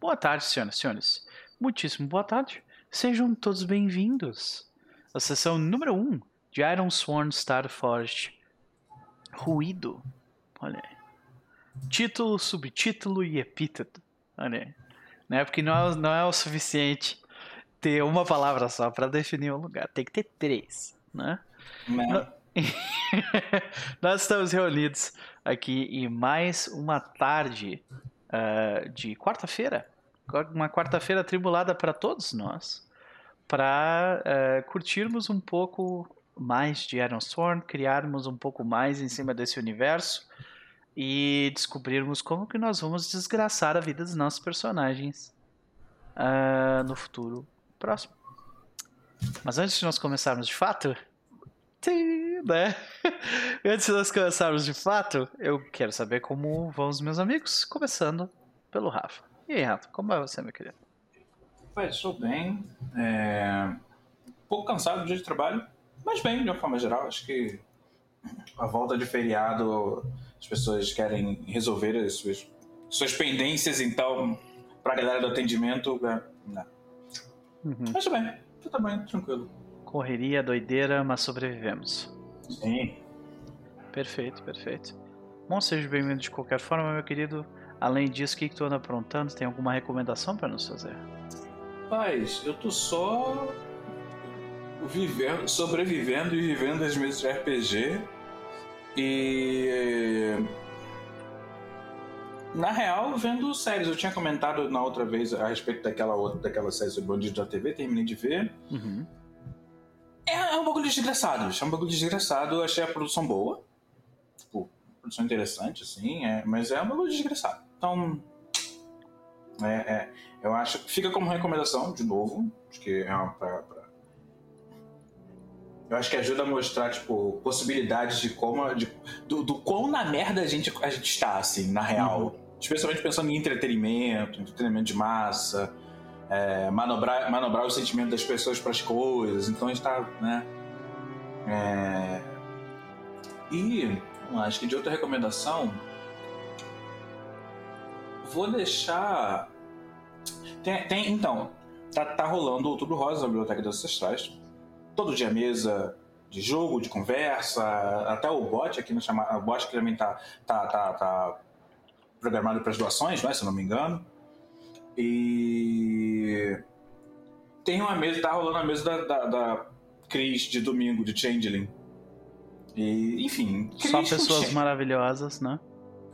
Boa tarde, senhoras e senhores. Muitíssimo boa tarde. Sejam todos bem-vindos à sessão número 1 um de Iron Sworn Starforged. Ruído. Olha aí. Título, subtítulo e epíteto. Olha aí. Né? Porque não é, não é o suficiente ter uma palavra só para definir um lugar. Tem que ter três, né? Não. Nós estamos reunidos aqui em mais uma tarde uh, de quarta-feira. Uma quarta-feira tribulada para todos nós. Para uh, curtirmos um pouco mais de Iron Storm, criarmos um pouco mais em cima desse universo e descobrirmos como que nós vamos desgraçar a vida dos nossos personagens uh, no futuro próximo. Mas antes de nós começarmos de fato, né? Antes de nós começarmos de fato, eu quero saber como vão os meus amigos, começando pelo Rafa. E aí, Rafa, como é você, meu querido? Pai, estou bem. É... Um pouco cansado do dia de trabalho, mas bem, de uma forma geral. Acho que a volta de feriado, as pessoas querem resolver as suas, suas pendências, então, para a galera do atendimento, é... não. Uhum. Mas tudo bem, tudo bem, tranquilo. Correria, doideira, mas sobrevivemos. Sim. Perfeito, perfeito. Bom, seja bem-vindo de qualquer forma, meu querido. Além disso, o que, que tu anda aprontando? Tem alguma recomendação para nos fazer? Paz, eu tô só vivendo, sobrevivendo e vivendo as mesas de RPG. E na real, vendo séries. Eu tinha comentado na outra vez a respeito daquela outra, daquela série sobre Bandido da TV, terminei de ver. Uhum. É, é um bagulho desgraçado, é um bagulho desgraçado. Eu achei a produção boa. Tipo, produção interessante, assim, é, mas é um bagulho desgraçado. Então. É, é, eu acho. Fica como recomendação, de novo. Acho que é uma. Pra, pra, eu acho que ajuda a mostrar, tipo, possibilidades de como. De, do, do quão na merda a gente, a gente está, assim, na real. Uhum. Especialmente pensando em entretenimento, entretenimento de massa é, manobrar, manobrar o sentimento das pessoas para as coisas. Então a gente está, né? É... E acho que de outra recomendação, vou deixar. Tem, tem então, tá, tá rolando o Outubro Rosa na Biblioteca dos Ancestrais. Todo dia mesa de jogo, de conversa, até o bot aqui no chamado. O bot que também tá, tá, tá, tá programado para as doações, né, se eu não me engano. E tem uma mesa, tá rolando a mesa da, da, da Cris de domingo, de Changeling. E, enfim. Só pessoas maravilhosas, né?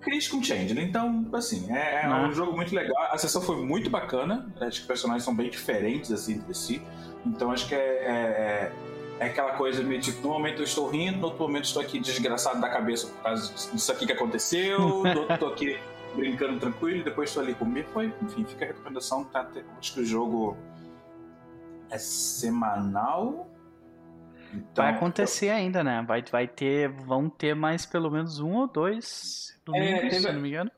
Cris com Changeling. Então, assim, é, é um jogo muito legal. A sessão foi muito bacana. Acho que os personagens são bem diferentes, assim, entre si. Então, acho que é, é, é, aquela coisa meio tipo, no momento eu estou rindo, no outro momento estou aqui desgraçado da cabeça por causa disso aqui que aconteceu, no outro estou aqui brincando tranquilo, depois estou ali comigo. Foi, enfim, fica a recomendação. Tá, acho que o jogo é semanal. Então, vai acontecer eu... ainda, né? Vai, vai ter, vão ter mais pelo menos um ou dois domingos, é, teve, se não me engano.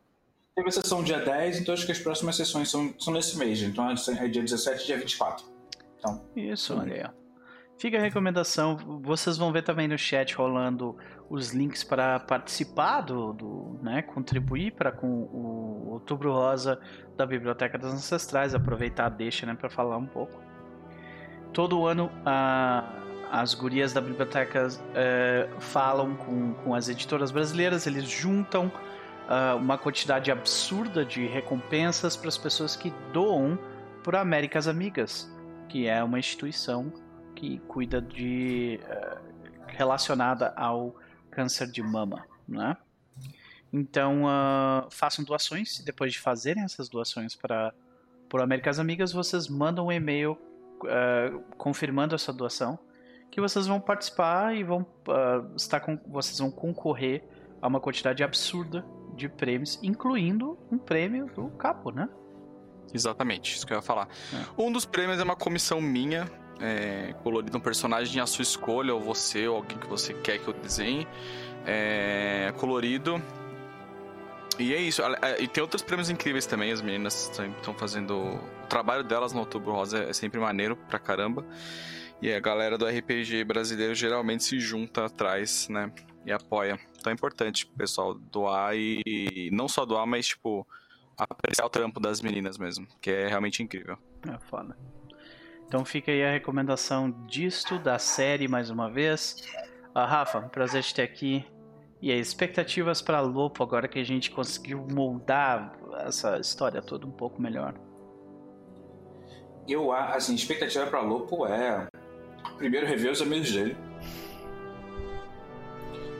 Teve a sessão dia 10, então acho que as próximas sessões são, são nesse mês. Então é dia 17 e dia 24. Então, Isso, olha aí. Fica a recomendação. Vocês vão ver também no chat rolando os links para participar do, do, né, contribuir para com o Outubro Rosa da Biblioteca das Ancestrais. Aproveitar deixa, né, para falar um pouco. Todo ano a, as gurias da biblioteca uh, falam com, com as editoras brasileiras. Eles juntam uh, uma quantidade absurda de recompensas para as pessoas que doam para Américas Amigas, que é uma instituição que cuida de uh, relacionada ao câncer de mama, né? Então uh, façam doações e depois de fazerem essas doações para por Américas Amigas, vocês mandam um e-mail uh, confirmando essa doação, que vocês vão participar e vão uh, estar com, vocês vão concorrer a uma quantidade absurda de prêmios, incluindo um prêmio do Capo, né? Exatamente, isso que eu ia falar. É. Um dos prêmios é uma comissão minha é, colorido um personagem à sua escolha, ou você, ou alguém que você quer que eu desenhe. É, colorido. E é isso. E tem outros prêmios incríveis também. As meninas estão fazendo. O trabalho delas no Outubro Rosa é sempre maneiro pra caramba. E a galera do RPG brasileiro geralmente se junta atrás, né? E apoia. Então é importante, pessoal, doar e não só doar, mas tipo apreciar o trampo das meninas mesmo, que é realmente incrível. É foda. Então fica aí a recomendação disto, da série mais uma vez. Uh, Rafa, prazer te ter aqui. E aí, expectativas para Lopo agora que a gente conseguiu moldar essa história toda um pouco melhor? Eu, assim, expectativa para Lopo é primeiro rever os amigos dele.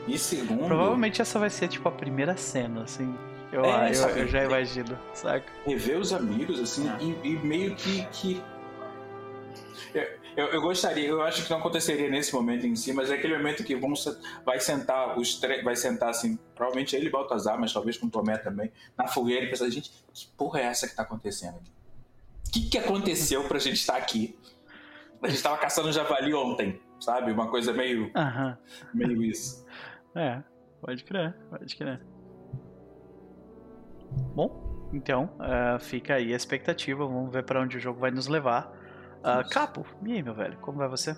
E segundo. Provavelmente essa vai ser tipo a primeira cena, assim. Eu, é, eu, eu, já imagino, saca? Rever os amigos, assim, é. e, e, meio que. que... Eu, eu, gostaria, eu acho que não aconteceria nesse momento em si, mas é aquele momento que vamos, vai sentar os vai sentar assim, provavelmente ele e Baltazar, mas talvez com o Tomé também, na fogueira e pensar, gente, que porra é essa que tá acontecendo aqui? O que, que aconteceu pra gente estar aqui? A gente tava caçando javali ontem, sabe? Uma coisa meio. Uhum. meio isso. É, pode crer, pode crer. Bom, então, uh, fica aí a expectativa, vamos ver para onde o jogo vai nos levar. Uh, Capo, e aí, meu velho, como vai você?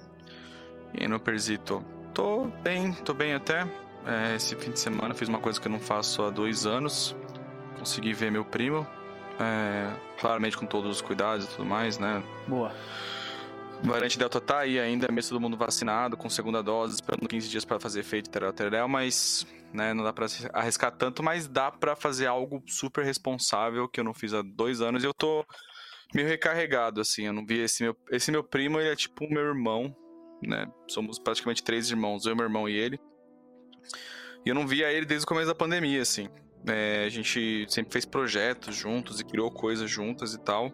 E aí, meu Perzito? Tô bem, tô bem até. É, esse fim de semana fiz uma coisa que eu não faço há dois anos. Consegui ver meu primo. É, claramente com todos os cuidados e tudo mais, né? Boa. variante Delta tá aí ainda, mesmo todo mundo vacinado, com segunda dose, esperando 15 dias para fazer efeito teretel, mas né, não dá para arriscar tanto, mas dá para fazer algo super responsável que eu não fiz há dois anos e eu tô meio recarregado, assim. Eu não vi esse meu. Esse meu primo, ele é tipo meu irmão, né? Somos praticamente três irmãos, eu, meu irmão e ele. E eu não via ele desde o começo da pandemia, assim. É, a gente sempre fez projetos juntos e criou coisas juntas e tal.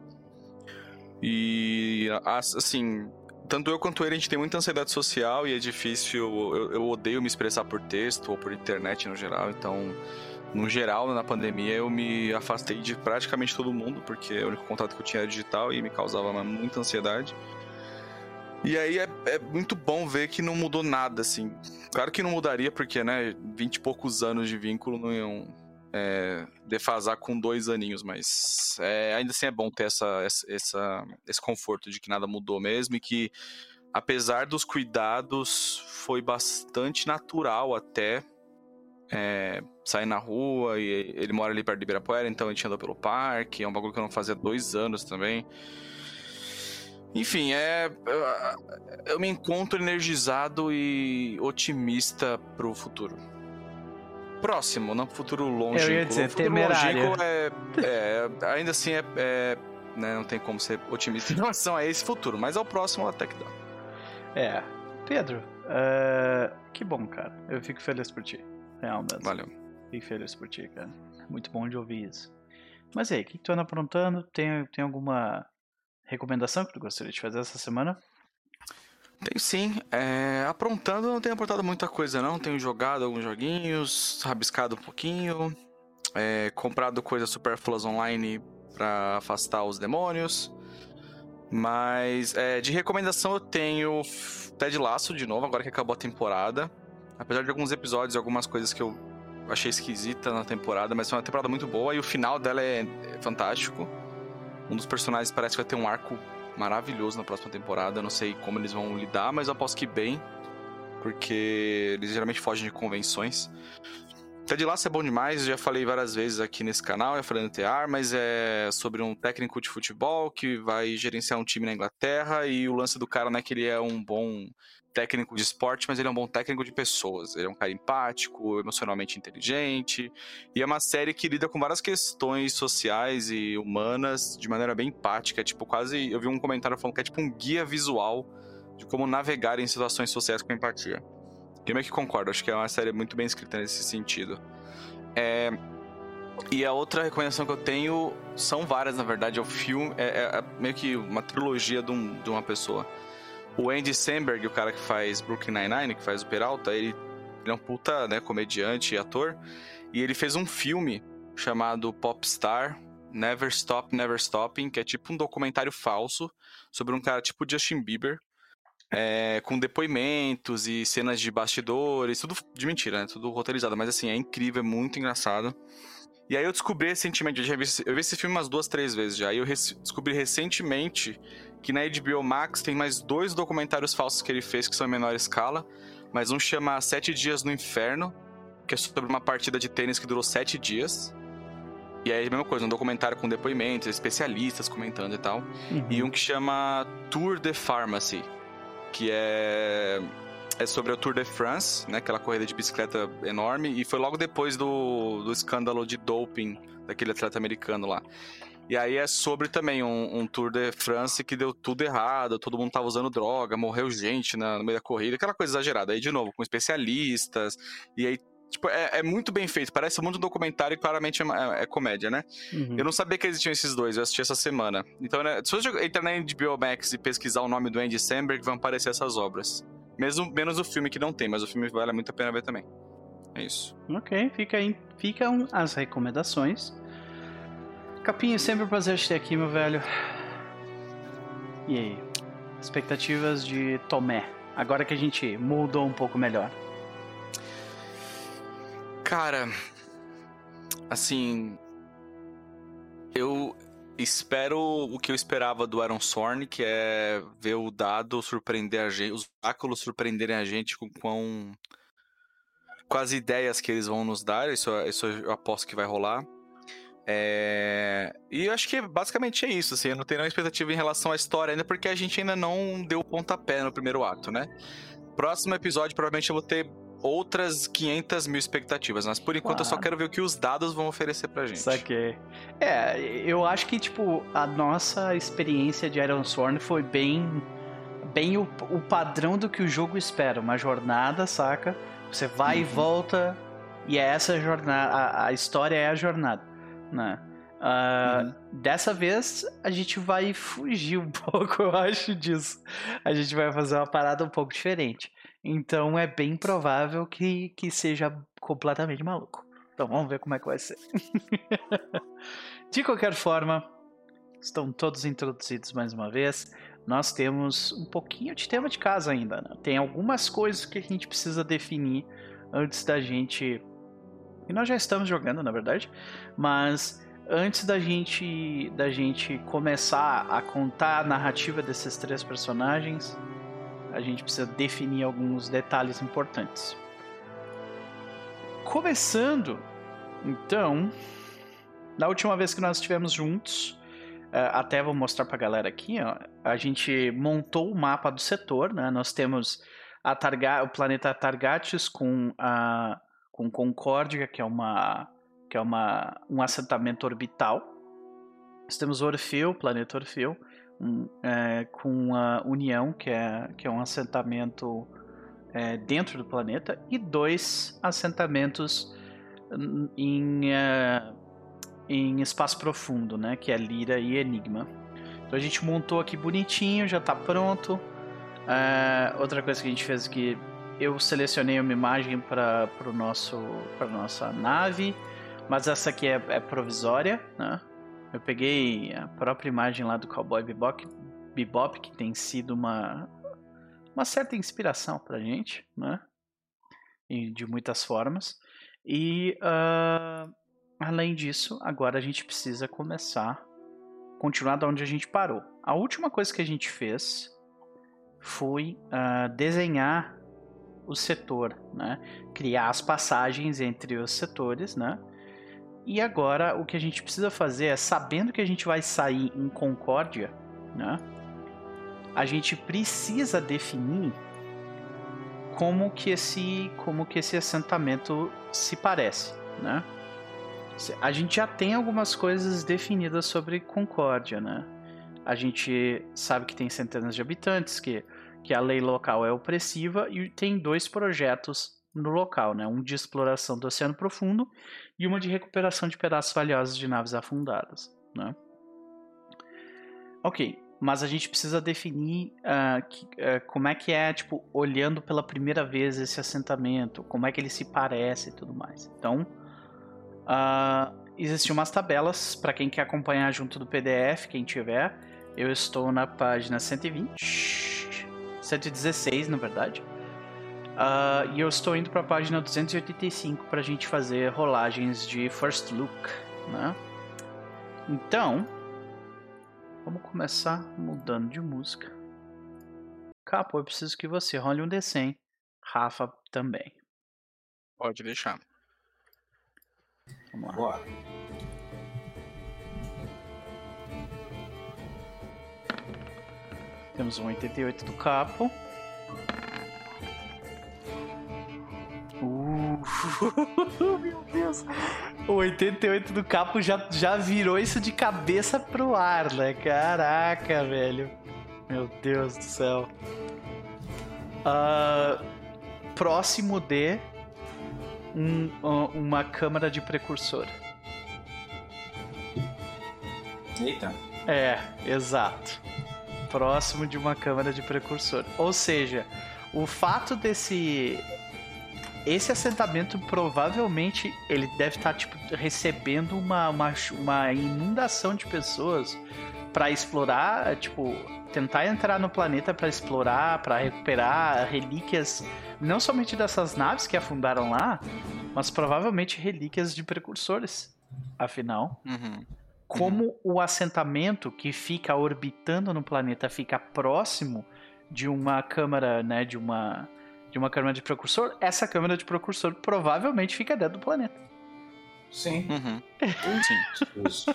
E, assim, tanto eu quanto ele, a gente tem muita ansiedade social e é difícil. Eu, eu odeio me expressar por texto ou por internet no geral, então no geral, na pandemia, eu me afastei de praticamente todo mundo, porque o único contato que eu tinha era digital e me causava muita ansiedade. E aí é, é, muito bom ver que não mudou nada, assim. Claro que não mudaria, porque, né, vinte e poucos anos de vínculo não iam é, defasar com dois aninhos, mas é, ainda assim é bom ter essa, essa, esse conforto de que nada mudou mesmo e que, apesar dos cuidados, foi bastante natural até é, sair na rua e ele mora ali perto de Ibirapuera, então a gente anda pelo parque, é um bagulho que eu não fazia dois anos também. Enfim, é. Eu, eu me encontro energizado e otimista pro futuro. Próximo, não pro futuro longe. Eu ia dizer, temerário. É, é, ainda assim é, é né, não tem como ser otimista em relação a esse futuro, mas ao próximo até que dá. É. Pedro, uh, que bom, cara. Eu fico feliz por ti. Real mesmo. Valeu. Fiquei feliz por ti, cara. Muito bom de ouvir isso. Mas aí, o que tu anda aprontando? Tem, tem alguma recomendação que tu gostaria de fazer essa semana? Tenho sim. É, aprontando, não tenho aprontado muita coisa, não. Tenho jogado alguns joguinhos, rabiscado um pouquinho, é, comprado coisas supérfluas online para afastar os demônios. Mas é, de recomendação eu tenho Ted Laço de novo, agora que acabou a temporada. Apesar de alguns episódios e algumas coisas que eu achei esquisita na temporada, mas foi uma temporada muito boa e o final dela é, é fantástico. Um dos personagens parece que vai ter um arco maravilhoso na próxima temporada. Eu não sei como eles vão lidar, mas eu aposto que bem, porque eles geralmente fogem de convenções. Ted Lasso é bom demais, já falei várias vezes aqui nesse canal, já falei no TR, mas é sobre um técnico de futebol que vai gerenciar um time na Inglaterra e o lance do cara não é que ele é um bom técnico de esporte, mas ele é um bom técnico de pessoas. Ele é um cara empático, emocionalmente inteligente. E é uma série que lida com várias questões sociais e humanas de maneira bem empática. Tipo, quase. Eu vi um comentário falando que é tipo um guia visual de como navegar em situações sociais com empatia. Eu meio que concordo, acho que é uma série muito bem escrita nesse sentido. É. E a outra recomendação que eu tenho são várias, na verdade. É o filme, é, é, é meio que uma trilogia de, um, de uma pessoa. O Andy Samberg, o cara que faz Brooklyn Nine-Nine, que faz o Peralta, ele, ele é um puta né, comediante e ator. E ele fez um filme chamado Popstar Never Stop, Never Stopping, que é tipo um documentário falso sobre um cara tipo Justin Bieber, é, com depoimentos e cenas de bastidores, tudo de mentira, né? Tudo roteirizado, mas assim, é incrível, é muito engraçado. E aí eu descobri recentemente, eu, já vi, eu vi esse filme umas duas, três vezes já, e eu descobri recentemente que na HBO Max tem mais dois documentários falsos que ele fez que são em menor escala, mas um chama Sete Dias no Inferno, que é sobre uma partida de tênis que durou sete dias. E é a mesma coisa, um documentário com depoimentos, especialistas comentando e tal. Uhum. E um que chama Tour de Pharmacy, que é é sobre o Tour de France, né? Aquela corrida de bicicleta enorme. E foi logo depois do, do escândalo de doping daquele atleta americano lá. E aí é sobre também um, um, Tour de France que deu tudo errado, todo mundo tava usando droga, morreu gente na, no meio da corrida, aquela coisa exagerada. Aí, de novo, com especialistas, e aí, tipo, é, é muito bem feito, parece muito um documentário e claramente é, é, é comédia, né? Uhum. Eu não sabia que existiam esses dois, eu assisti essa semana. Então, né, se você entrar na HBO Max e pesquisar o nome do Andy Samberg, vão aparecer essas obras. Mesmo, menos o filme que não tem, mas o filme vale muito a pena ver também. É isso. Ok, fica aí, ficam as recomendações. Capinho, sempre um prazer te ter aqui, meu velho. E aí? Expectativas de Tomé, agora que a gente mudou um pouco melhor. Cara, assim, eu espero o que eu esperava do Aaron Sorn, que é ver o dado surpreender a gente, os oráculos surpreenderem a gente com, com, com as ideias que eles vão nos dar. Isso, isso eu aposto que vai rolar. É... E eu acho que basicamente é isso, assim, eu não tenho nenhuma expectativa em relação à história ainda, porque a gente ainda não deu pontapé no primeiro ato, né? Próximo episódio, provavelmente eu vou ter outras 500 mil expectativas, mas por enquanto claro. eu só quero ver o que os dados vão oferecer pra gente. Saquei. É, eu acho que, tipo, a nossa experiência de Iron Sworn foi bem, bem o, o padrão do que o jogo espera, uma jornada, saca? Você vai uhum. e volta, e é essa jornada, a, a história é a jornada né? Uh, uhum. Dessa vez a gente vai fugir um pouco, eu acho, disso. A gente vai fazer uma parada um pouco diferente. Então é bem provável que, que seja completamente maluco. Então vamos ver como é que vai ser. de qualquer forma, estão todos introduzidos mais uma vez. Nós temos um pouquinho de tema de casa ainda. Né? Tem algumas coisas que a gente precisa definir antes da gente e nós já estamos jogando, na verdade. Mas antes da gente da gente começar a contar a narrativa desses três personagens, a gente precisa definir alguns detalhes importantes. Começando, então, na última vez que nós estivemos juntos, eh, até vou mostrar para a galera aqui, ó, a gente montou o mapa do setor, né? Nós temos a Targa o planeta Targates com a com Concórdia, que é uma que é uma, um assentamento orbital. Nós temos Orfeu, planeta Orfeu, é, com a União, que é, que é um assentamento é, dentro do planeta, e dois assentamentos em, é, em espaço profundo, né, que é Lira e Enigma. Então a gente montou aqui bonitinho, já está pronto. É, outra coisa que a gente fez aqui eu selecionei uma imagem para nosso para nossa nave, mas essa aqui é, é, provisória, né? Eu peguei a própria imagem lá do Cowboy Bebop, Bebop que tem sido uma uma certa inspiração para gente, né? E de muitas formas. E uh, além disso, agora a gente precisa começar continuar da onde a gente parou. A última coisa que a gente fez foi uh, desenhar o setor, né? Criar as passagens entre os setores, né? E agora o que a gente precisa fazer é, sabendo que a gente vai sair em Concórdia, né? A gente precisa definir como que esse, como que esse assentamento se parece, né? A gente já tem algumas coisas definidas sobre Concórdia, né? A gente sabe que tem centenas de habitantes, que que a lei local é opressiva e tem dois projetos no local, né? Um de exploração do oceano profundo e uma de recuperação de pedaços valiosos de naves afundadas, né? Ok, mas a gente precisa definir uh, que, uh, como é que é, tipo, olhando pela primeira vez esse assentamento, como é que ele se parece e tudo mais. Então, uh, existem umas tabelas para quem quer acompanhar junto do PDF, quem tiver. Eu estou na página 120 116, na verdade. Uh, e eu estou indo para a página 285 para a gente fazer rolagens de first look, né? Então, vamos começar mudando de música. Capo, eu preciso que você role um D100. Rafa também. Pode deixar. Vamos lá. Boa. Temos um 88 do Capo. meu Deus. O 88 do capo já, já virou isso de cabeça pro ar, né? Caraca, velho. Meu Deus do céu. Uh, próximo de um, uma câmara de precursor. Eita. É, exato. Próximo de uma câmara de precursor. Ou seja, o fato desse esse assentamento provavelmente ele deve estar tá, tipo recebendo uma, uma, uma inundação de pessoas para explorar, tipo, tentar entrar no planeta para explorar, para recuperar relíquias, não somente dessas naves que afundaram lá, mas provavelmente relíquias de precursores. Afinal, uhum. como uhum. o assentamento que fica orbitando no planeta fica próximo de uma câmara, né, de uma de uma câmara de precursor, essa câmara de precursor provavelmente fica dentro do planeta. Sim. Uhum. Sim.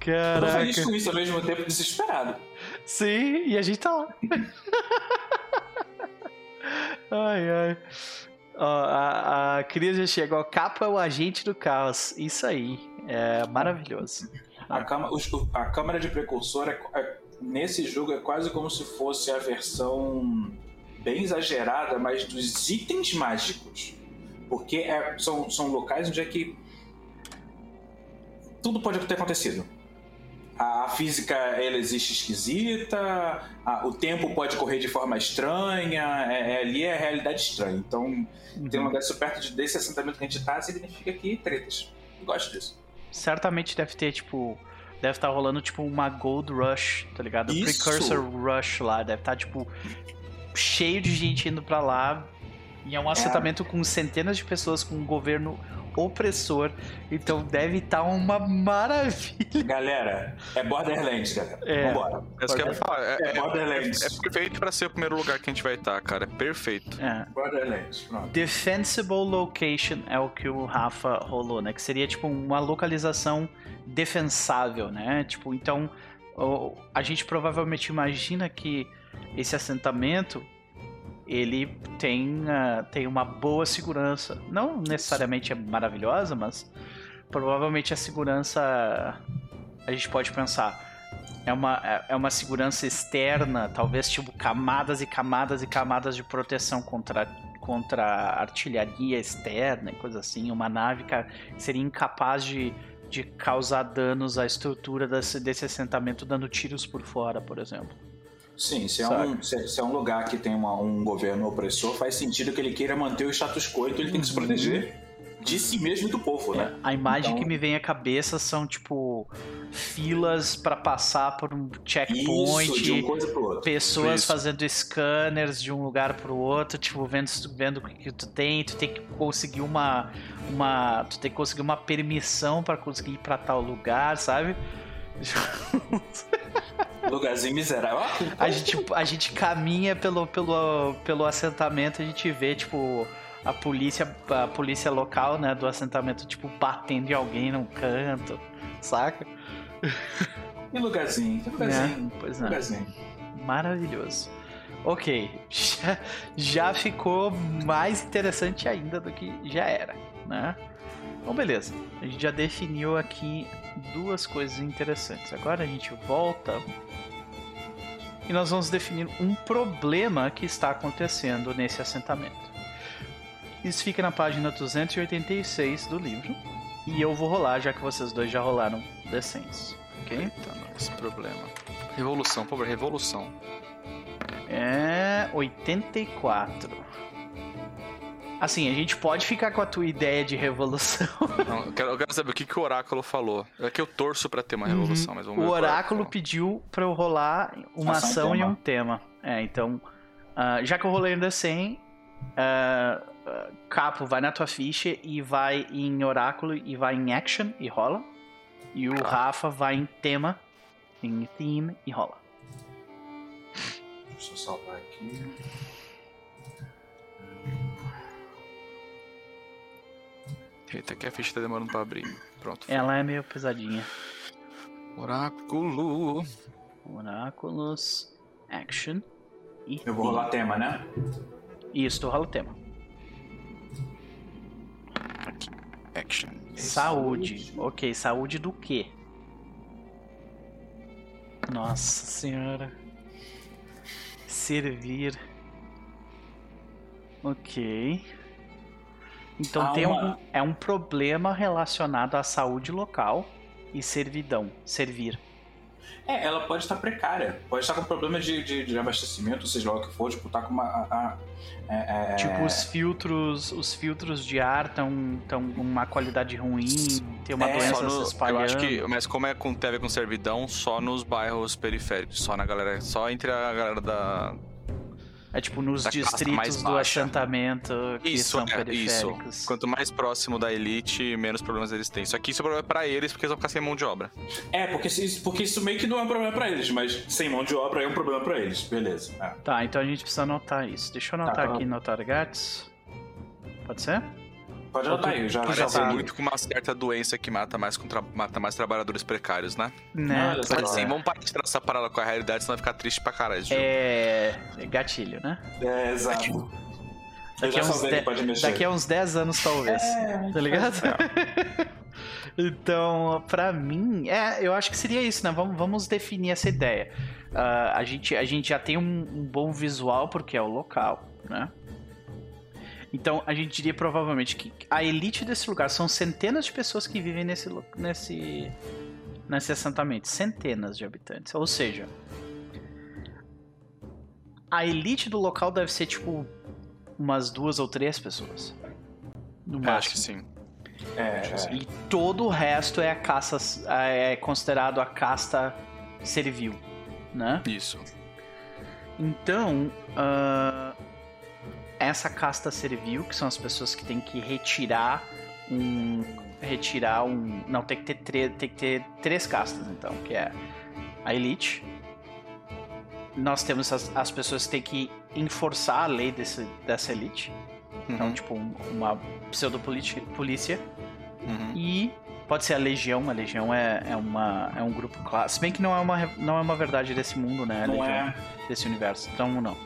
Caraca. Eu feliz com isso ao mesmo tempo desesperado. Sim, e a gente tá lá. ai, ai. Ó, a, a Cris já chegou. Capa é o agente do caos. Isso aí. É maravilhoso. A, cama, a câmara de precursor é, é, nesse jogo é quase como se fosse a versão bem exagerada, mas dos itens mágicos. Porque é, são, são locais onde é que tudo pode ter acontecido. A, física ela existe esquisita, a, o tempo pode correr de forma estranha, é, é, ali é a realidade estranha. Então, uhum. ter um lugar perto de, desse assentamento que a gente tá significa que tretas. Eu gosto disso. Certamente deve ter, tipo, deve estar tá rolando tipo uma Gold Rush, tá ligado? Isso. Precursor Rush lá, deve estar tá, tipo cheio de gente indo para lá. E é um assentamento é. com centenas de pessoas, com um governo opressor. Então deve estar tá uma maravilha. Galera, é Borderlands, galera. É. Vambora. É isso que eu ia falar. É, é, é Borderlands. É, é perfeito pra ser o primeiro lugar que a gente vai estar, cara. É perfeito. É. Borderlands, pronto. Defensible location é o que o Rafa rolou, né? Que seria tipo uma localização defensável, né? Tipo, então a gente provavelmente imagina que esse assentamento ele tem, uh, tem uma boa segurança. Não necessariamente é maravilhosa, mas provavelmente a segurança a gente pode pensar é uma, é, é uma segurança externa, talvez tipo camadas e camadas e camadas de proteção contra, contra artilharia externa e coisa assim. Uma nave seria incapaz de, de causar danos à estrutura desse, desse assentamento dando tiros por fora, por exemplo. Sim, se é, um, se, se é um lugar que tem uma, um governo opressor, faz sentido que ele queira manter o status quo, então ele tem que se uhum. proteger de si mesmo e do povo, né? É, a imagem então... que me vem à cabeça são, tipo, filas para passar por um checkpoint, Isso, de uma coisa pro outro. pessoas Isso. fazendo scanners de um lugar pro outro, tipo, vendo, vendo o que tu tem, tu tem que conseguir uma, uma tu tem que conseguir uma permissão para conseguir ir para tal lugar, sabe? Lugarzinho miserável. A gente, a gente caminha pelo, pelo, pelo assentamento, a gente vê, tipo, a polícia, a polícia local, né, do assentamento, tipo, batendo em alguém num canto, saca? Que lugarzinho, que lugarzinho. É, pois não. Lugarzinho. Maravilhoso. Ok, já, já ficou mais interessante ainda do que já era, né? Bom, beleza. A gente já definiu aqui duas coisas interessantes. Agora a gente volta e nós vamos definir um problema que está acontecendo nesse assentamento. Isso fica na página 286 do livro. E eu vou rolar, já que vocês dois já rolaram descenso. Ok? Eita, esse problema. Revolução, favor, revolução. É. 84. Assim, a gente pode ficar com a tua ideia de revolução. Não, eu, quero, eu, quero, saber o que, que o oráculo falou. É que eu torço para ter uma uhum. revolução, uhum. mas vamos ver. O oráculo pediu para eu rolar uma Faça ação um e um tema. É, então, uh, já que eu rolei ainda 100, uh, uh, Capo vai na tua ficha e vai em oráculo e vai em action e rola. E o ah. Rafa vai em tema, em theme e rola. Deixa eu salvar aqui. Eita, aqui a ficha tá demorando pra abrir. Pronto. Foi. Ela é meio pesadinha. Oráculo. Oráculos. Action. E Eu vou rolar tema, né? Isso, tu rola tema. Aqui. Action. Saúde. Ok, saúde do quê? Nossa senhora. Servir. Ok. Então ah, tem uma... um, é um problema relacionado à saúde local e servidão, servir. É, ela pode estar precária, pode estar com problema de, de, de abastecimento, seja lá o que for, tipo, tá com uma. A, a, é, é... Tipo, os filtros, os filtros de ar estão tão uma qualidade ruim, tem uma é, doença no, se espalhando. Eu acho que, mas como é com, tem a ver com servidão, só nos bairros periféricos, só na galera, só entre a galera da, é tipo nos distritos do achantamento que isso, são é, periféricos. Isso. Quanto mais próximo da elite, menos problemas eles têm. Só que isso é problema pra eles, porque eles vão ficar sem mão de obra. É, porque, porque isso meio que não é um problema pra eles, mas sem mão de obra é um problema pra eles. Beleza. É. Tá, então a gente precisa anotar isso. Deixa eu anotar tá, aqui no Targets. Pode ser? Pode anotar aí, já, já tá. muito com uma certa doença que mata mais, contra, mata mais trabalhadores precários, né? Né? Mas assim, vamos parar de traçar parada com a realidade, senão vai ficar triste pra caralho. É... é gatilho, né? É, exato. Daqui a, uns de... Daqui a uns 10 anos, talvez. É, tá ligado? É. então, pra mim, é, eu acho que seria isso, né? Vamos, vamos definir essa ideia. Uh, a, gente, a gente já tem um, um bom visual, porque é o local, né? Então a gente diria provavelmente que a elite desse lugar são centenas de pessoas que vivem nesse, nesse, nesse assentamento. Centenas de habitantes. Ou seja, a elite do local deve ser tipo umas duas ou três pessoas. No máximo. acho que sim. É. E todo o resto é a caça é considerado a casta servil, né? Isso. Então, uh, essa casta servil, que são as pessoas que têm que retirar um. Retirar um. Não, tem que ter, tem que ter três castas, então, que é a Elite. Nós temos as, as pessoas que têm que enforçar a lei desse, dessa Elite. Então, uhum. Então, tipo, um, uma pseudo-polícia. Uhum. E pode ser a Legião. A Legião é, é, uma, é um grupo clássico. Se bem que não é, uma, não é uma verdade desse mundo, né? Não Legião, é. Desse universo. Então, não.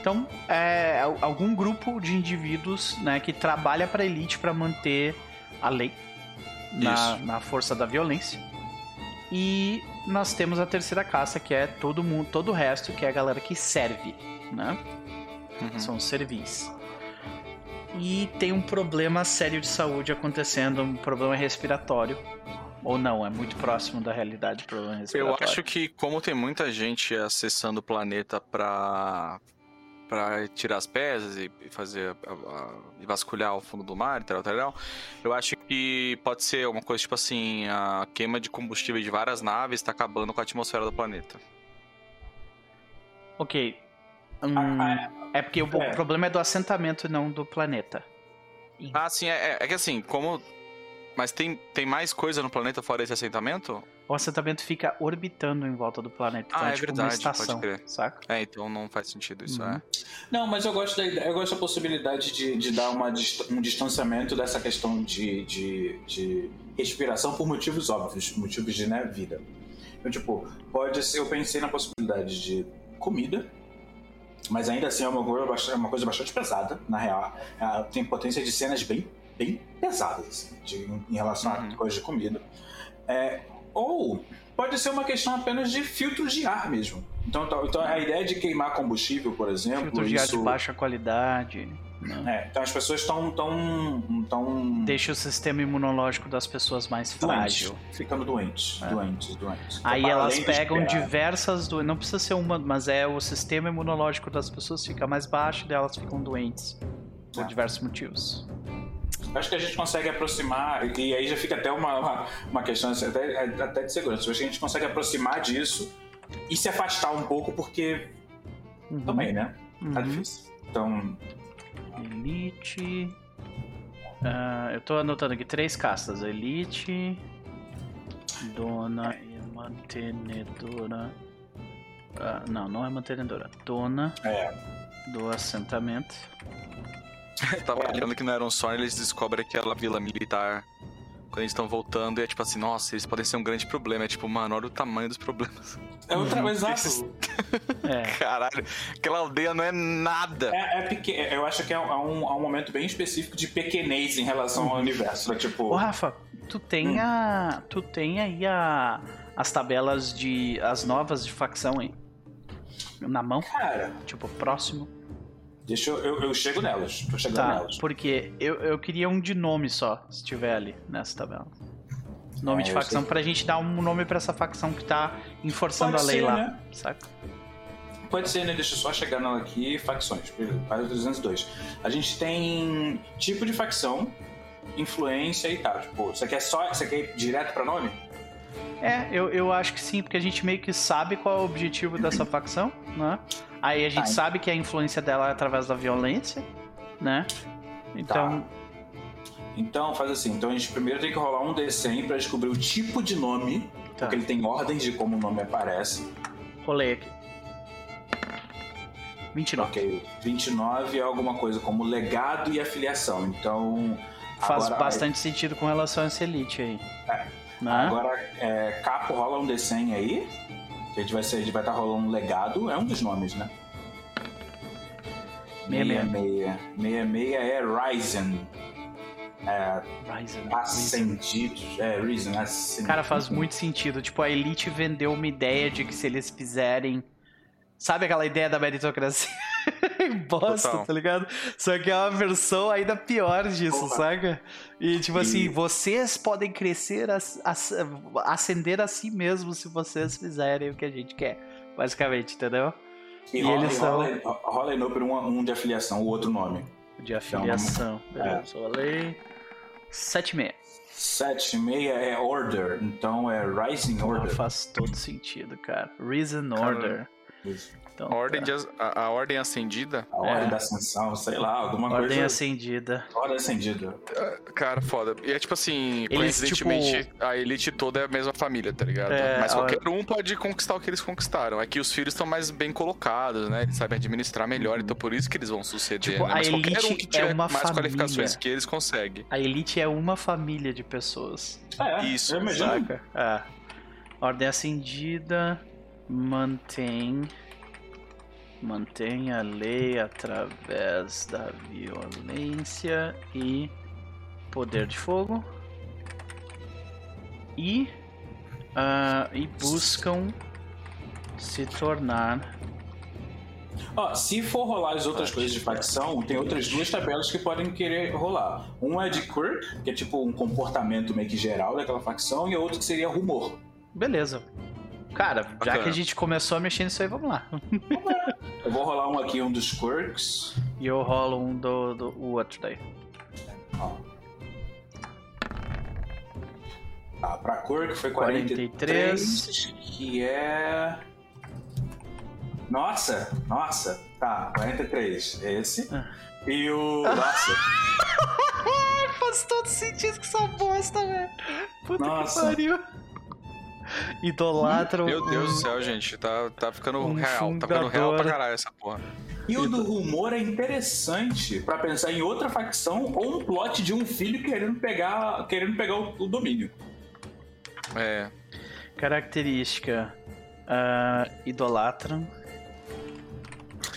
Então, é algum grupo de indivíduos né, que trabalha para a elite para manter a lei na, na, força da violência. E nós temos a terceira caça, que é todo mundo, todo o resto, que é a galera que serve, né? Uhum. São servis. E tem um problema sério de saúde acontecendo, um problema respiratório. Ou não, é muito próximo da realidade problema respiratório. Eu acho que como tem muita gente acessando o planeta para para tirar as pedras e fazer a, a, e vasculhar o fundo do mar e tal, tal, tal, eu acho que pode ser uma coisa tipo assim, a queima de combustível de várias naves está acabando com a atmosfera do planeta. Ok. Hum, ah, é, é porque é. o problema é do assentamento e não do planeta. Ah, sim, é, é que assim, como mas tem, tem mais coisa no planeta fora esse assentamento? O assentamento fica orbitando em volta do planeta. Então ah, é, é tipo verdade, uma estação, pode crer. Saca? É, então não faz sentido isso, uhum. é. Não, mas eu gosto da eu gosto da possibilidade de, de dar uma, um distanciamento dessa questão de, de, de respiração por motivos óbvios, motivos de né, vida. Então, tipo, pode ser, eu pensei na possibilidade de comida, mas ainda assim é uma coisa bastante, é uma coisa bastante pesada, na real. tem potência de cenas bem bem pesadas assim, de, em relação uhum. a coisas de comida. É, ou pode ser uma questão apenas de filtros de ar mesmo. Então, então, a ideia de queimar combustível, por exemplo. Filtros de isso... ar de baixa qualidade. Né? É, então as pessoas estão. Tão, tão... Deixa o sistema imunológico das pessoas mais frágil. Ficando doentes, é. doentes, doentes. Aí então, elas pegam diversas doenças. Não precisa ser uma, mas é o sistema imunológico das pessoas fica mais baixo e elas ficam doentes. Por é. diversos motivos. Acho que a gente consegue aproximar, e aí já fica até uma, uma, uma questão assim, até, até de segurança. Acho que a gente consegue aproximar disso e se afastar um pouco, porque uhum. também, né? Tá uhum. difícil. Então. Elite. Uh, eu tô anotando aqui três castas: Elite, Dona e Mantenedora. Uh, não, não é mantenedora. Dona é. do assentamento. Tava olhando que não era um sonho, eles descobrem aquela vila militar quando eles estão voltando e é tipo assim, nossa, eles podem ser um grande problema. É tipo, mano, olha o tamanho dos problemas. É outra, uhum. exato. É. Caralho, aquela aldeia não é nada. É, é pequ... Eu acho que é um, é um momento bem específico de pequenez em relação ao universo. Né? Tipo... Ô, Rafa, tu tem hum. a. Tu tem aí a. As tabelas de. As novas de facção, hein? Na mão? Cara. Tipo, próximo. Deixa eu. Eu, eu chego nelas. Tô chegando tá, nelas. Porque eu, eu queria um de nome só, se tiver ali nessa tabela. Nome é, de facção pra gente dar um nome pra essa facção que tá enforçando Pode a lei ser, lá. Né? Saca? Pode ser, né? Deixa eu só chegar nela aqui. Facções. Página 302. A gente tem tipo de facção, influência e tal. Tipo, você quer só. Você quer ir direto pra nome? É, eu, eu acho que sim, porque a gente meio que sabe qual é o objetivo dessa facção, né? Aí a gente tá. sabe que a influência dela é através da violência, né? Então. Tá. Então, faz assim. Então a gente primeiro tem que rolar um D100 pra descobrir o tipo de nome, tá. porque ele tem ordens de como o nome aparece. Rolei aqui. 29. Ok. 29 é alguma coisa como legado e afiliação. Então. Faz agora, bastante sentido com relação a essa elite aí. É. Né? Agora, é, Capo rola um D100 aí. Que a gente vai, ser, a gente vai estar tá rolando um legado. É um dos nomes, né? 66. 66 é Ryzen. É, Ryzen. Ascendidos. É, Ryzen, ascendidos. Cara, faz muito sentido. Tipo, a Elite vendeu uma ideia de que se eles fizerem. Sabe aquela ideia da meritocracia? bosta, Total. tá ligado? Só que é uma versão ainda pior disso, Porra. saca? E tipo assim, e... assim, vocês podem crescer, ascender a si mesmos se vocês fizerem o que a gente quer, basicamente, entendeu? E, e rola, eles são. Rola, rola um, um de afiliação, o outro nome. De afiliação, então, beleza. É. Rolei. 7-6. 7-6 é Order, então é Rising Order. Não faz todo sentido, cara. Reason Order. Isso. Então, a, ordem tá. de, a, a, ordem acendida? A ordem é. da ascensão, sei lá, alguma ordem coisa. Ordem acendida. Ordem acendida. É, cara, foda. E é tipo assim, eles, coincidentemente, tipo... a elite toda é a mesma família, tá ligado? É, Mas qualquer um pode conquistar o que eles conquistaram. É que os filhos estão mais bem colocados, né? Eles sabem administrar melhor, então por isso que eles vão suceder. Tipo, né? Mas qualquer um que tiver é mais família. qualificações que eles consegue. A elite é uma família de pessoas. É, isso. Eu Saca? É. Ordem acendida mantém Mantenha a lei através da violência e poder de fogo. E, uh, e buscam se tornar. Ó, se for rolar as outras coisas de facção, tem outras duas tabelas que podem querer rolar. Um é de quirk, que é tipo um comportamento meio que geral daquela facção, e a outra que seria rumor. Beleza. Cara, já que a gente começou a mexer nisso aí, vamos lá. eu vou rolar um aqui, um dos quirks. E eu rolo um do, do o outro daí. Tá, pra quirk foi 43, 43. Que é. Nossa, nossa. Tá, 43. Esse. Ah. E o. Nossa. Faz todo sentido com essa bosta, velho. Puta nossa. que pariu idolatram. Meu Deus do céu, gente. Tá, tá ficando um real. Fundador. Tá ficando real pra caralho essa porra. E o do rumor é interessante para pensar em outra facção ou um plot de um filho querendo pegar, querendo pegar o, o domínio. É. Característica: uh, idolatram.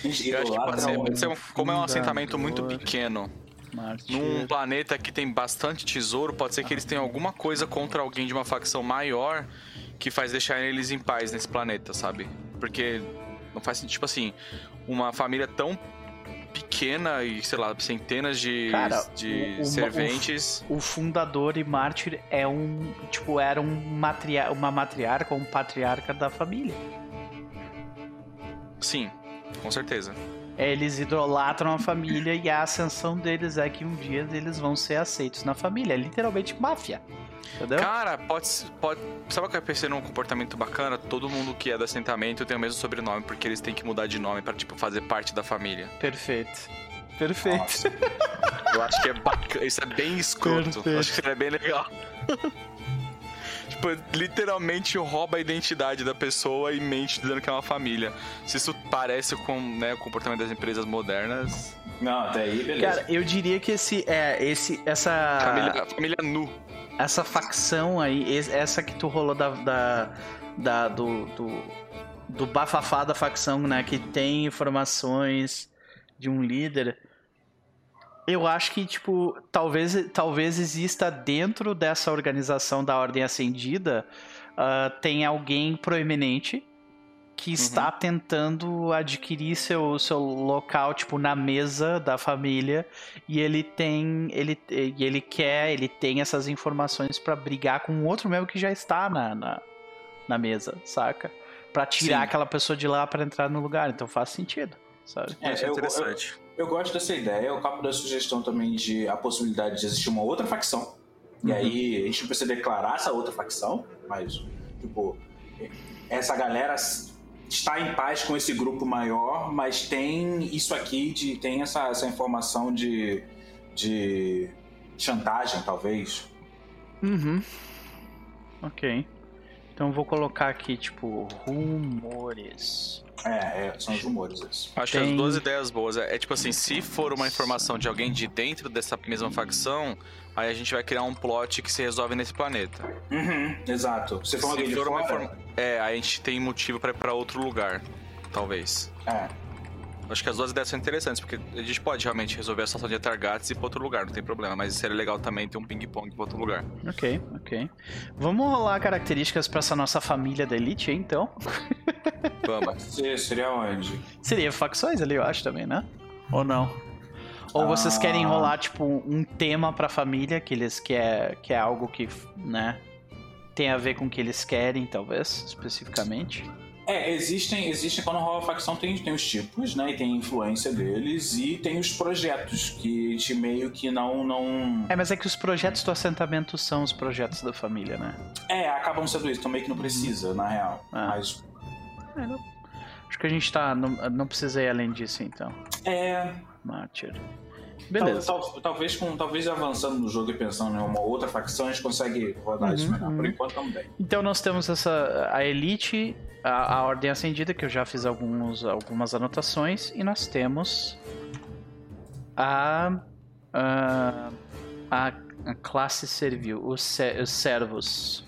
Pode ser, como é um assentamento muito pequeno. Num planeta que tem bastante tesouro, pode ser que eles tenham alguma coisa contra alguém de uma facção maior que faz deixar eles em paz nesse planeta, sabe? Porque não faz sentido, tipo assim, uma família tão pequena e, sei lá, centenas de, Cara, de o, serventes. O, o, fundador e mártir é um, tipo, era um matria uma matriarca ou um patriarca da família. Sim, com certeza. Eles idolatram a família e a ascensão deles é que um dia eles vão ser aceitos na família. É literalmente máfia. Entendeu? Cara, pode, pode. Sabe o que eu pensei num comportamento bacana? Todo mundo que é do assentamento tem o mesmo sobrenome, porque eles têm que mudar de nome para tipo, fazer parte da família. Perfeito. Perfeito. Nossa. eu acho que é bacana. Isso é bem escroto. Eu acho que seria bem legal. tipo, literalmente rouba a identidade da pessoa e mente dizendo que é uma família. Se isso parece com né, o comportamento das empresas modernas. Não, até aí, beleza. Cara, eu diria que esse. É, esse. Essa. Família, família nu essa facção aí, essa que tu rolou da. da, da do, do, do bafafá da facção, né? Que tem informações de um líder. Eu acho que, tipo, talvez, talvez exista dentro dessa organização da Ordem Acendida uh, tem alguém proeminente que uhum. está tentando adquirir seu, seu local, tipo, na mesa da família, e ele tem, ele, e ele quer, ele tem essas informações para brigar com outro mesmo que já está na, na, na mesa, saca? Para tirar Sim. aquela pessoa de lá para entrar no lugar, então faz sentido, sabe? É, é interessante. Eu, eu, eu, gosto dessa ideia, eu capo da sugestão também de a possibilidade de existir uma outra facção, uhum. e aí a gente não precisa declarar essa outra facção, mas, tipo, essa galera está em paz com esse grupo maior, mas tem isso aqui de tem essa, essa informação de, de chantagem, talvez. Uhum. Ok. Então vou colocar aqui, tipo, rumores. É, é são os rumores esses. Acho Tem... que as duas ideias boas. É, é, tipo assim, se for uma informação de alguém de dentro dessa mesma facção, aí a gente vai criar um plot que se resolve nesse planeta. Uhum, exato. Se for, se for uma informa... É, aí a gente tem motivo para ir pra outro lugar, talvez. É. Acho que as duas ideias são interessantes, porque a gente pode realmente resolver a situação de Targats e ir pra outro lugar, não tem problema. Mas seria legal também ter um ping-pong pra outro lugar. Ok, ok. Vamos rolar características pra essa nossa família da Elite, então? Vamos. seria onde? Seria facções ali, eu acho também, né? Ou não? Ou vocês querem ah. enrolar, tipo, um tema pra família, que eles quer, que é algo que, né, tem a ver com o que eles querem, talvez, especificamente? É, existem, existem quando rola facção tem, tem os tipos, né? E tem a influência deles e tem os projetos que a gente meio que não, não. É, mas é que os projetos do assentamento são os projetos da família, né? É, acabam sendo isso, então meio que não precisa, na real. Ah. Mas. É, não... Acho que a gente tá. Não, não precisa ir além disso, então. É. Mártir. Beleza. Tal, tal, talvez, com, talvez avançando no jogo e pensando em uma outra facção, a gente consegue rodar uhum, isso melhor. Por uhum. enquanto, também. Então, nós temos essa a Elite, a, a Ordem Acendida, que eu já fiz alguns, algumas anotações, e nós temos a, a, a, a classe servil, os, os servos.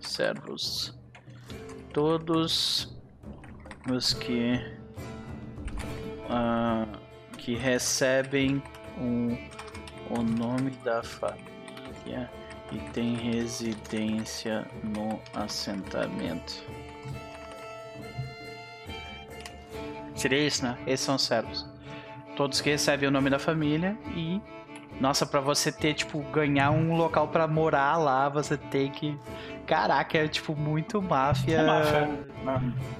Servos. Todos os que. Uh, que recebem um, o nome da família e tem residência no assentamento. Seria isso, né? Esses são os servos. Todos que recebem o nome da família e nossa, para você ter tipo ganhar um local para morar lá, você tem que Caraca, é tipo muito máfia, é máfia.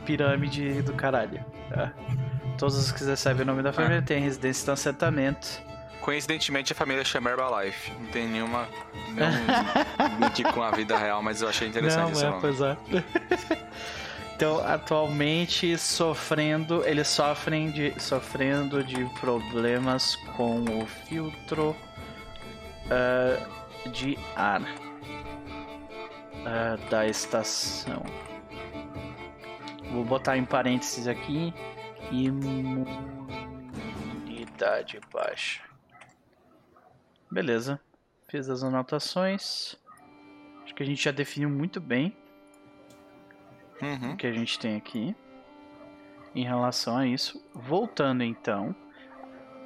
pirâmide do caralho. É. Todos os que recebem o nome da família é. têm residência no assentamento. Coincidentemente, a família chama Herbalife. Não tem nenhuma. Nenhum link com a vida real, mas eu achei interessante Não, esse é. Pois é. Então, atualmente sofrendo, eles sofrem de sofrendo de problemas com o filtro uh, de ar uh, da estação. Vou botar em parênteses aqui imunidade baixa. Beleza. Fiz as anotações. Acho que a gente já definiu muito bem uhum. o que a gente tem aqui em relação a isso. Voltando então,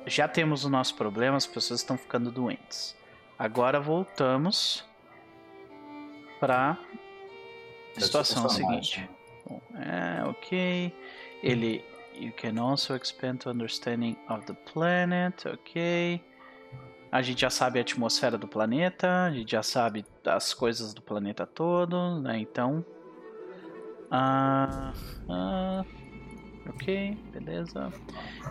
já temos o nosso problema, as pessoas estão ficando doentes. Agora voltamos para a situação seguinte. Bom, é, ok. Ele You can also expand to understanding of the planet, ok. A gente já sabe a atmosfera do planeta, a gente já sabe as coisas do planeta todo, né? Então. Ah, ah, ok, beleza.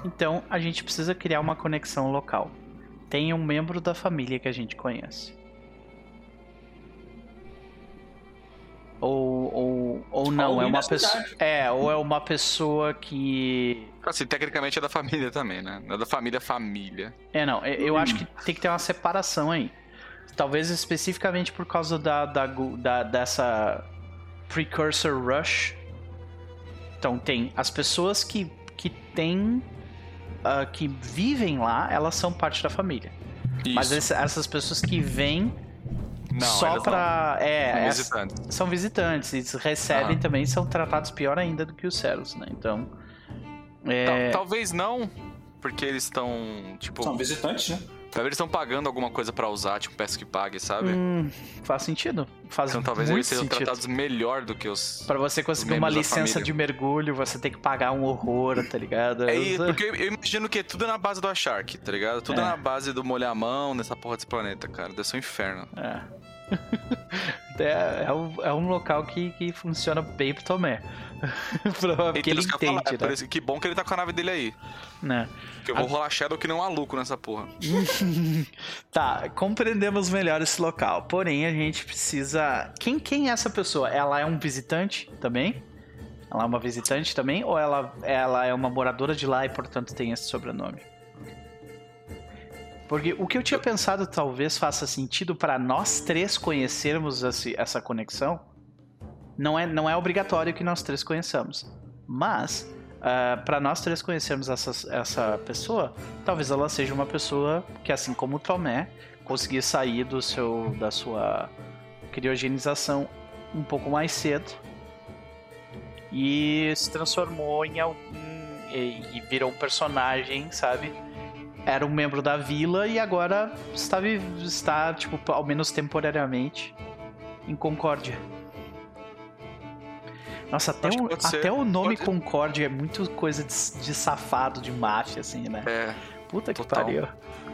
Então a gente precisa criar uma conexão local. Tem um membro da família que a gente conhece. Ou, ou, ou não, é uma pessoa. É, ou é uma pessoa que. Assim, tecnicamente é da família também, né? É da família família. É, não. Eu hum. acho que tem que ter uma separação aí. Talvez especificamente por causa da, da, da dessa precursor rush. Então tem as pessoas que, que têm. Uh, que vivem lá, elas são parte da família. Isso. Mas essas pessoas que vêm Não, só pra. É, São é- visitantes. são visitantes. Eles recebem Aham. também são tratados pior ainda do que os Ceros, né? Então. É, Tal- Talvez não, porque eles estão, tipo, São visitantes, né? talvez eles estão pagando alguma coisa pra usar, tipo, peça que pague, sabe? hum, faz sentido. Faz Então talvez muito eles sejam sentido. tratados melhor do que os. Pra você conseguir uma licença de mergulho, você tem que pagar um horror, tá ligado? É isso, porque eu eu imagino que é tudo na base do Shark, tá ligado? Tudo É. na base do molhar a mão nessa porra desse planeta, cara. Deve ser um inferno. É. é, é um, é um local que, que funciona bem pro Tomé. Porque ele que eu ia falar, entende, é né? Que bom que ele tá com a nave dele aí. né? Porque eu vou rolar Shadow que nem um maluco nessa porra. Tá, compreendemos melhor esse local. Porém, a gente precisa. Quem, quem é essa pessoa? Ela é um visitante também? Ela é uma visitante também? Ou ela, ela é uma moradora de lá e, portanto, tem esse sobrenome? Porque o que eu tinha pensado talvez faça sentido para nós três conhecermos essa conexão. Não é, não é obrigatório que nós três conheçamos. Mas, para nós três conhecermos essa, essa pessoa, talvez ela seja uma pessoa que, assim como o Tomé, conseguir sair do seu, da sua criogenização um pouco mais cedo e se transformou em algum. e, e virou um personagem, sabe? Era um membro da vila e agora está, está tipo, ao menos temporariamente, em Concórdia. Nossa, até, o, ser. até o nome Pode- Concórdia é muito coisa de, de safado, de máfia, assim, né? É. Puta que total. pariu.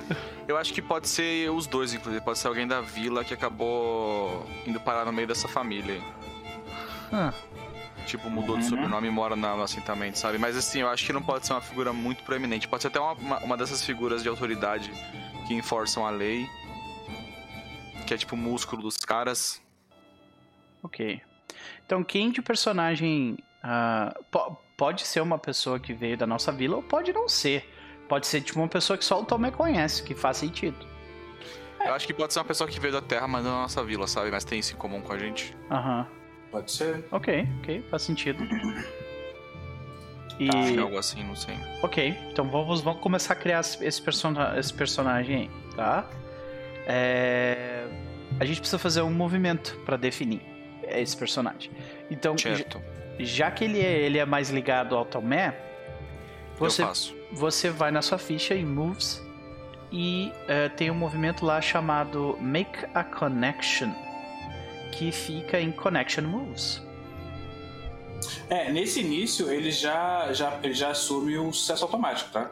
Eu acho que pode ser os dois, inclusive. Pode ser alguém da vila que acabou indo parar no meio dessa família. aí. Ah, Tipo, mudou de Uhum. sobrenome e mora no assentamento, sabe? Mas assim, eu acho que não pode ser uma figura muito proeminente. Pode ser até uma, uma, uma dessas figuras de autoridade que enforçam a lei. Que é tipo o músculo dos caras. ok. Então, quem de personagem ah, po- pode ser uma pessoa que veio da nossa vila ou pode não ser. Pode ser tipo uma pessoa que só o Tomé conhece, que faz sentido. Eu acho que pode ser uma pessoa que veio da Terra, mas não da nossa vila, sabe? Mas tem isso em comum com a gente. Aham. Pode ser. Ok, ok, faz sentido. E. Acho que é algo assim, não sei. Ok, então vamos, vamos começar a criar esse, persona- esse personagem aí, tá? É, A gente precisa fazer um movimento pra definir esse personagem. Então, Certo. já que ele é, ele é mais ligado ao Tomé, você, você vai na sua ficha em Moves e eh, tem um movimento lá chamado Make a Connection, que fica em Connection Moves. É, nesse início ele já, já, ele já assume o sucesso automático, tá?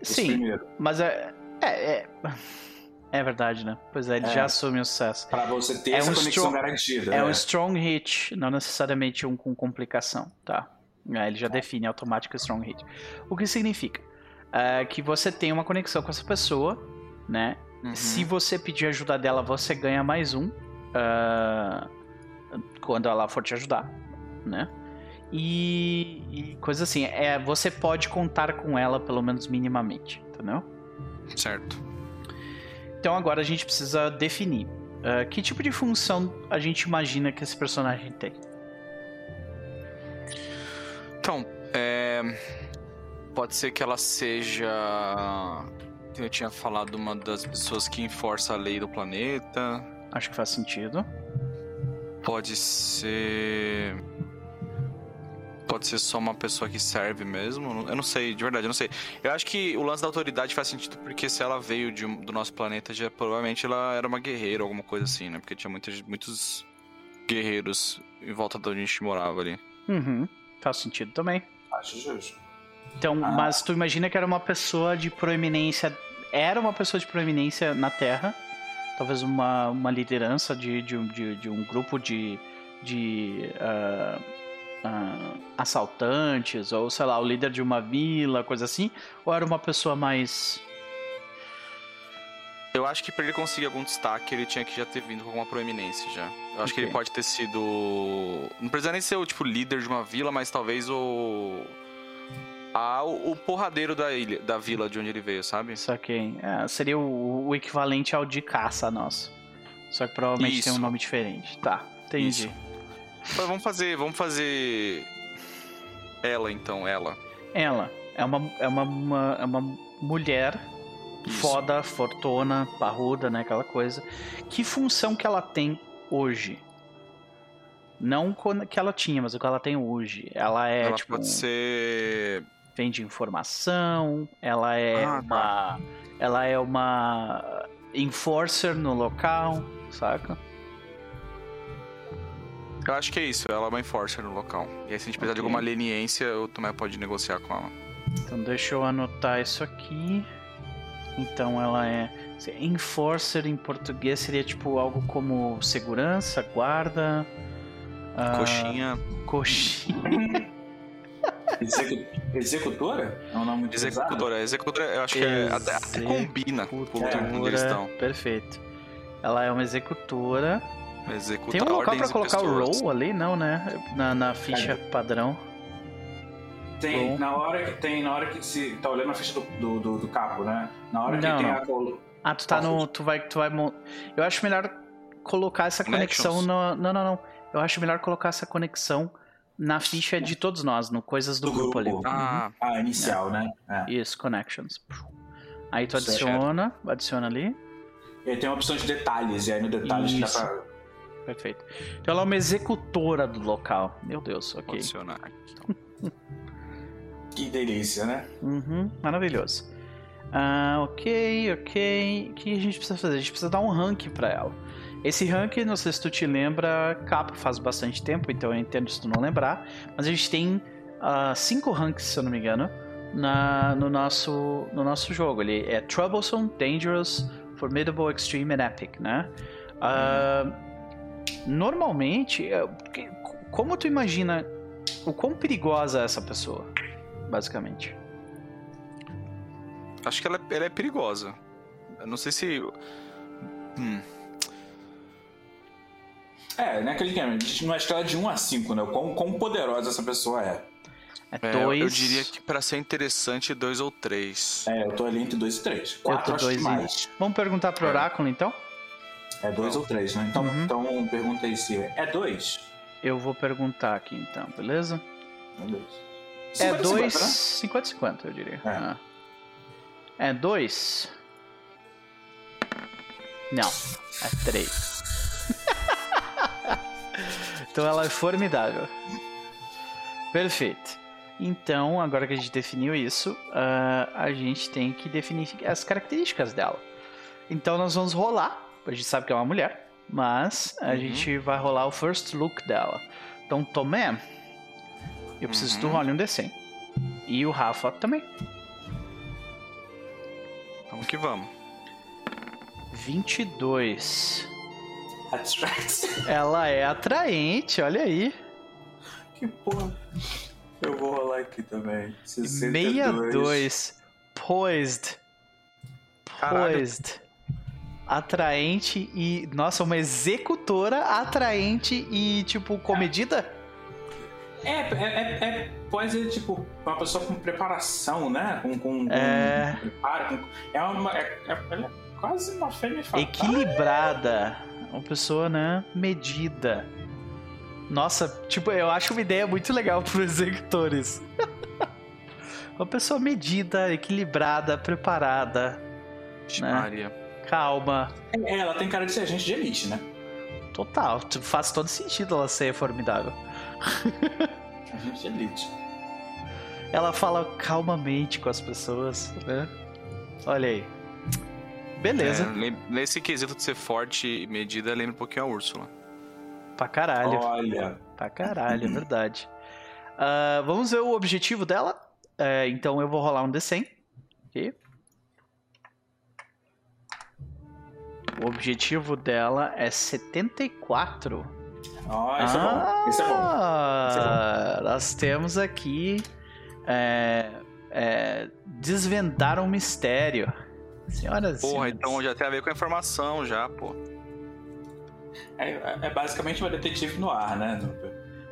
Esse Sim, Primeiro. mas é, é, é. é verdade, né? Pois é, ele É. já assume o sucesso. Pra você ter É essa um conexão strong- garantida. É né? um strong hit, não necessariamente um com complicação, tá? É, ele já define automático strong hit. O que significa? É, que você tem uma conexão com essa pessoa, né? Uhum. Se você pedir ajuda dela, você ganha mais um. Ah, quando ela for te ajudar, né? E, e coisa assim, é, você pode contar com ela pelo menos minimamente, entendeu? Certo. Então agora a gente precisa definir ah, que tipo de função a gente imagina que esse personagem tem. Então, é... pode ser que ela seja. Eu tinha falado uma das pessoas que enforça a lei do planeta. Acho que faz sentido. Pode ser. Pode ser só uma pessoa que serve mesmo. Eu não sei, de verdade, eu não sei. Eu acho que o lance da autoridade faz sentido porque se ela veio de um- do nosso planeta, já provavelmente ela era uma guerreira, alguma coisa assim, né? Porque tinha muitas, muitos guerreiros em volta de onde a gente morava ali. Uhum, faz sentido também. Acho justo. Então, Ah. mas tu imagina que era uma pessoa de proeminência. Era uma pessoa de proeminência na Terra. Talvez uma, uma liderança de, de, um- de, de um grupo de, de ah, ah, assaltantes, ou sei lá, o líder de uma vila, coisa assim. Ou era uma pessoa mais. Eu acho que pra ele conseguir algum destaque, ele tinha que já ter vindo com alguma proeminência já. Eu acho que ele pode ter sido. Não precisa nem ser o tipo líder de uma vila, mas talvez o. Ah, o, porradeiro da ilha, da vila de onde ele veio, sabe? Saquei. É, seria o, o equivalente ao de caça nosso. Só que provavelmente tem um Isso. nome diferente. Tá, entendi. Isso. Mas vamos fazer. Vamos fazer. Ela então, ela. Ela é uma, é uma, uma, é uma mulher foda, fortuna, parruda, né? Aquela coisa. Que função que ela tem hoje? Não que ela tinha, mas o que ela tem hoje. Ela é, ela tipo... pode ser... Vende informação, ela é Ah, uma... tá. Ela é uma enforcer no local, saca? Eu acho que é isso, ela é uma enforcer no local. E aí se a gente precisar de Ok. alguma leniência, o Tomé pode negociar com ela. Então deixa eu anotar isso aqui. Então ela é. Enforcer em português seria tipo algo como segurança, guarda. ah, Coxinha, Coxinha. Execu- Executora? É um nome executora. Executora, eu acho que é, até, até combina com o estão. Perfeito. Ela é uma executora. Executa Tem um local pra colocar o roll ali, não, né? Na, na ficha padrão. Tem, Bom. na hora que tem, na hora que se tá olhando a ficha do, do, do, do capo, né? Na hora Não, que tem não. a Ah, tu tá Qual no. Tu vai. Tu vai Eu acho melhor colocar essa conexão no. Não, não, não. Eu acho melhor colocar essa conexão na ficha de todos nós, no coisas do, Do grupo, ali. grupo. Ah, a inicial, né? É. Uhum. Isso, connections. Aí tu adiciona, adiciona ali. E aí tem uma opção de detalhes, e aí no detalhes Isso. dá pra. Perfeito. Então ela é uma executora do local. Meu Deus, ok. adicionar. Que delícia, né? Uhum, maravilhoso. Ah, ok, ok. O que a gente precisa fazer? A gente precisa dar um rank pra ela. Esse rank, não sei se tu te lembra, capa faz bastante tempo, então eu entendo se tu não lembrar. Mas a gente tem ah, cinco ranks, se eu não me engano, na, no, nosso, no nosso jogo. Ele é Troublesome, Dangerous, Formidable, Extreme e Epic, né? Ah, normalmente, que- como tu imagina o quão perigosa é essa pessoa, basicamente? Acho que ela, ela é perigosa. Eu não sei se. Hum, É, né? Aquele de- numa escala de 1 a 5, né? O quão, quão poderosa essa pessoa é. É é, dois. Eu diria que pra ser interessante, dois ou três. É, eu tô ali entre 2 e 3. 4 acho dois que e- mais. Vamos perguntar pro É. Oráculo então? É 2 ou 3, né? Então, Uhum. então pergunta aí se é 2. Eu vou perguntar aqui então, beleza? É 2. É 2. né? 50-50, eu diria. É. Ah. É 2. Não, é 3. então ela é formidável. Perfeito. Então, agora que a gente definiu isso, ah, a gente tem que definir as características dela. Então nós vamos rolar. A gente sabe que é uma mulher, mas a Uhum. gente vai rolar o first look dela. Então, Tomé, eu preciso que tu Uhum. role um D100. E o Rafa também. Vamos que vamos. 22. Attract. Ela é atraente, olha aí. que porra. Eu vou rolar aqui também. 62. 62. Poised. Caralho. Poised. Atraente e. Nossa, uma executora atraente e, tipo, comedida? É, é, é, é- pode ser, tipo, uma pessoa com preparação, né? Com, com, com É. preparo. com- é uma. É, é- ela é quase uma fêmea fatal. Equilibrada. Uma pessoa, né? Medida. Nossa, tipo, eu acho uma ideia muito legal para executores. uma pessoa medida, equilibrada, preparada, Né? Maria. calma. É, ela tem cara de ser agente de elite, né? Total, faz todo sentido ela ser formidável. Agente de elite. Ela fala calmamente com as pessoas, né? Olha aí. Beleza, É, nesse quesito de ser forte e medida, lembra um pouquinho a Úrsula. pra caralho. Olha. Pra caralho, é verdade. Ah, vamos ver o objetivo dela. É, então eu vou rolar um D100. Ok? O objetivo dela é 74. Ó, esse é bom. Esse é bom. Ah, Nós temos aqui. é, é, desvendar um mistério. Senhoras e Porra, senhores. então já tem a ver com a informação já, pô. É, é- é basicamente uma detetive no ar, né?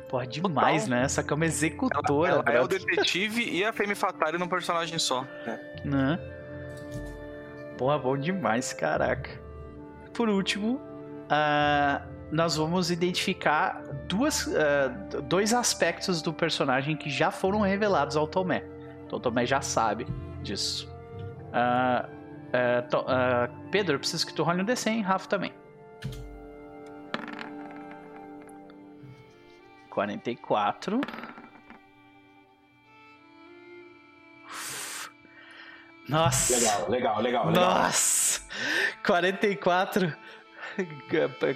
Porra, demais, né? Essa que é uma executora. Ela é o detetive e a Femme Fatale num personagem só. Né? Porra, bom demais, caraca. Por último, ah, nós vamos identificar duas, ah, dois aspectos do personagem que já foram revelados ao Tomé. Então o Tomé já sabe disso. Ah, Uh, to, uh, Pedro, eu preciso que tu role um D100, Rafa também. 44. Nossa. Legal, legal, legal. legal. Nossa. 44.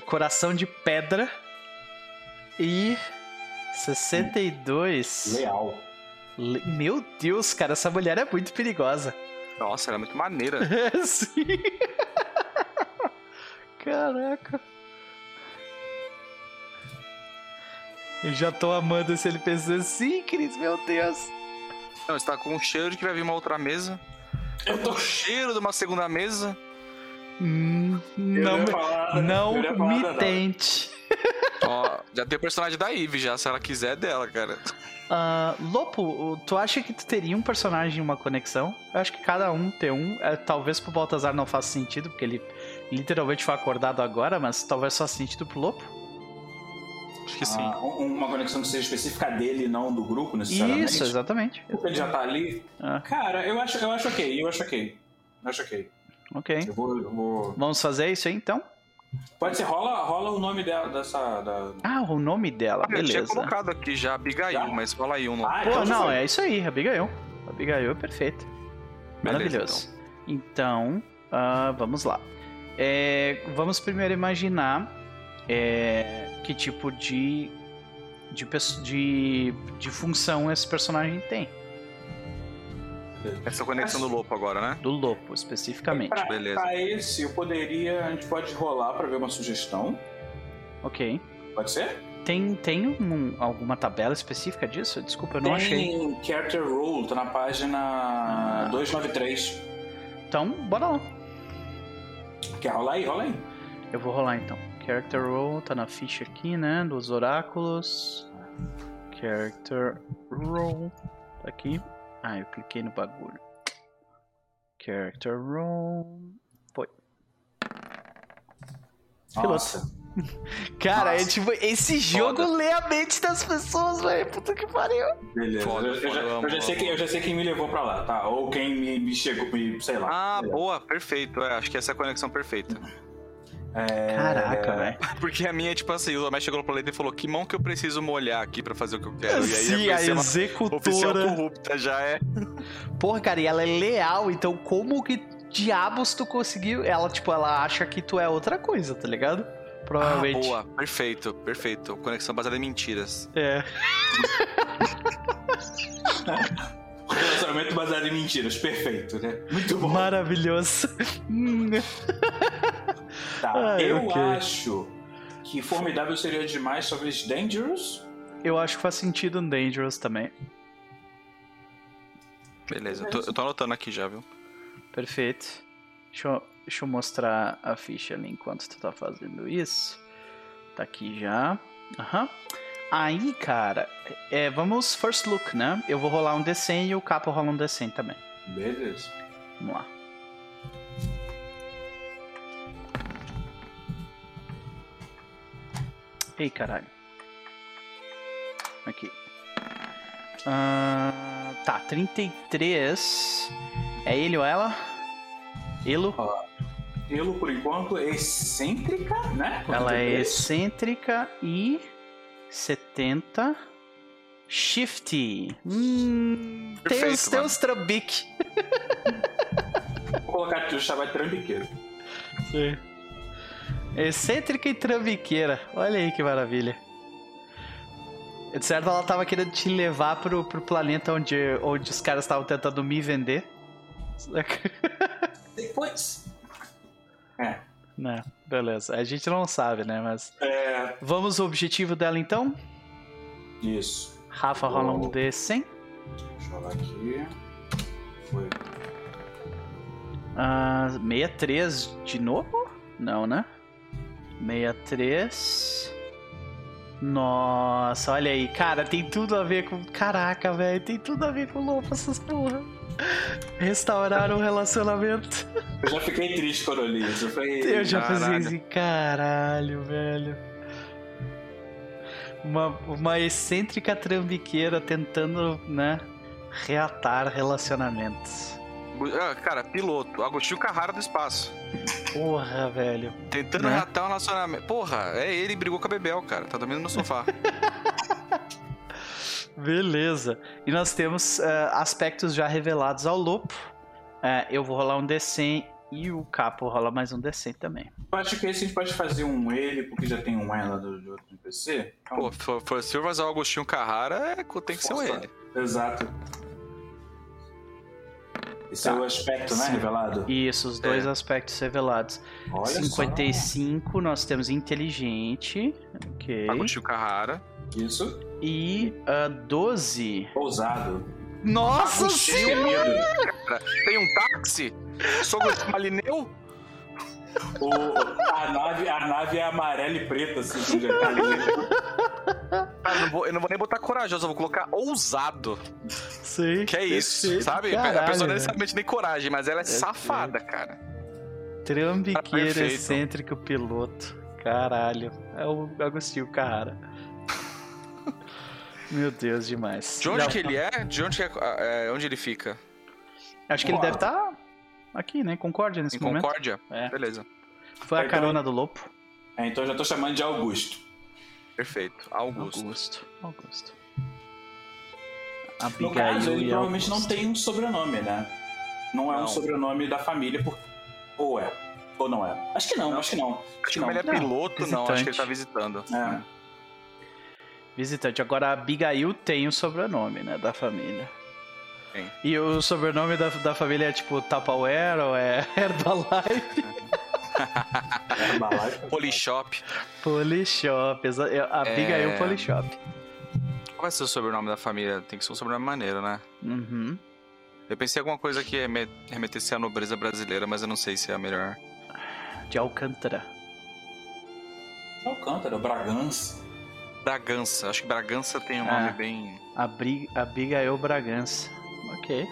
Coração de pedra. E 62. Leal. Meu Deus, cara, essa mulher é muito perigosa. Nossa, ela é muito maneira. Sim. Caraca. Eu já tô amando esse NPC sim, Cris, meu Deus. Não, está com um cheiro de que vai vir uma outra mesa. Eu tô cheiro de uma segunda mesa. Hum, não falar, não me nada. tente. Ó, já tem o personagem da Eve já, se ela quiser é dela, cara. Uh, Lopo, tu acha que tu teria um personagem e uma conexão? Eu acho que cada um ter um. É, talvez pro Baltazar não faça sentido, porque ele literalmente foi acordado agora, mas talvez faça sentido pro Lopo. Acho que sim. Ah, uma conexão que seja específica dele, não do grupo, necessariamente. Isso, exatamente. Porque ele já tá ali. Ah. Cara, eu acho, eu acho ok, eu acho ok. Eu acho ok. Ok. Eu vou, eu vou... Vamos fazer isso aí então? Pode ser, rola, rola o nome dela, dessa. Da... Ah, o nome dela, ah, beleza. Eu tinha colocado aqui já Abigail, já? mas rola aí um nome. Ah, Pô, então não, é isso aí, Abigail. Abigail é perfeito. Maravilhoso. Beleza, então, então uh, vamos lá. É, vamos primeiro imaginar é, que tipo de, de, de, de função esse personagem tem. Essa conexão do Lopo agora, né? Do Lopo, especificamente. Pra, Beleza. Pra esse, eu poderia. A gente pode rolar pra ver uma sugestão. Ok. Pode ser? Tem, tem um, alguma tabela específica disso? Desculpa, eu não tem achei. Tem Character Rule, tá na página ah. 293. Então, bora lá. Quer rolar aí? Rola aí. Eu vou rolar então. Character Role tá na ficha aqui, né? Dos oráculos. Character Role. Tá aqui. Ah, eu cliquei no bagulho. Character Role. Foi. Nossa. Cara, Nossa. é tipo, esse jogo Foda. lê a mente das pessoas, velho. Puta que pariu. Beleza. Foda, eu, eu, já, eu, já, sei quem, eu já sei quem me levou pra lá, tá? Ou quem me, me chegou, me, sei lá. Ah, boa, perfeito. É, acho que essa é a conexão perfeita. É... Caraca, velho. Porque a minha, tipo assim, o Tomé chegou no planeta e falou: que mão que eu preciso molhar aqui pra fazer o que eu quero. E aí Sim, a executora. Oficial corrupta já é. Porra, cara, e ela é leal, então como que diabos tu conseguiu? Ela, tipo, ela acha que tu é outra coisa, tá ligado? Provavelmente. Ah, boa, perfeito, perfeito. Conexão baseada em mentiras. É. Relacionamento baseado em mentiras, perfeito, né? Muito bom. Maravilhoso. Tá, Ai, eu okay. acho que Formidável seria demais, talvez Dangerous. Eu acho que faz sentido um Dangerous também. Beleza, eu tô, eu tô anotando aqui já, viu? Perfeito. Deixa eu, deixa eu mostrar a ficha ali enquanto tu tá fazendo isso. Tá aqui já. Aham. Uhum. Aí, cara, é, vamos first look, né? Eu vou rolar um D100 e o Capo rola um D100 também. Beleza. Vamos lá. Ei, caralho. Aqui. Uh, tá, 33. É ele ou ela? Elo? Elo, por enquanto, é excêntrica, né? Quanto ela é excêntrica e 70. Shifty. Hum, Perfeito, tem os, trambique. Vou colocar aqui o chamar trambiqueiro. Sim. Excêntrica e trambiqueira. Olha aí que maravilha. De certo, ela tava querendo te levar pro, pro planeta onde, onde os caras estavam tentando me vender. Depois. É. Né, beleza. A gente não sabe, né? Mas. É... Vamos ao objetivo dela então? Isso. Rafa rola um D100. Deixa eu rolar aqui. Foi. Ah, 63 de novo? Não, né? 63. Nossa, olha aí. Cara, tem tudo a ver com. Caraca, velho. Tem tudo a ver com louco essas porra. Restaurar um relacionamento. Eu já fiquei triste quando eu li isso. Falei, eu já pensei assim, caralho, velho. Uma, uma excêntrica trambiqueira tentando, né, reatar relacionamentos. Ah, cara, piloto. Agostinho Carrara do espaço. Porra, velho. Tentando Né? ratar o nacionamento. Porra, é ele que brigou com a Bebel, cara. Tá dormindo no sofá. Beleza. E nós temos eh, aspectos já revelados ao lobo. Eh, eu vou rolar um D100 e o Capo rola mais um D100 também. Eu acho que esse a gente pode fazer um ele, porque já tem um ela do, do outro NPC. Então, Pô, for, for, se for fazer o Agostinho Carrara, é, tem que ser um força. ele. Exato. Esse Tá. é o aspecto, né? Revelado. Isso, os dois É. aspectos revelados. Olha 55, nós temos inteligente. Ok. Agostinho Carrara. só. Isso. E ah, 12. Ousado. Nossa cara. Tem um táxi? Sogro de Malineu? O, a, nave, a nave é amarela e preta, assim. Cara, eu não vou- eu não vou nem botar corajoso, eu vou colocar ousado. Sim. Que é isso, perfeito, sabe? a caralho, pessoa não é velho. necessariamente nem coragem, mas ela é Perfeito. safada, cara. Trambiqueiro Perfeito. excêntrico piloto. Caralho. É o Agostinho Carrara. Meu Deus, demais. De onde Não, que ele é? De onde, é, é, onde ele fica? Acho que ele deve estar aqui, né? em Concórdia nesse Em momento. Concórdia? É. Beleza. Foi a Então- carona do Lopo. É, então eu já tô chamando de Augusto. Perfeito. Augusto. Augusto. Augusto. No Abigail caso, ele provavelmente Augusto. não tem um sobrenome, né? Não é um Não. sobrenome da família, por... ou é? Ou não é? Acho que não, Não. acho que não. Acho Acho que não. ele é Não, piloto, não. Acho que ele tá visitando. É. Visitante. Agora a Abigail tem o sobrenome, né? Da família. E o sobrenome da, da família é tipo Tupperware ou é Herbalife? Polishop. Polishop. exa- é, Abigail É. Polishop. Qual vai ser o sobrenome da família? Tem que ser um sobrenome maneiro, né? Uhum. Eu pensei em alguma coisa que reme- remetesse à nobreza brasileira, mas eu não sei se é a melhor. De Alcântara. Alcântara, Bragança. Bragança. Acho que Bragança tem um Ah. nome bem. Abri- Abigail Bragança. Ok.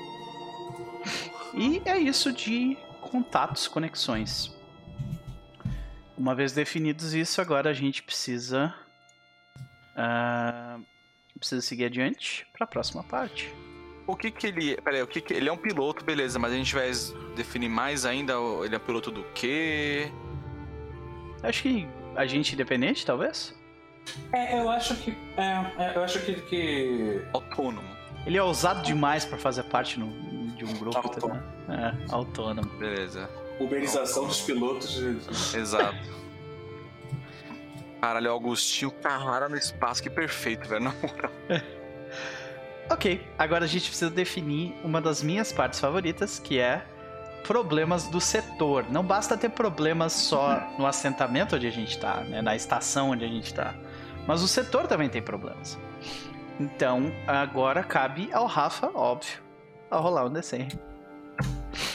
E é isso de contatos, conexões. Uma vez definidos isso, agora a gente precisa. ah, precisa seguir adiante para a próxima parte. O que que ele. Peraí, o que que. Ele é um piloto, beleza, mas a gente vai definir mais ainda. Ele é piloto do quê? Acho que agente independente, talvez? É, eu acho que. É, é, eu acho que. que... Autônomo. Ele é ousado demais para fazer parte no- de um grupo, Autônomo. entendeu? É, autônomo. Beleza. Uberização dos pilotos. de- Exato. Caralho, Augustinho Carrara no espaço, que perfeito, velho. Na moral. Ok, agora a gente precisa definir uma das minhas partes favoritas, que é problemas do setor. Não basta ter problemas só no assentamento onde a gente tá, né, na estação onde a gente tá, mas o setor também tem problemas. Então, agora cabe ao Rafa, óbvio, a rolar um D100.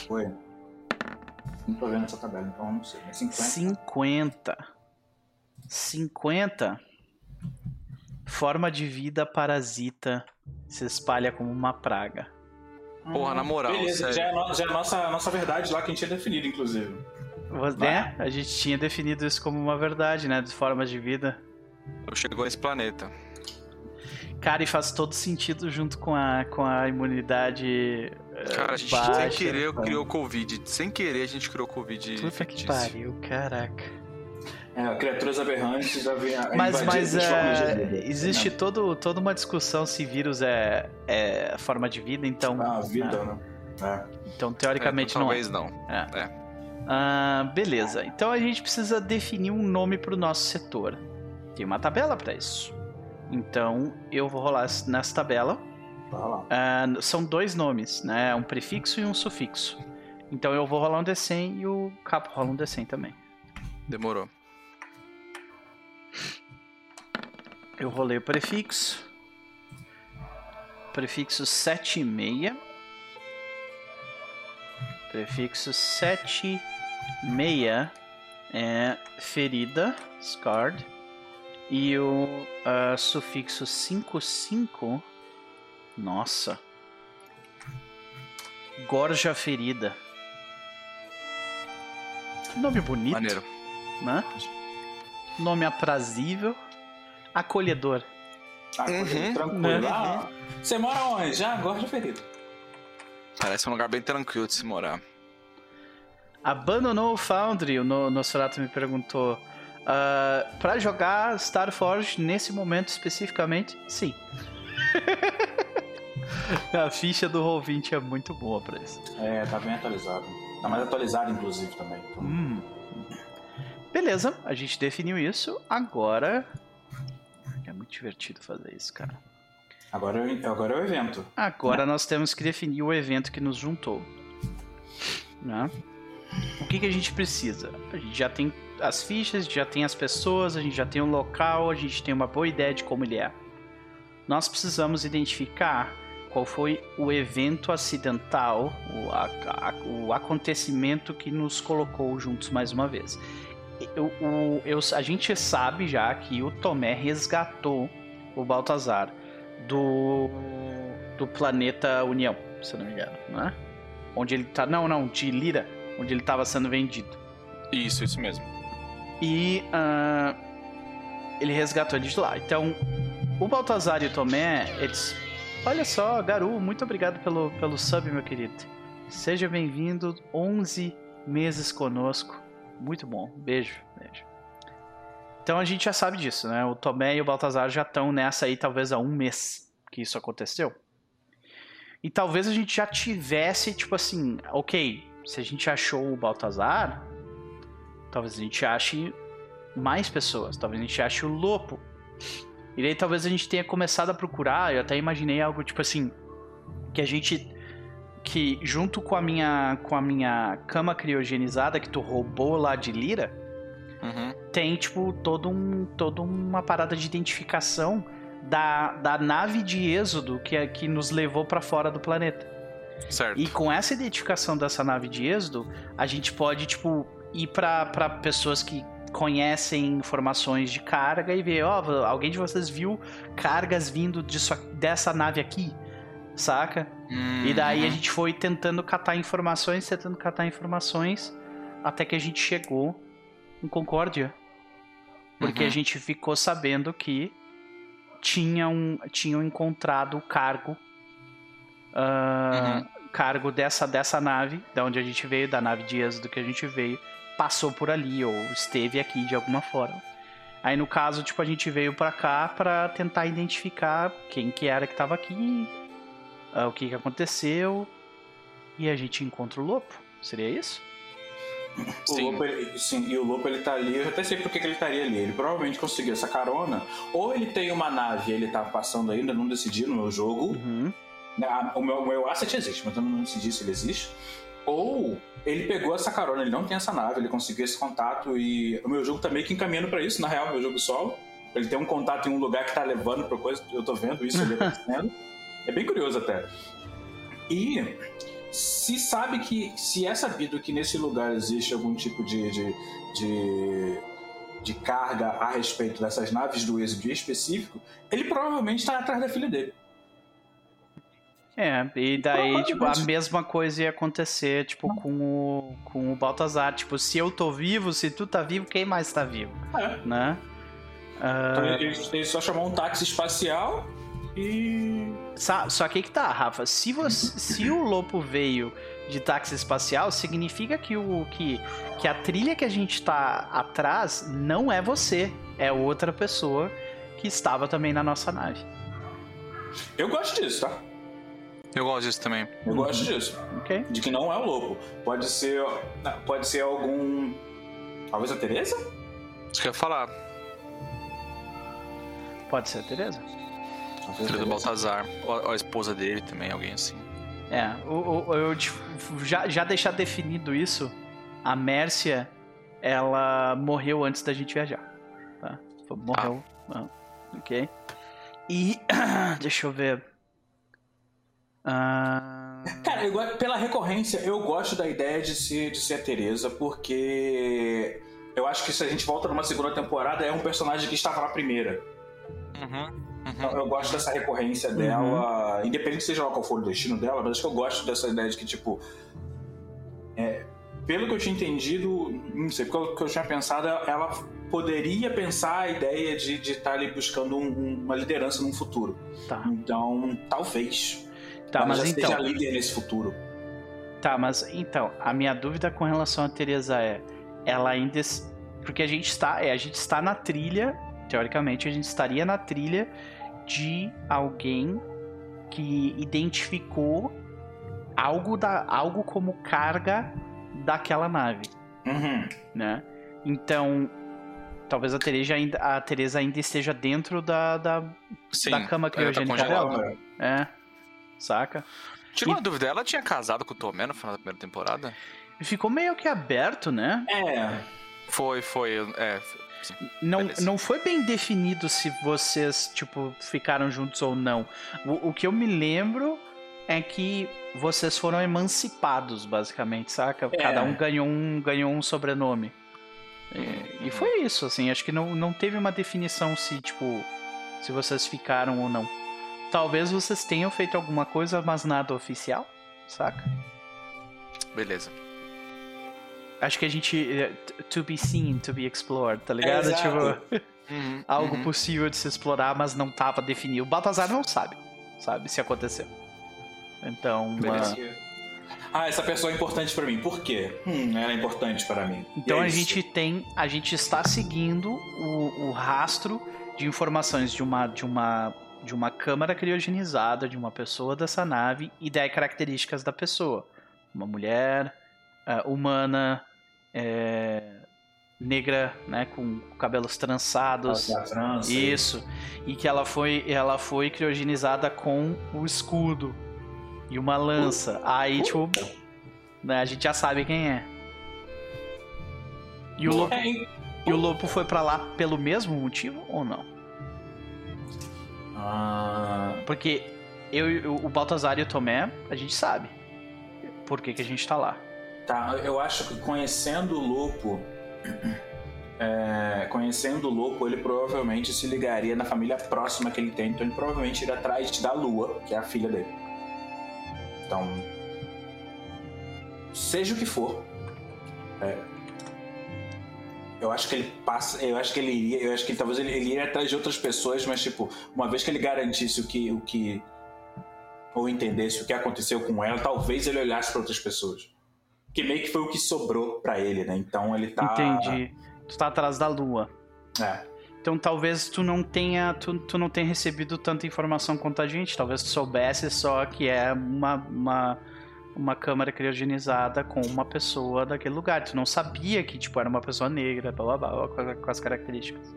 Foi. Não tô vendo essa tabela, então eu não sei. É 50. 50. 50. Forma de vida parasita se espalha como uma praga. Porra, na moral, Beleza, sério. já é, a no- já é a nossa, a nossa verdade lá que a gente tinha definido, inclusive. Né? A gente tinha definido isso como uma verdade, né? De formas de vida. Eu chegou nesse planeta. Cara, e faz todo sentido junto com a, com a imunidade. eh, Cara, a gente baixa. sem querer criou Covid. Sem querer a gente criou Covid Puta que fictício. pariu, caraca. É, criaturas aberrantes já vem a Mas, mas é, existe né? todo, toda uma discussão se vírus é, é forma de vida, então. Ah, vida, né? né? Então, teoricamente, É, não é. talvez não. Ah, beleza, então a gente precisa definir um nome para o nosso setor. Tem uma tabela para isso. Então eu vou rolar nessa tabela. Lá. Ah, são dois nomes, né? Um prefixo e um sufixo. Então eu vou rolar um D100 e o capo rola um D100 também. Demorou. Eu rolei o prefixo. Prefixo 7 e meia. Prefixo 7 meia é ferida, scarred. E o ah, sufixo 55, nossa. Gorja ferida. Que nome bonito, Maneiro. né? Nome aprazível, acolhedor. Ah, Uhum. tranquilo. Né? Ah, você mora onde? Já, agora de ferido. Parece um lugar bem tranquilo de se morar. Abandonou o Foundry? O Nosferatu me perguntou. Uh, pra jogar Starforge nesse momento especificamente, sim. A ficha do Roll20 é muito boa pra isso. É, tá bem atualizado. Tá mais atualizado, inclusive, também. Então... Hum. Beleza, a gente definiu isso. Agora. É muito divertido fazer isso, cara. Agora, agora é o evento. Agora nós temos que definir o evento que nos juntou. Né? O que, que a gente precisa? A gente já tem as fichas, já tem as pessoas, a gente já tem o local, a gente tem uma boa ideia de como ele é. Nós precisamos identificar qual foi o evento acidental, o, a, a, o acontecimento que nos colocou juntos mais uma vez. Eu, o, eu, a gente sabe já que o Tomé resgatou o Baltazar do, do planeta União, se não me engano, né? Onde ele tá. Não, não, de Lira, onde ele estava sendo vendido. Isso, isso mesmo. E uh, ele resgatou ele de lá. Então, o Baltazar e o Tomé, eles Olha só, Garu, muito obrigado pelo, pelo sub, meu querido. Seja bem-vindo, 11 meses conosco. Muito bom. Beijo, beijo. Então a gente já sabe disso, né? O Tomé e o Baltazar já estão nessa aí, talvez há um mês que isso aconteceu. E talvez a gente já tivesse, tipo assim, ok, se a gente achou o Baltazar, talvez a gente ache mais pessoas, talvez a gente ache o Lopo, e daí talvez a gente tenha começado a procurar, eu até imaginei algo tipo assim, que a gente que junto com a minha com a minha cama criogenizada que tu roubou lá de Lira, uhum. tem tipo todo um todo uma parada de identificação da, da nave de êxodo que que nos levou para fora do planeta. Certo. E com essa identificação dessa nave de êxodo, a gente pode tipo ir para pessoas que conhecem informações de carga e vê, ó, oh, alguém de vocês viu cargas vindo disso, dessa nave aqui, saca? Uhum. E daí a uhum. gente foi tentando catar informações, tentando catar informações, até que a gente chegou em Concórdia. Porque uhum. a gente ficou sabendo que tinham, tinham encontrado o cargo. Uh, uhum. Cargo dessa, dessa nave, da onde a gente veio, da nave de êxodo que a gente veio passou por ali ou esteve aqui de alguma forma. Aí no caso, tipo, a gente veio para cá para tentar identificar quem que era que estava aqui, uh, o que que aconteceu e a gente encontra o Lopo. Seria isso? O sim. Lopo, ele, sim, e o Lopo ele tá ali, eu até sei por que ele estaria ali. Ele provavelmente conseguiu essa carona, ou ele tem uma nave ele tá passando ainda, não decidi no meu jogo. Uhum. O, meu, o meu asset existe, mas eu não decidi se ele existe. Ou ele pegou essa carona, ele não tem essa nave, ele conseguiu esse contato e o meu jogo tá meio que encaminhando para isso, na real, meu jogo solo. Ele tem um contato em um lugar que tá levando pra coisa, eu tô vendo isso ali acontecendo. é bem curioso até. E se sabe que, se é sabido que nesse lugar existe algum tipo de, de, de, de carga a respeito dessas naves do êxodo específico, ele provavelmente está atrás da filha dele. É, e daí, tipo, a mesma coisa ia acontecer, tipo, com o, com o Baltazar. Tipo, se eu tô vivo, se tu tá vivo, quem mais tá vivo? É. Né? Então uh... ele, ele só chamou um táxi espacial e. Só, só que que tá, Rafa. Se, você, se o Lopo veio de táxi espacial, significa que, o, que, que a trilha que a gente tá atrás não é você, é outra pessoa que estava também na nossa nave. Eu gosto disso, tá? Eu gosto disso também. Eu gosto disso. Ok. De que não é o lobo. Pode ser. Pode ser algum. Talvez a Teresa? Isso que eu ia falar. Pode ser a Teresa. Filho do Baltazar. Ou a esposa dele também, alguém assim. É, eu, eu, eu já, já deixar definido isso, a Mércia, ela morreu antes da gente viajar. Tá? Morreu. Ah. Ah, ok. E. deixa eu ver. Ah... Cara, eu, pela recorrência, eu gosto da ideia de ser, de ser a Teresa, porque eu acho que se a gente volta numa segunda temporada, é um personagem que estava na primeira. Uhum, uhum. Eu gosto dessa recorrência dela, uhum. independente seja lá qual for o destino dela, mas acho que eu gosto dessa ideia de que, tipo. É, pelo que eu tinha entendido, não sei, porque que eu tinha pensado, ela poderia pensar a ideia de, de estar ali buscando um, uma liderança num futuro. Tá. Então, talvez Tá, mas, mas então. líder nesse futuro. Tá, mas então, a minha dúvida com relação a Teresa é, ela ainda porque a gente está, é, a gente está na trilha, teoricamente a gente estaria na trilha de alguém que identificou algo da algo como carga daquela nave, Uhum. né? Então, talvez a Teresa ainda, a Teresa ainda esteja dentro da, da, Sim, da cama ela tá criogênica congelada. dela. É. Saca? Tira uma dúvida, ela tinha casado com o Tomé no final da primeira temporada? Ficou meio que aberto, né? É. Foi, foi. É. Não, Beleza. não foi bem definido se vocês, tipo, ficaram juntos ou não. O, o que eu me lembro é que vocês foram emancipados, basicamente, saca? É. Cada um ganhou um, ganhou um sobrenome. E, e foi isso, assim. Acho que não, não teve uma definição se, tipo, se vocês ficaram ou não. Talvez vocês tenham feito alguma coisa, mas nada oficial, saca? Beleza. Acho que a gente. eh, To be seen, to be explored, tá ligado? exato. tipo. Uhum, algo uhum. possível de se explorar, mas não tava definido. O Baltazar não sabe, sabe, se aconteceu. Então, Beleza. ah, Ah, essa pessoa é importante pra mim. Por quê? Hum, ela é importante pra mim. então é a isso. gente tem, a gente está seguindo o, o rastro de informações de uma, de uma, de uma câmara criogenizada de uma pessoa dessa nave e daí características da pessoa, uma mulher ah, humana, é, negra, né, com cabelos trançados. Da França. Isso. E que ela foi, ela foi criogenizada com o escudo e uma lança. Aí, tipo, né, a gente já sabe quem é. E o É, hein? e o Lopo foi pra lá pelo mesmo motivo ou não? Ah, Porque eu, e o Baltazar e o Tomé, a gente sabe por que, que a gente tá lá. tá, eu acho que conhecendo o Lopo. é, conhecendo o Lopo, ele provavelmente se ligaria na família próxima que ele tem. Então ele provavelmente iria atrás da Lua, que é a filha dele. Então. Seja o que for. é, eu acho que ele passa. Eu acho que ele iria. Eu acho que talvez ele, ele iria atrás de outras pessoas, mas tipo, uma vez que ele garantisse o que. O que ou entendesse o que aconteceu com ela, talvez ele olhasse para outras pessoas. Que meio que foi o que sobrou pra ele, né? Então ele tá. Entendi. Tu tá atrás da lua. É. Então talvez tu não tenha, tu, tu não tenha recebido tanta informação quanto a gente. Talvez tu soubesse só que é uma, uma, uma câmara criogenizada com uma pessoa daquele lugar. Tu não sabia que tipo era uma pessoa negra, blá blá blá, com, com as características.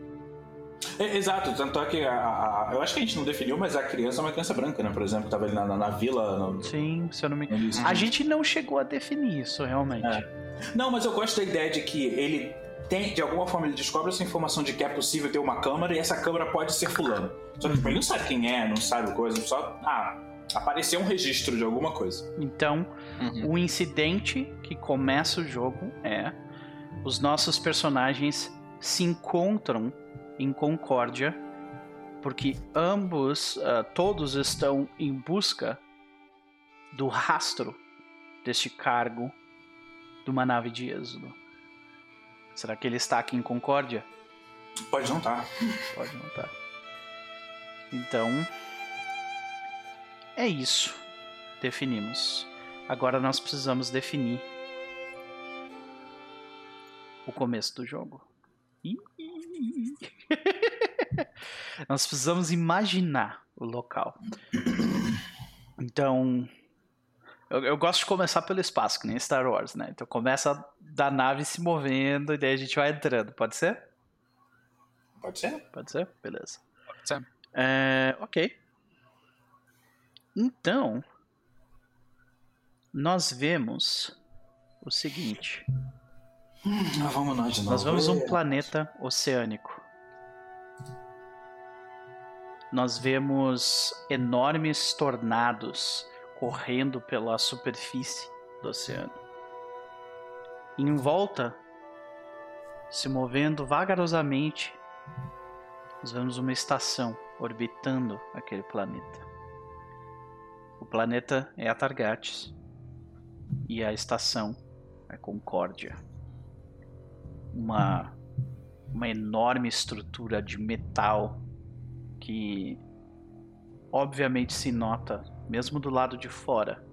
É, Exato, tanto é que a, a- eu acho que a gente não definiu, mas a criança é uma criança branca, né? Por exemplo, que tava ali na, na, na vila. No, Sim, se eu não me no início. A gente não chegou a definir isso realmente. É. Não, mas eu gosto da ideia de que ele tem, de alguma forma, ele descobre essa informação de que é possível ter uma câmara e essa câmara pode ser fulano. Só que tipo, ele não sabe quem é, não sabe coisa, só. Ah, apareceu um registro de alguma coisa. Então, Uhum. o incidente que começa o jogo é os nossos personagens se encontram em Concórdia porque ambos, ah, todos estão em busca do rastro deste cargo de uma nave de êxodo. Será que ele está aqui em Concórdia? Pode não tá. Pode não estar. Então, é isso. Definimos. Agora nós precisamos definir o começo do jogo. Nós precisamos imaginar o local. Então, eu, eu gosto de começar pelo espaço, que nem Star Wars, né? Então começa da nave se movendo e daí a gente vai entrando. Pode ser? Pode ser? Pode ser? Beleza. Pode ser. É, ok. Então, nós vemos o seguinte: Ah, vamos nós de novo. nós vemos um planeta oceânico. Nós vemos enormes tornados correndo pela superfície do oceano. Em volta, se movendo vagarosamente, nós vemos uma estação orbitando aquele planeta. O planeta é Atargates e a estação é Concórdia. Uma, uma enorme estrutura de metal que obviamente se nota, mesmo do lado de fora,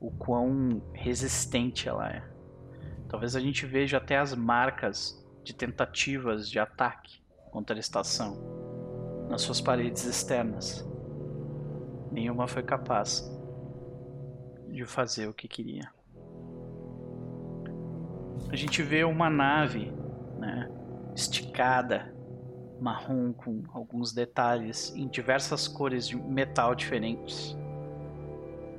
o quão resistente ela é. Talvez a gente veja até as marcas de tentativas de ataque contra a estação nas suas paredes externas. Nenhuma foi capaz de fazer o que queria. A gente vê uma nave, né, esticada, marrom com alguns detalhes em diversas cores de metal diferentes.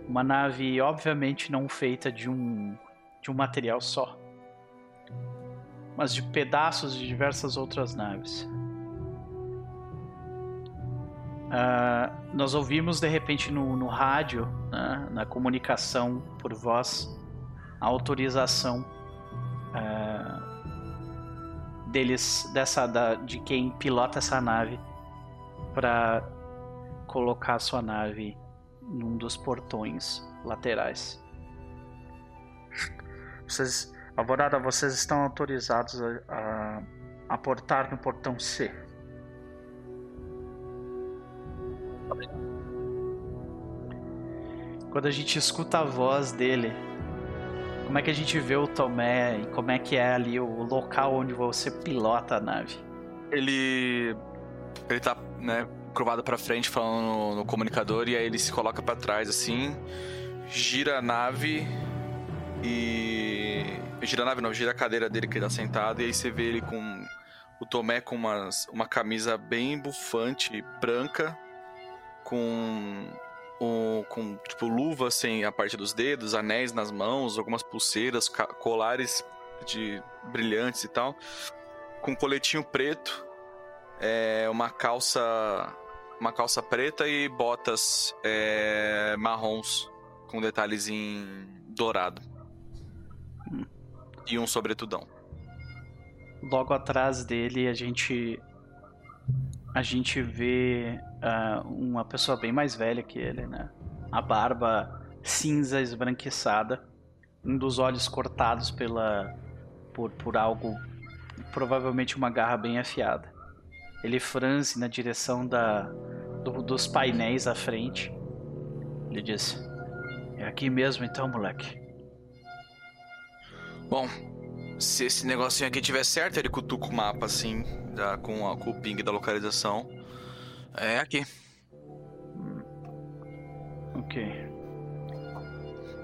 Uma nave obviamente não feita de um de um material só, mas de pedaços de diversas outras naves. Uh, nós ouvimos de repente no, no rádio, né, na comunicação por voz, a autorização uh, deles, dessa, da, de quem pilota essa nave, para colocar sua nave num dos portões laterais. Vocês, Alvorada, vocês estão autorizados a, a, a portar no portão C. Quando a gente escuta a voz dele, como é que a gente vê o Tomé e como é que é ali o local onde você pilota a nave? Ele. Ele tá, né, curvado pra frente falando no, no comunicador e aí ele se coloca para trás assim, gira a nave e. Gira a nave não, gira a cadeira dele que ele tá sentado e aí você vê ele com. O Tomé com umas, uma camisa bem bufante, branca, com um, com tipo luva sem a parte dos dedos, anéis nas mãos, algumas pulseiras, colares de brilhantes e tal, com um coletinho preto, é, uma calça uma calça preta e botas é, marrons com detalhes em dourado e um sobretudão. Logo atrás dele a gente a gente vê uh, uma pessoa bem mais velha que ele, né? A barba cinza esbranquiçada, um dos olhos cortados pela por, por algo, provavelmente uma garra bem afiada. Ele franze na direção da, do, dos painéis à frente. Ele diz: É aqui mesmo então, moleque. Bom, se esse negocinho aqui tiver certo, ele cutuca o mapa assim, da, com, a, com o ping da localização. É aqui. Ok.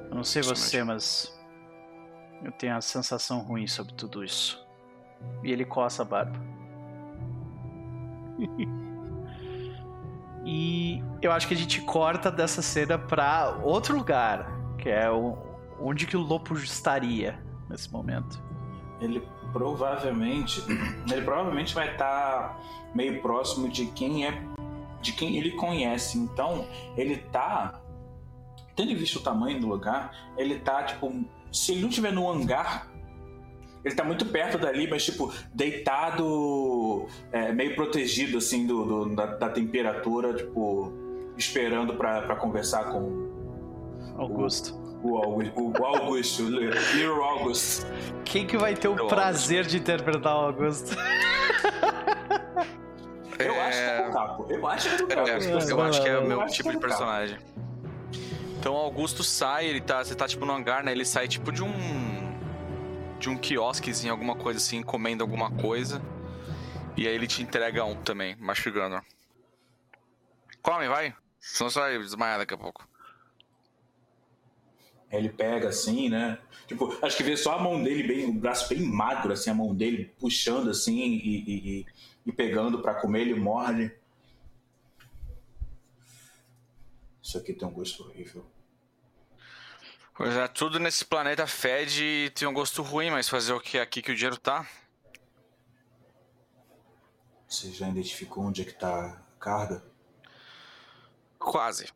Eu não sei você, mas eu tenho a sensação ruim sobre tudo isso. E ele coça a barba. e eu acho que a gente corta dessa cena pra outro lugar, que é o, onde que o Lopo estaria nesse momento. Ele provavelmente, ele provavelmente vai estar tá meio próximo de quem é, de quem ele conhece. Então, ele tá, tendo visto o tamanho do lugar, ele tá tipo, se ele não estiver no hangar, ele tá muito perto dali, mas tipo deitado, é, meio protegido assim do, do da, da, temperatura, tipo esperando para conversar com Augusto. O Augusto, o Augusto, Little August. Quem que vai ter o prazer de interpretar o Augusto? Eu é... acho que é o Capo. Eu acho que é o Capo. É, eu acho que é o meu tipo de personagem. Então o Augusto sai, ele tá. Você tá tipo no hangar, né? Ele sai tipo de um. De um quiosquezinho, alguma coisa assim, comendo alguma coisa. E aí ele te entrega um também, mastigando. Come, vai. Senão você vai desmaiar daqui a pouco. Ele pega assim, né? Tipo, acho que vê só a mão dele, bem, o braço bem magro, assim, a mão dele puxando assim e, e, e pegando para comer, ele morde. Isso aqui tem um gosto horrível. Pois é, tudo nesse planeta fede e tem um gosto ruim, mas fazer o que aqui que o dinheiro tá? Você já identificou onde é que tá a carga? Quase.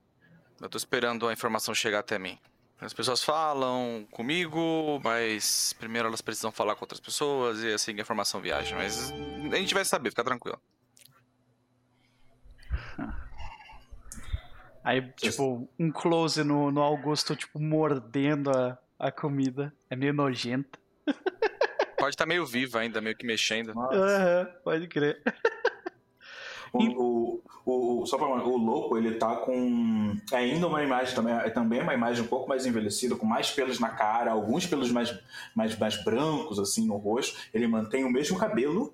Eu tô esperando a informação chegar até mim. As pessoas falam comigo, mas primeiro elas precisam falar com outras pessoas e assim a informação viaja. Mas a gente vai saber, fica tranquilo. Aí, tipo, um close no, no Augusto, tipo, mordendo a, a comida. É meio nojento. Pode estar tá meio vivo ainda, meio que mexendo. Aham, uhum, pode crer. O, o, o, só pra, o louco, ele tá com ainda uma imagem também, é também uma imagem um pouco mais envelhecida, com mais pelos na cara, alguns pelos mais, mais, mais brancos, assim, no rosto. Ele mantém o mesmo cabelo,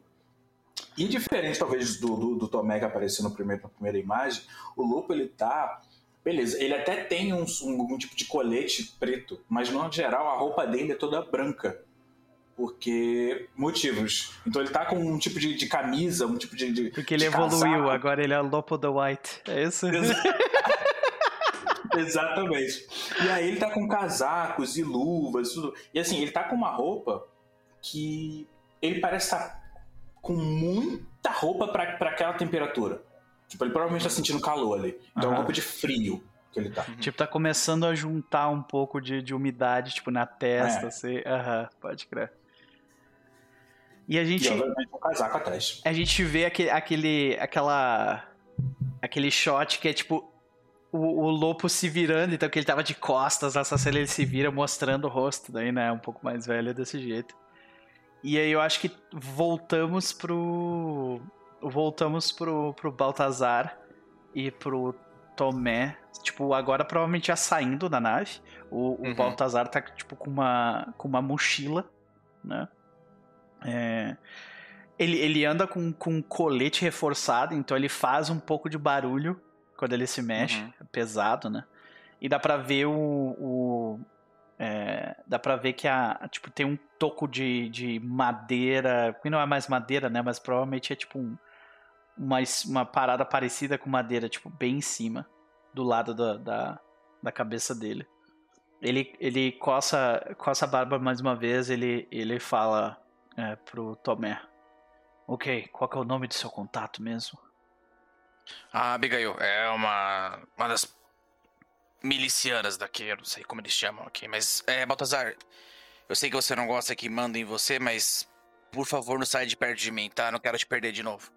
e diferente, talvez, do, do, do Tomé que apareceu no primeiro, na primeira imagem, o Lopo, ele tá... Beleza, ele até tem um, um, um, tipo de colete preto, mas no geral a roupa dele é toda branca. Porque. motivos. Então ele tá com um tipo de, de camisa, um tipo de. de Porque ele evoluiu, casaco. agora ele é Lopo the White. É isso? Exatamente. E aí ele tá com casacos e luvas, tudo. E assim, ele tá com uma roupa que ele parece estar tá com muita roupa para aquela temperatura. Tipo, ele provavelmente tá sentindo calor ali. Então é uma roupa de frio que ele tá. Uhum. Tipo, tá começando a juntar um pouco de, de umidade, tipo, na testa, é. assim. Aham, pode crer. E a gente. E obviamente um casaco atrás. A gente vê aquele, aquele, aquela. Aquele shot que é tipo. O, o lobo se virando, então que ele tava de costas, nessa cena ele se vira mostrando o rosto, daí, né? Um pouco mais velho desse jeito. E aí eu acho que voltamos pro. Voltamos pro, pro Baltazar e pro Tomé. Tipo, agora provavelmente já saindo da nave. O, uhum. o Baltazar tá, tipo, com uma, com uma mochila, né? É, ele, ele anda com, com um colete reforçado, então ele faz um pouco de barulho quando ele se mexe. Uhum. É pesado, né? E dá pra ver o, o é, dá pra ver que a, tipo, tem um toco de, de madeira, que não é mais madeira, né? Mas provavelmente é tipo um, uma, uma parada parecida com madeira, tipo, bem em cima, do lado da, da, da cabeça dele. Ele, ele coça, coça a barba mais uma vez, ele, ele fala é, pro Tomé. Ok, qual é o nome do seu contato mesmo? Ah, Abigail, é uma, uma das milicianas daqui, eu não sei como eles chamam aqui, mas é, Baltazar, eu sei que você não gosta que mandem em você, mas por favor não saia de perto de mim, tá? Não quero te perder de novo.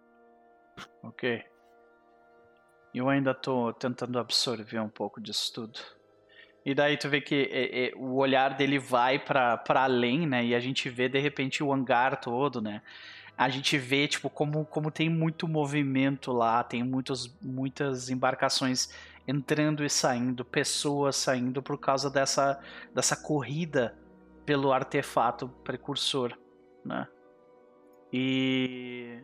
Ok. Eu ainda tô tentando absorver um pouco disso tudo. E daí tu vê que é, é, o olhar dele vai para além, né? E a gente vê de repente o hangar todo, né? A gente vê, tipo, como, como tem muito movimento lá, tem muitos, muitas embarcações entrando e saindo, pessoas saindo por causa dessa, dessa corrida pelo artefato precursor, né? E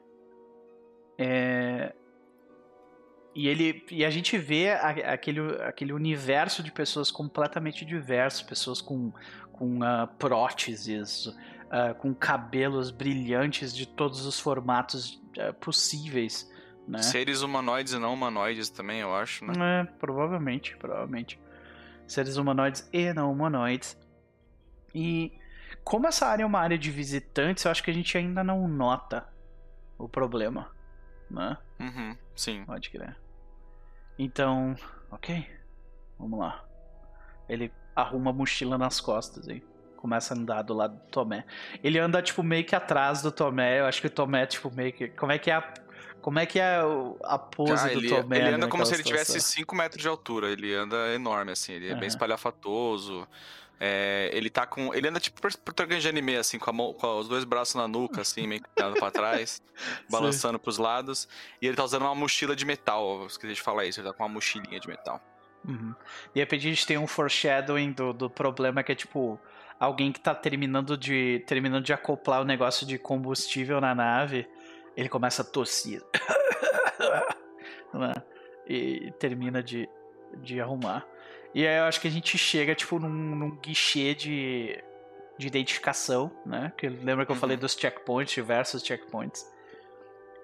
é, e ele e a gente vê a, aquele, aquele universo de pessoas completamente diverso, pessoas com, com uh, próteses, uh, com cabelos brilhantes de todos os formatos uh, possíveis. Né? Seres humanoides e não humanoides também, eu acho, né? É, provavelmente, provavelmente. Seres humanoides e não humanoides. E como essa área é uma área de visitantes, eu acho que a gente ainda não nota o problema, né? Uhum, sim. Pode crer. Então, ok, vamos lá. Ele arruma a mochila nas costas aí. Começa a andar do lado do Tomé. Ele anda, tipo, meio que atrás do Tomé. Eu acho que o Tomé, tipo, meio que. Como é que é a como é que é a pose ah, do ele, Tomé? Ele anda como se ele tivesse 5 metros de altura. Ele anda enorme, assim. Ele é uhum. bem espalhafatoso. É, ele tá com. Ele anda tipo protagonista de anime, assim, com, mão, com, os dois braços na nuca, assim, meio que pra trás, balançando pros lados. E ele tá usando uma mochila de metal. Eu esqueci de falar isso, ele tá com uma mochilinha de metal. Uhum. Repente a gente tem um foreshadowing do, do problema que é tipo. Alguém que tá terminando de. terminando de acoplar o negócio de combustível na nave ele começa a tossir. né? E termina de, de arrumar. E aí eu acho que a gente chega, tipo, num, num guichê de, de identificação, né? Que lembra que eu uhum. falei dos checkpoints, diversos checkpoints.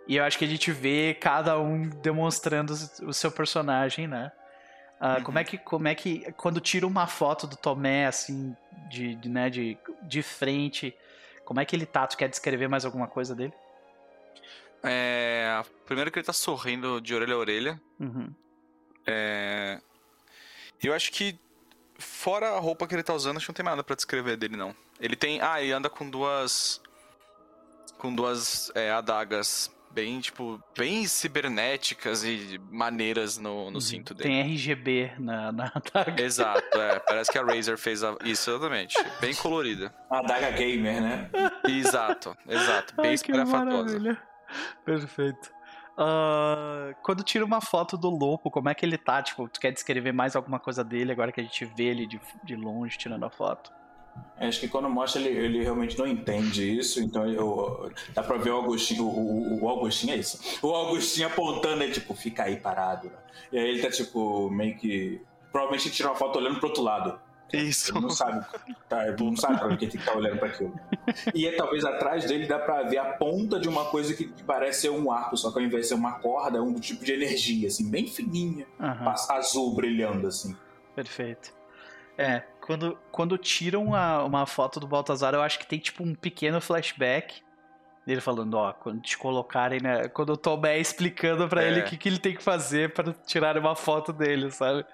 E eu acho que a gente vê cada um demonstrando o seu personagem, né? Uh, uhum. Como é que, como é que, quando tira uma foto do Tomé assim de, de, né, de, de frente, como é que ele tá? Tu quer descrever mais alguma coisa dele? É, primeiro que ele tá sorrindo de orelha a orelha. Uhum. É, eu acho que, fora a roupa que ele tá usando, acho que não tem nada para descrever dele, não. Ele tem. Ah, ele anda com duas. Com duas é, adagas bem, tipo, bem cibernéticas e maneiras no, no uhum. cinto dele. Tem RGB na, na adaga. Exato, é. Parece que a Razer fez a... isso, exatamente. Bem colorida. A adaga gamer, né? Exato, exato. Bem espalhafatosa. Perfeito. Uh, quando tira uma foto do lobo, como é que ele tá? Tipo, tu quer descrever mais alguma coisa dele agora que a gente vê ele de, de longe tirando a foto? É, acho que quando mostra ele, ele realmente não entende isso, então eu, dá pra ver o Augustinho, o, o, o Augustinho é isso. O Augustinho apontando aí, tipo, fica aí parado. Né? E aí ele tá, tipo, meio que. Provavelmente tira uma foto olhando pro outro lado. Isso. Ele não sabe, tá, não sabe pra que tem que estar tá olhando para aquilo. E é, talvez atrás dele dá pra ver a ponta de uma coisa que parece ser um arco, só que ao invés de ser uma corda, é um tipo de energia, assim, bem fininha, uhum. azul brilhando, assim. Perfeito. É, quando, quando tiram uma, uma foto do Baltazar, eu acho que tem tipo um pequeno flashback dele falando, ó, quando te colocarem, né? Quando o Tomé explicando para é. ele o que, que ele tem que fazer para tirar uma foto dele, sabe?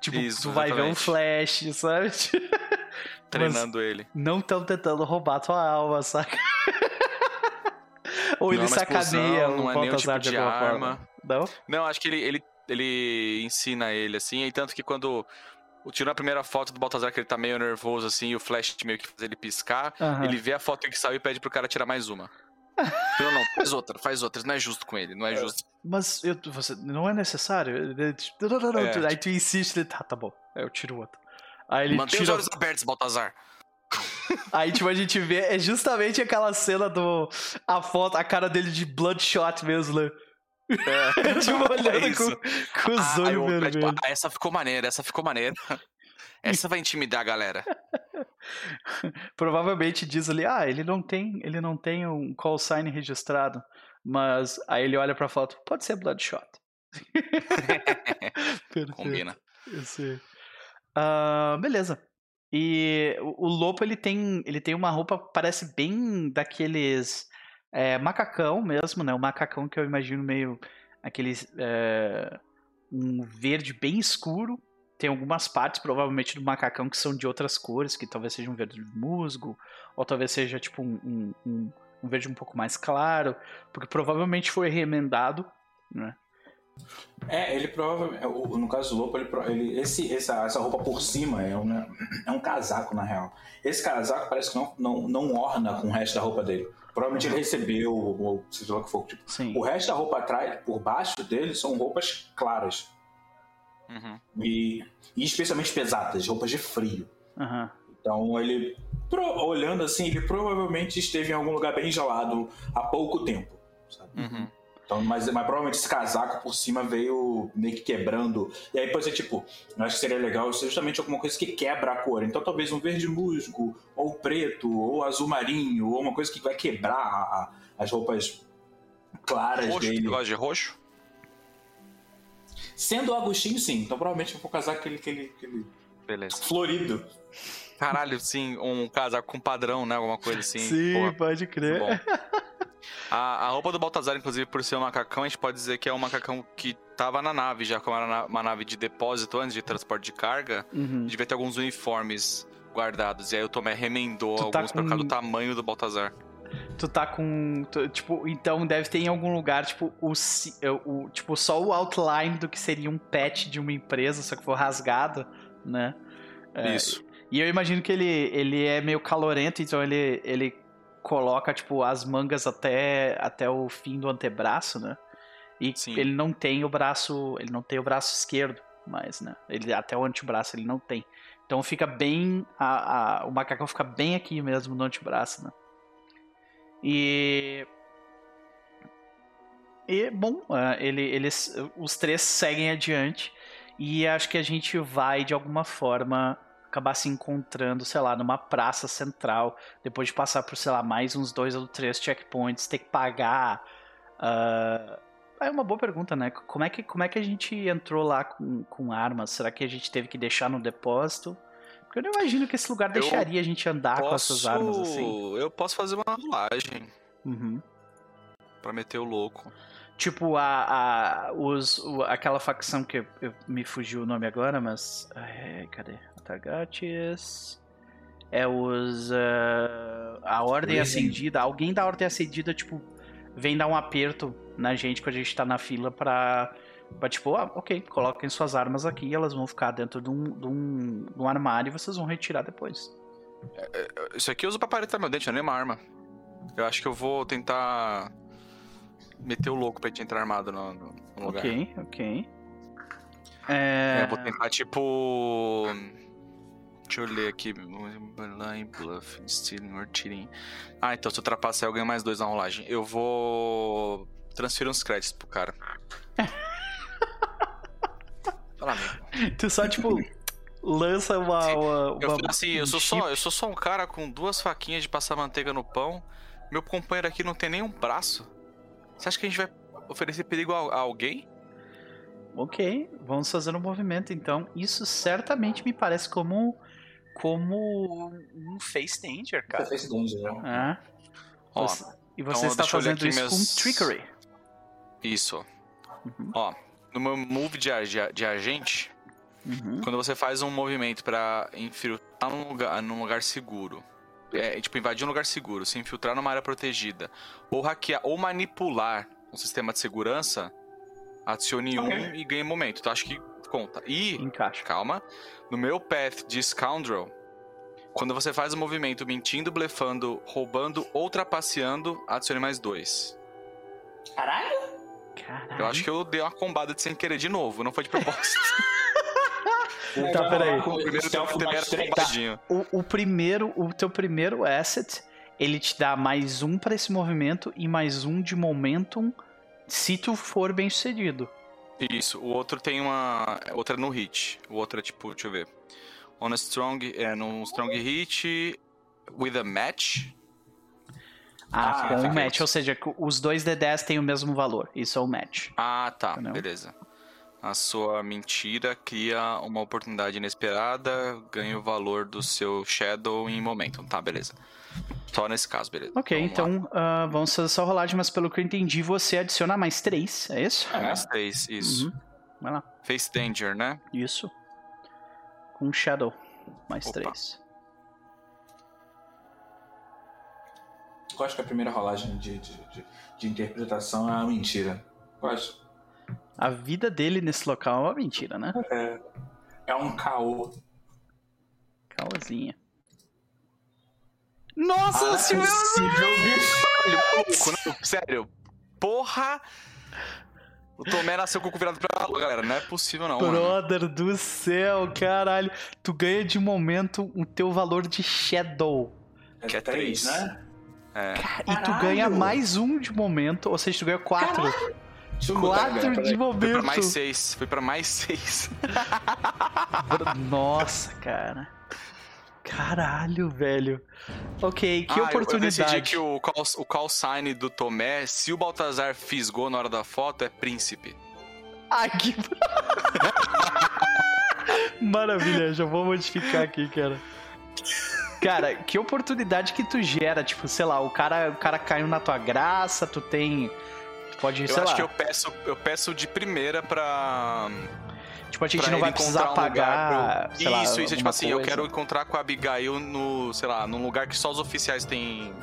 Tipo, Isso, tu vai ver um flash, sabe? Treinando Mas ele. Não estão tentando roubar tua alma, saca? Ou ele sacaneia o é Baltazar tipo de, de arma. Forma. Não? Não, acho que ele, ele, ele ensina ele, assim, e tanto que quando tirou a primeira foto do Baltazar, que ele tá meio nervoso, assim, e o flash meio que faz ele piscar. Uhum. Ele vê a foto que saiu e pede pro cara tirar mais uma. Não, não, faz outra, faz outra. Não é justo com ele, não é, é justo. Mas eu, você, não é necessário. Não, não, não. É. Aí tu insiste, tá, tá bom. Eu tiro outro. Aí ele Mantém tira... os olhos abertos, Baltazar. Aí, tipo, a gente vê, é justamente aquela cena do. A foto, a cara dele de Bloodshot mesmo, né? É. tipo, olhando é com, com, os ah, olhos vermelhos. Tipo, ah, essa ficou maneira, essa ficou maneira. Essa vai intimidar a galera. Provavelmente diz ali, ah, ele não tem, ele não tem um call sign registrado, mas aí ele olha pra foto, pode ser Bloodshot. Combina. Uh, beleza. E o, o Lopo ele tem, ele tem uma roupa parece bem daqueles é, macacão mesmo, né? O macacão que eu imagino meio aquele é, um verde bem escuro tem algumas partes, provavelmente, do macacão que são de outras cores, que talvez seja um verde musgo, ou talvez seja tipo um, um, um verde um pouco mais claro, porque provavelmente foi remendado, né? É, ele provavelmente. É, no caso do Lopo, ele, ele, esse, essa, essa roupa por cima é um, é um casaco, na real. Esse casaco parece que não, não, não orna com o resto da roupa dele. Provavelmente ele recebeu, ou seja lá o que for. Tipo, Sim. o resto da roupa atrás, por baixo dele, são roupas claras. Uhum. E, e, especialmente pesadas, roupas de frio. Uhum. Então ele, olhando assim, ele provavelmente esteve em algum lugar bem gelado há pouco tempo. Uhum. Então, mas, mas provavelmente esse casaco por cima veio meio que quebrando. E aí pode ser tipo, eu acho que seria legal ser justamente alguma coisa que quebra a cor. Então talvez um verde musgo, ou preto, ou azul marinho, ou uma coisa que vai quebrar a, as roupas claras roxo, dele. Roxo, de roxo? Sendo o Agostinho, sim. Então provavelmente eu vou casar aquele, aquele, aquele Beleza. florido. Caralho, sim, um casaco com padrão, né? Alguma coisa assim. Sim, Pô, pode crer. A, a, roupa do Baltazar, inclusive, por ser um macacão, a gente pode dizer que é um macacão que tava na nave, já como era uma nave de depósito antes de transporte de carga. Uhum. Devia ter alguns uniformes guardados. E aí o Tomé remendou tu tá alguns tá com... por causa do tamanho do Baltazar tu tá com. Tu, tipo, então deve ter em algum lugar, tipo, o, é, o, tipo, só o outline do que seria um patch de uma empresa, só que for rasgado, né? É, Isso. E eu imagino que ele, ele é meio calorento, então ele, ele coloca, tipo, as mangas até, até o fim do antebraço, né? E Sim. ele não tem o braço. Ele não tem o braço esquerdo, mas, né? Ele, até o antebraço ele não tem. Então fica bem. A, a, o macacão fica bem aqui mesmo no antebraço, né? E. E, bom, é, ele, eles, os três seguem adiante e acho que a gente vai, de alguma forma, acabar se encontrando, sei lá, numa praça central, depois de passar por, sei lá, mais uns dois ou três checkpoints, ter que pagar. Uh... É uma boa pergunta, né? Como é que, como é que a gente entrou lá com, com armas? Será que a gente teve que deixar no depósito? Porque eu não imagino que esse lugar deixaria a gente andar posso... com essas armas assim. Eu posso fazer uma rolagem. Uhum. Pra meter o louco. Tipo, a, a, os, o, aquela facção que eu, eu, me fugiu o nome agora, mas. É, cadê? Atagates. É os. Uh, a Ordem Acendida. Alguém da Ordem Acendida, tipo, vem dar um aperto na gente quando a gente tá na fila pra Pra, tipo, ah, ok, coloquem suas armas aqui, elas vão ficar dentro de um, de um, de um armário e vocês vão retirar depois. É, é, isso aqui eu uso pra paretar meu dente, não é uma arma. Eu acho que eu vou tentar meter o louco pra gente entrar armado no, no lugar. Ok, ok. É, É... eu vou tentar, tipo. Deixa eu ler aqui. Line, bluff, stealing or cheating. Ah, então se eu ultrapassar eu ganho mais dois na rolagem. Eu vou transferir uns créditos pro cara. Fala, amigo. Tu só, tipo, lança uma... Sim. uma, Eu uma- assim, eu sou, chip. só, eu sou só um cara com duas faquinhas de passar manteiga no pão. Meu companheiro aqui não tem nenhum braço. Você acha que a gente vai oferecer perigo a, a alguém? Ok, vamos fazer um movimento, então. Isso certamente me parece como... Como um face danger, cara. Fez danger, né? Ah, Ó, você- e você então está fazendo isso meus- com trickery. isso. Uhum. Ó, no meu move de, de, de agente, Uhum. quando você faz um movimento pra infiltrar num lugar, num lugar seguro, é, tipo, invadir um lugar seguro, se infiltrar numa área protegida, ou hackear, ou manipular um sistema de segurança, adicione Ok. um e ganhe momento. Então acho que conta. E, Encaixa. calma, no meu path de Scoundrel, quando você faz o movimento mentindo, blefando, roubando ou trapaceando, adicione mais dois. Caralho! Caralho. Eu acho que eu dei uma combada de sem querer de novo, não foi de propósito. Tá, peraí. o primeiro também era três. combadinho. O, o primeiro, o teu primeiro asset, ele te dá mais um pra esse movimento e mais um de momentum se tu for bem sucedido. Isso, o outro tem uma. Outra é no hit. O outro é tipo, deixa eu ver. On a strong. É, num strong hit. With a match. Ah, Ah, com o fica match, ou seja, os dois D10 têm o mesmo valor. Isso é o match. Ah, tá, Não. beleza. A sua mentira cria uma oportunidade inesperada, ganha o valor do seu Shadow em Momentum. Tá, beleza. Só nesse caso, beleza. Ok, Vamos então ah, vamos fazer essa rolagem, mas pelo que eu entendi, você adiciona mais três, é isso? É. Mais três, isso. Uhum. Vai lá. Face Danger, né? Isso. Com Shadow. Mais Opa. três. Eu acho que a primeira rolagem de, de, de, de interpretação é uma mentira. Eu acho. A vida dele nesse local é uma mentira, né? É, é um caô. Calmazinha. Nossa Ah, possível, bicho. Olha, maluco, não, sério. Porra! O Tomé nasceu com o cu virado pra lua, galera. Não é possível, não. mano. Brother do céu, caralho. Tu ganha de momento o teu valor de Shadow. É Que é três, três. né? É. E tu Caralho. ganha mais um de momento, ou seja, tu ganha quatro. Botar, Quatro de peraí. Foi momento. pra mais seis. Foi pra mais seis. Nossa, cara. Caralho, velho. Ok, que Ah, eu- Eu, oportunidade. decidi que o call, o call sign do Tomé, se o Baltazar fisgou na hora da foto, é príncipe. Ai, que... Maravilha, já vou modificar aqui, cara. Cara, que oportunidade que tu gera, tipo, sei lá, o cara, o cara caiu na tua graça, tu tem. Tu pode, Eu sei acho lá. que eu peço, eu peço de primeira pra. Tipo, a gente não ele vai precisar encontrar um pagar. eu- sei lá, isso, isso. É tipo assim, eu coisa. quero encontrar com a Abigail no, sei lá, num lugar que só os oficiais têm.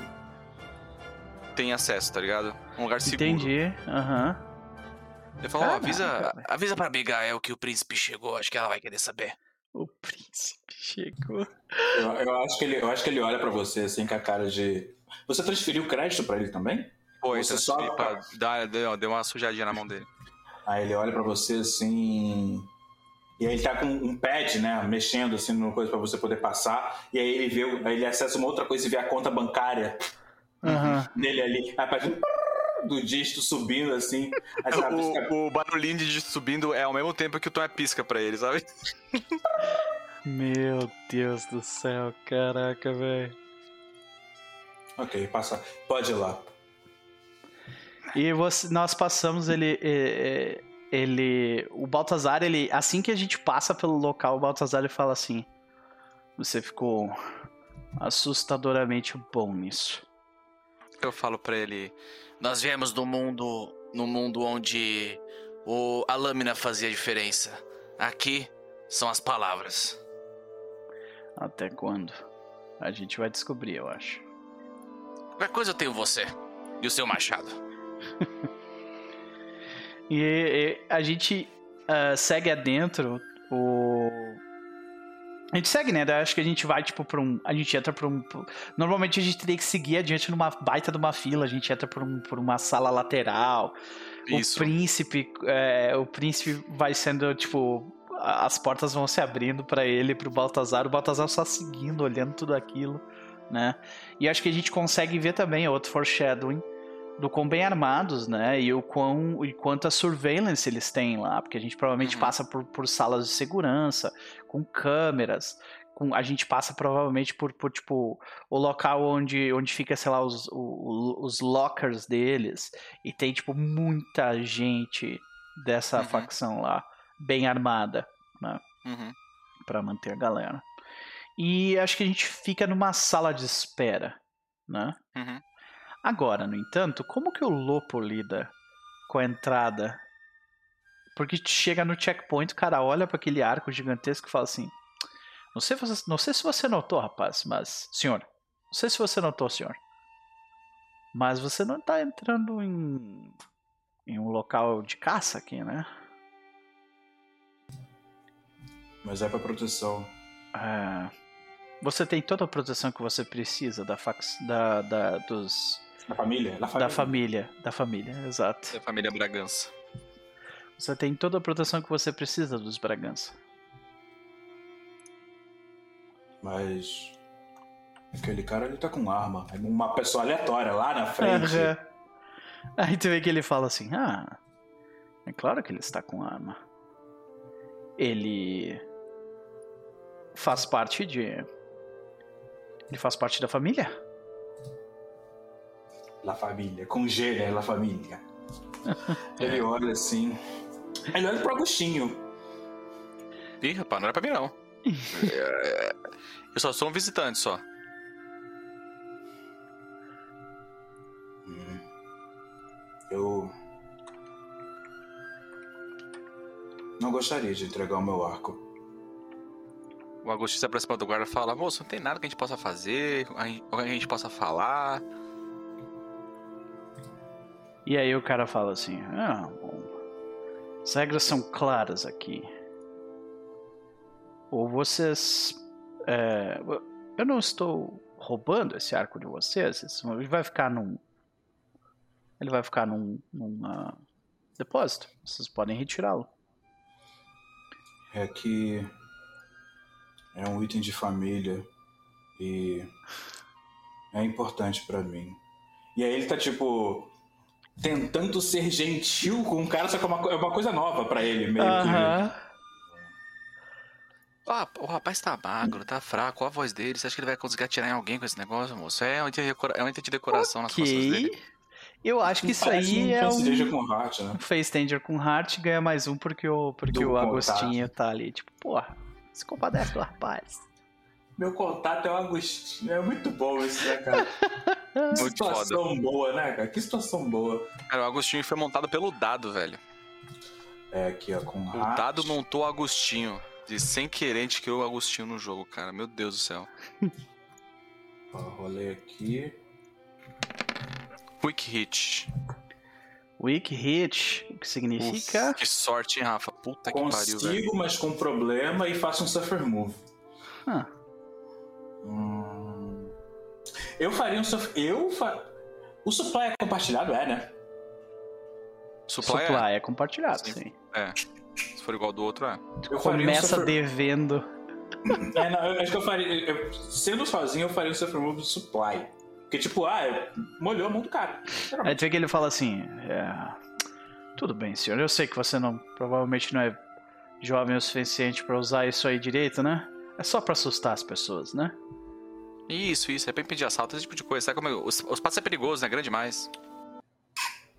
têm acesso, tá ligado? Um lugar seguro. Entendi, aham. Eu falo, ó, Caraca, avisa. Avisa pra Abigail que o príncipe chegou, acho que ela vai querer saber. O príncipe chegou. Eu, eu acho que ele, eu acho que ele olha pra você assim com a cara de. Você transferiu crédito pra ele também? Pô, Você só- pra dar, deu, deu uma sujadinha na mão dele. Aí ele olha pra você assim. E aí ele tá com um pad, né? Mexendo assim numa coisa pra você poder passar. E aí ele vê, aí ele acessa uma outra coisa e vê a conta bancária Aham. dele ali. Aí faz do dígito subindo assim. O, o barulhinho de subindo é ao mesmo tempo que o Tom é pisca pra ele, sabe? Meu Deus do céu, caraca, velho. Ok, passa. Pode ir lá. E você- nós passamos ele. é, Ele. O Baltazar, ele. Assim que a gente passa pelo local, o Baltazar ele fala assim. Você ficou assustadoramente bom nisso. Eu falo pra ele. Nós viemos do mundo, no mundo onde o, a lâmina fazia diferença. Aqui são as palavras. Até quando? A gente vai descobrir, eu acho. Qualquer coisa eu tenho você e o seu machado. E, e a gente ah, segue adentro. O. A gente segue, né? Daí acho que a gente vai, tipo, pra um. A gente entra pra um. Normalmente a gente teria que seguir adiante numa baita de uma fila. A gente entra por, um, por uma sala lateral. Isso. O príncipe. É, o príncipe vai sendo, tipo. As portas vão se abrindo para ele, pro Baltazar. O Baltazar só seguindo, olhando tudo aquilo, né? E acho que a gente consegue ver também outro foreshadowing do quão bem armados, né? E o quão e quanta surveillance eles têm lá, porque a gente provavelmente Uhum. passa por, por salas de segurança, com câmeras, com a gente passa provavelmente por, por tipo o local onde, onde fica, sei lá, os, o- os lockers deles e tem tipo muita gente dessa Uhum. facção lá bem armada, né? Uhum. Pra manter a galera. E acho que a gente fica numa sala de espera, né? Uhum. Agora, no entanto, como que o Lopo lida com a entrada? Porque chega no checkpoint, o cara olha para aquele arco gigantesco e fala assim: não sei, você- não sei se você notou, rapaz, mas. Senhor, não sei se você notou, senhor. Mas você não tá entrando em. em um local de caça aqui, né? Mas é pra proteção. É, Você tem toda a proteção que você precisa da fax. da. da dos. Da família? Da família. da família. Da família, exato. Da família Bragança. Você tem toda a proteção que você precisa dos Bragança. Mas. Aquele cara ele tá com arma. É uma pessoa aleatória lá na frente. Aham. Aí tu vê que ele fala assim: Ah, é claro que ele está com arma. Ele faz parte de. Ele faz parte da família? La família. Com G, né? La família. ele olha assim. Ele olha pro Agostinho. Ih, rapaz, não era pra mim não. É, Eu só sou um visitante só. Hum. Eu. Não gostaria de entregar o meu arco. O Agostinho se aproxima do guarda e fala: Moço, não tem nada que a gente possa fazer, a gente- alguém que a gente possa falar. E aí o cara fala assim: Ah, bom. As regras são claras aqui. Ou vocês. é, eu não estou roubando esse arco de vocês. Ele vai ficar num. Ele vai ficar num, num ah, depósito. Vocês podem retirá-lo. É que. É um item de família. E. É importante pra mim. E aí ele tá tipo. Tentando ser gentil com o cara, só que é uma, é uma coisa nova pra ele, meio Aham. Ah, o rapaz tá magro, tá fraco, olha a voz dele. Você acha que ele vai conseguir atirar em alguém com esse negócio, moço? É um item de, decora- é um item de decoração nas costas dele. Eu acho que que. isso Parece aí um é um. com Heart, né? Um Face Danger com Heart ganha mais um porque o, porque o. Agostinho tá ali. Tipo, porra, se compadece do rapaz. Meu contato é o Agostinho. É muito bom isso, né, cara? Que Muito foda. situação boa, né, cara? Que situação boa. Cara, o Agostinho foi montado pelo dado, velho. É aqui, ó, com O dado montou o Agostinho. De sem querer, a gente criou o Agostinho no jogo, cara. Meu Deus do céu. Ó, rolei aqui. Quick hit. Weak Hit, o que significa. Que sorte, hein, Rafa? Puta que pariu, velho. Consigo, mas com problema e faço um Suffer Move. Ah, Hum, Eu faria um Suffer... Eu fa... O supply é compartilhado, é, né? Supply, supply é compartilhado, Sim. sim. É. é. Se for igual do outro, é. Eu faria um Começa Suffer... devendo. É, não, eu acho que eu faria... eu- Sendo sozinho, eu faria um Suffer Move do supply. Porque, tipo, ah, molhou a mão do cara. Aí tu vê que ele fala assim: é, Tudo bem, senhor. Eu sei que você não. Provavelmente não é jovem o suficiente pra usar isso aí direito, né? É só pra assustar as pessoas, né? Isso, isso. É pra impedir assalto, esse tipo de coisa. Sabe como é? Os, os passos é perigoso, né? Grande demais.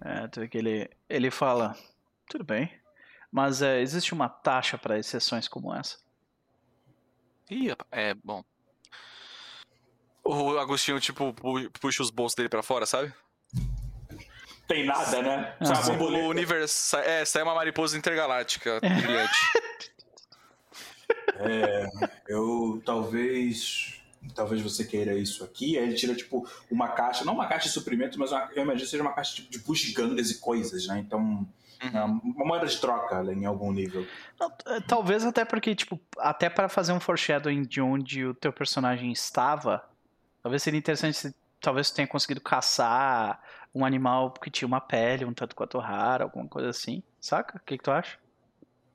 É, tu vê que ele, ele fala: Tudo bem. Mas é, existe uma taxa pra exceções como essa. Ih, rapaz, é bom. O Agostinho, tipo, pu- puxa os bolsos dele pra fora, sabe? Tem nada, né? Ah, Sabe. O universo. É, sai uma mariposa intergaláctica brilhante. É, eu talvez talvez você queira isso aqui. Aí ele tira, tipo, uma caixa, não uma caixa de suprimentos, mas uma, eu imagino que seja uma caixa tipo, de bugigangas e coisas, né? Então, uhum. É uma moeda de troca em algum nível. É, talvez até porque, tipo, até para fazer um foreshadowing de onde o teu personagem estava, talvez seria interessante se talvez tenha conseguido caçar um animal que tinha uma pele um tanto quanto rara, alguma coisa assim, saca? O que, que tu acha?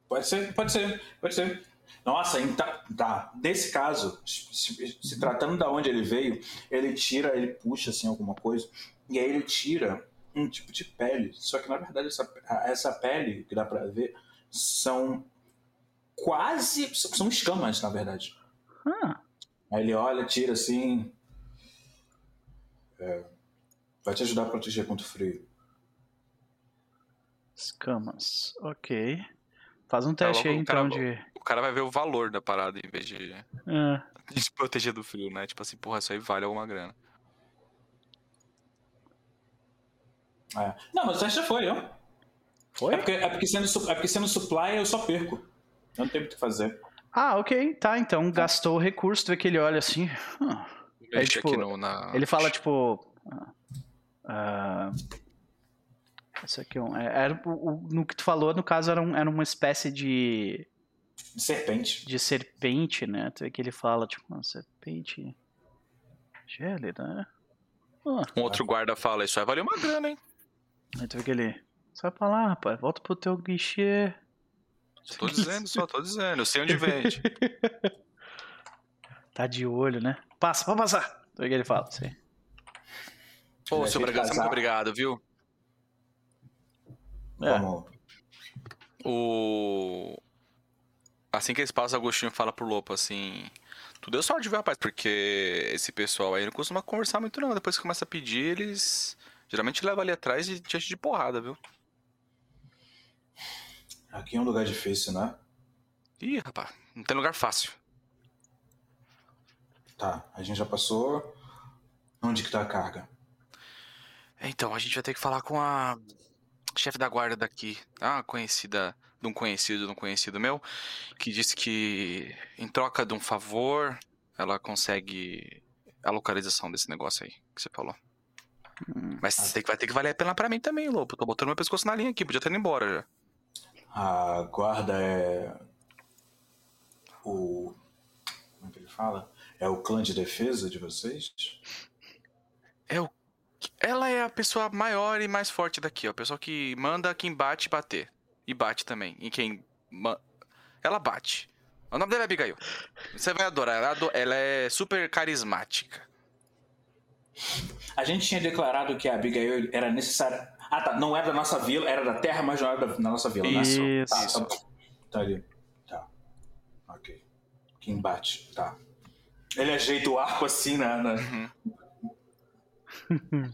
Pode ser, pode ser, pode ser. Nossa, então, tá. Nesse caso, se, se, tratando da onde ele veio, ele tira, ele puxa assim alguma coisa, e aí ele tira um tipo de pele. Só que na verdade essa, essa pele que dá pra ver são quase. são escamas, na verdade. Ah. Aí ele olha, tira assim. É, vai te ajudar a proteger contra o frio. Escamas, ok. Faz um teste tá aí então de cara vai ver o valor da parada em vez de, é. de se proteger do frio, né? Tipo assim, porra, isso aí vale alguma grana. É. Não, mas o teste já foi, ó. Foi? É porque, é, porque sendo, é porque sendo supply eu só perco. Eu não tenho muito o que fazer. Ah, ok. Tá, então gastou o recurso, tu vê que ele olha assim. Ah. Aí, tipo, no, na... Ele fala, tipo. Uh, isso aqui é um, é, era, o, no que tu falou, no caso, era, um, era uma espécie de de serpente. De serpente, né? Até que ele fala, tipo, uma serpente gélida, né? Ah. Um outro guarda fala, isso aí valeu uma grana, hein? Aí tu vê que ele. Sai pra lá, rapaz, volta pro teu guichê. Só tô dizendo, só tô dizendo, eu sei onde vende. tá de olho, né? Passa, pode passar. Tu vê que ele fala, sim. Pô, seu Bragança, muito obrigado, viu? É. Vamos. O. Assim que eles passam, Agostinho fala pro Lopo assim. Tu deu sorte, viu, rapaz? Porque esse pessoal aí não costuma conversar muito, não. Depois que começa a pedir, eles geralmente levam ali atrás e te de porrada, viu? Aqui é um lugar difícil, né? Ih, rapaz, não tem lugar fácil. Tá, a gente já passou. Onde que tá a carga? Então, a gente vai ter que falar com a chefe da guarda daqui, tá? Conhecida de um conhecido de um conhecido meu, que disse que em troca de um favor, ela consegue a localização desse negócio aí que você falou. Hum, Mas tem que, vai ter que valer a pena pra mim também, Lopo. Tô botando meu pescoço na linha aqui, podia ter ido embora já. A guarda é. O. Como é que ele fala? É o clã de defesa de vocês? É o. Ela é a pessoa maior e mais forte daqui, ó. A pessoa que manda quem bate bater. E bate também. Em quem. Ela bate. O nome dela é Abigail. Você vai adorar. Ela, ela é super carismática. A gente tinha declarado que a Abigail era necessária. Ah, tá. Não era da nossa vila, era da terra, mas não era da, nossa vila, né? Isso. Tá, Tá, tá ali. Tá. Ok. Quem bate. Tá. Ele ajeita o arco assim na... Uhum.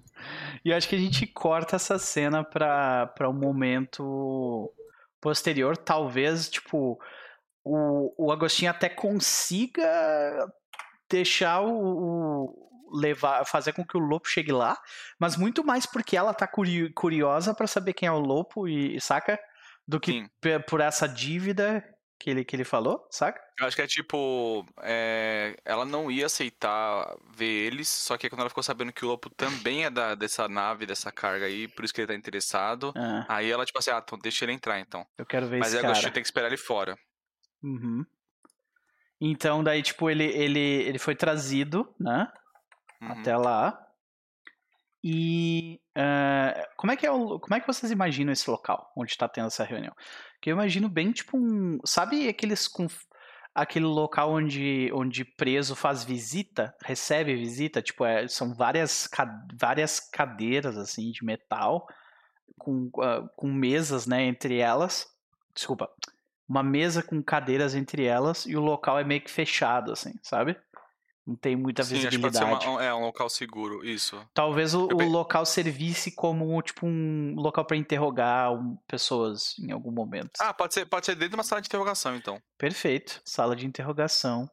e acho que a gente corta essa cena pra, pra um momento posterior, talvez, tipo, o, o Agostinho até consiga deixar o, o, levar, fazer com que o Lopo chegue lá, mas muito mais porque ela tá curiosa para saber quem é o Lopo e saca? Do que por essa dívida que ele, que ele falou, saca? Eu acho que é tipo. É, ela não ia aceitar ver eles, só que quando ela ficou sabendo que o Lopo também é da, dessa nave, dessa carga aí, por isso que ele tá interessado. Ah. Aí ela, tipo assim, ah, então deixa ele entrar então. Eu quero ver Mas esse cara. Mas tem que esperar ele fora. Uhum. Então, daí, tipo, ele, ele, ele foi trazido, né? Uhum. Até lá. E uh, como é que é o, como é que vocês imaginam esse local onde está tendo essa reunião? Que eu imagino bem tipo um, sabe aqueles com aquele local onde onde preso faz visita, recebe visita, tipo é, são várias várias cadeiras assim de metal com, uh, com mesas, né, entre elas. Desculpa. Uma mesa com cadeiras entre elas e o local é meio que fechado assim, sabe? Não tem muita Sim, visibilidade. Acho que pode ser uma, é, um local seguro, isso. Talvez o, o local servisse como tipo um local para interrogar pessoas em algum momento. Ah, pode ser, pode ser dentro de uma sala de interrogação, então. Perfeito. Sala de interrogação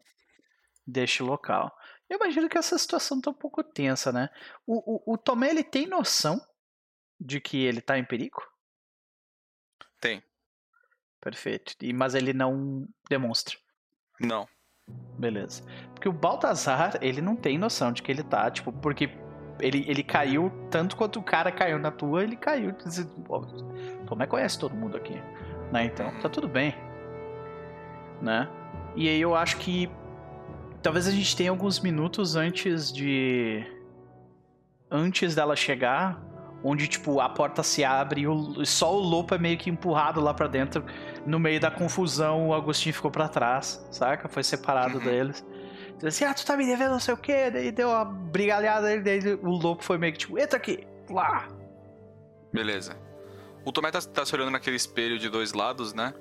deste local. Eu imagino que essa situação tá um pouco tensa, né? O, o, o Tomé, ele tem noção de que ele tá em perigo? Tem. Perfeito. E, mas ele não demonstra. Não. Beleza. Porque o Baltazar, ele não tem noção de que ele tá, tipo, porque ele, ele caiu tanto quanto o cara caiu na tua, ele caiu. Tomé conhece todo mundo aqui, né? Então, tá tudo bem, né? E aí eu acho que talvez a gente tenha alguns minutos antes de antes dela chegar, onde tipo a porta se abre e o, só o Lopo é meio que empurrado lá para dentro. No meio da confusão, o Agostinho ficou para trás, saca? Foi separado uhum. deles. Diz assim, ah, tu tá me devendo não sei o que, daí deu uma brigalhada, daí o Lopo foi meio que tipo, entra aqui, lá. Beleza. O Tomé tá, tá se olhando naquele espelho de dois lados, né?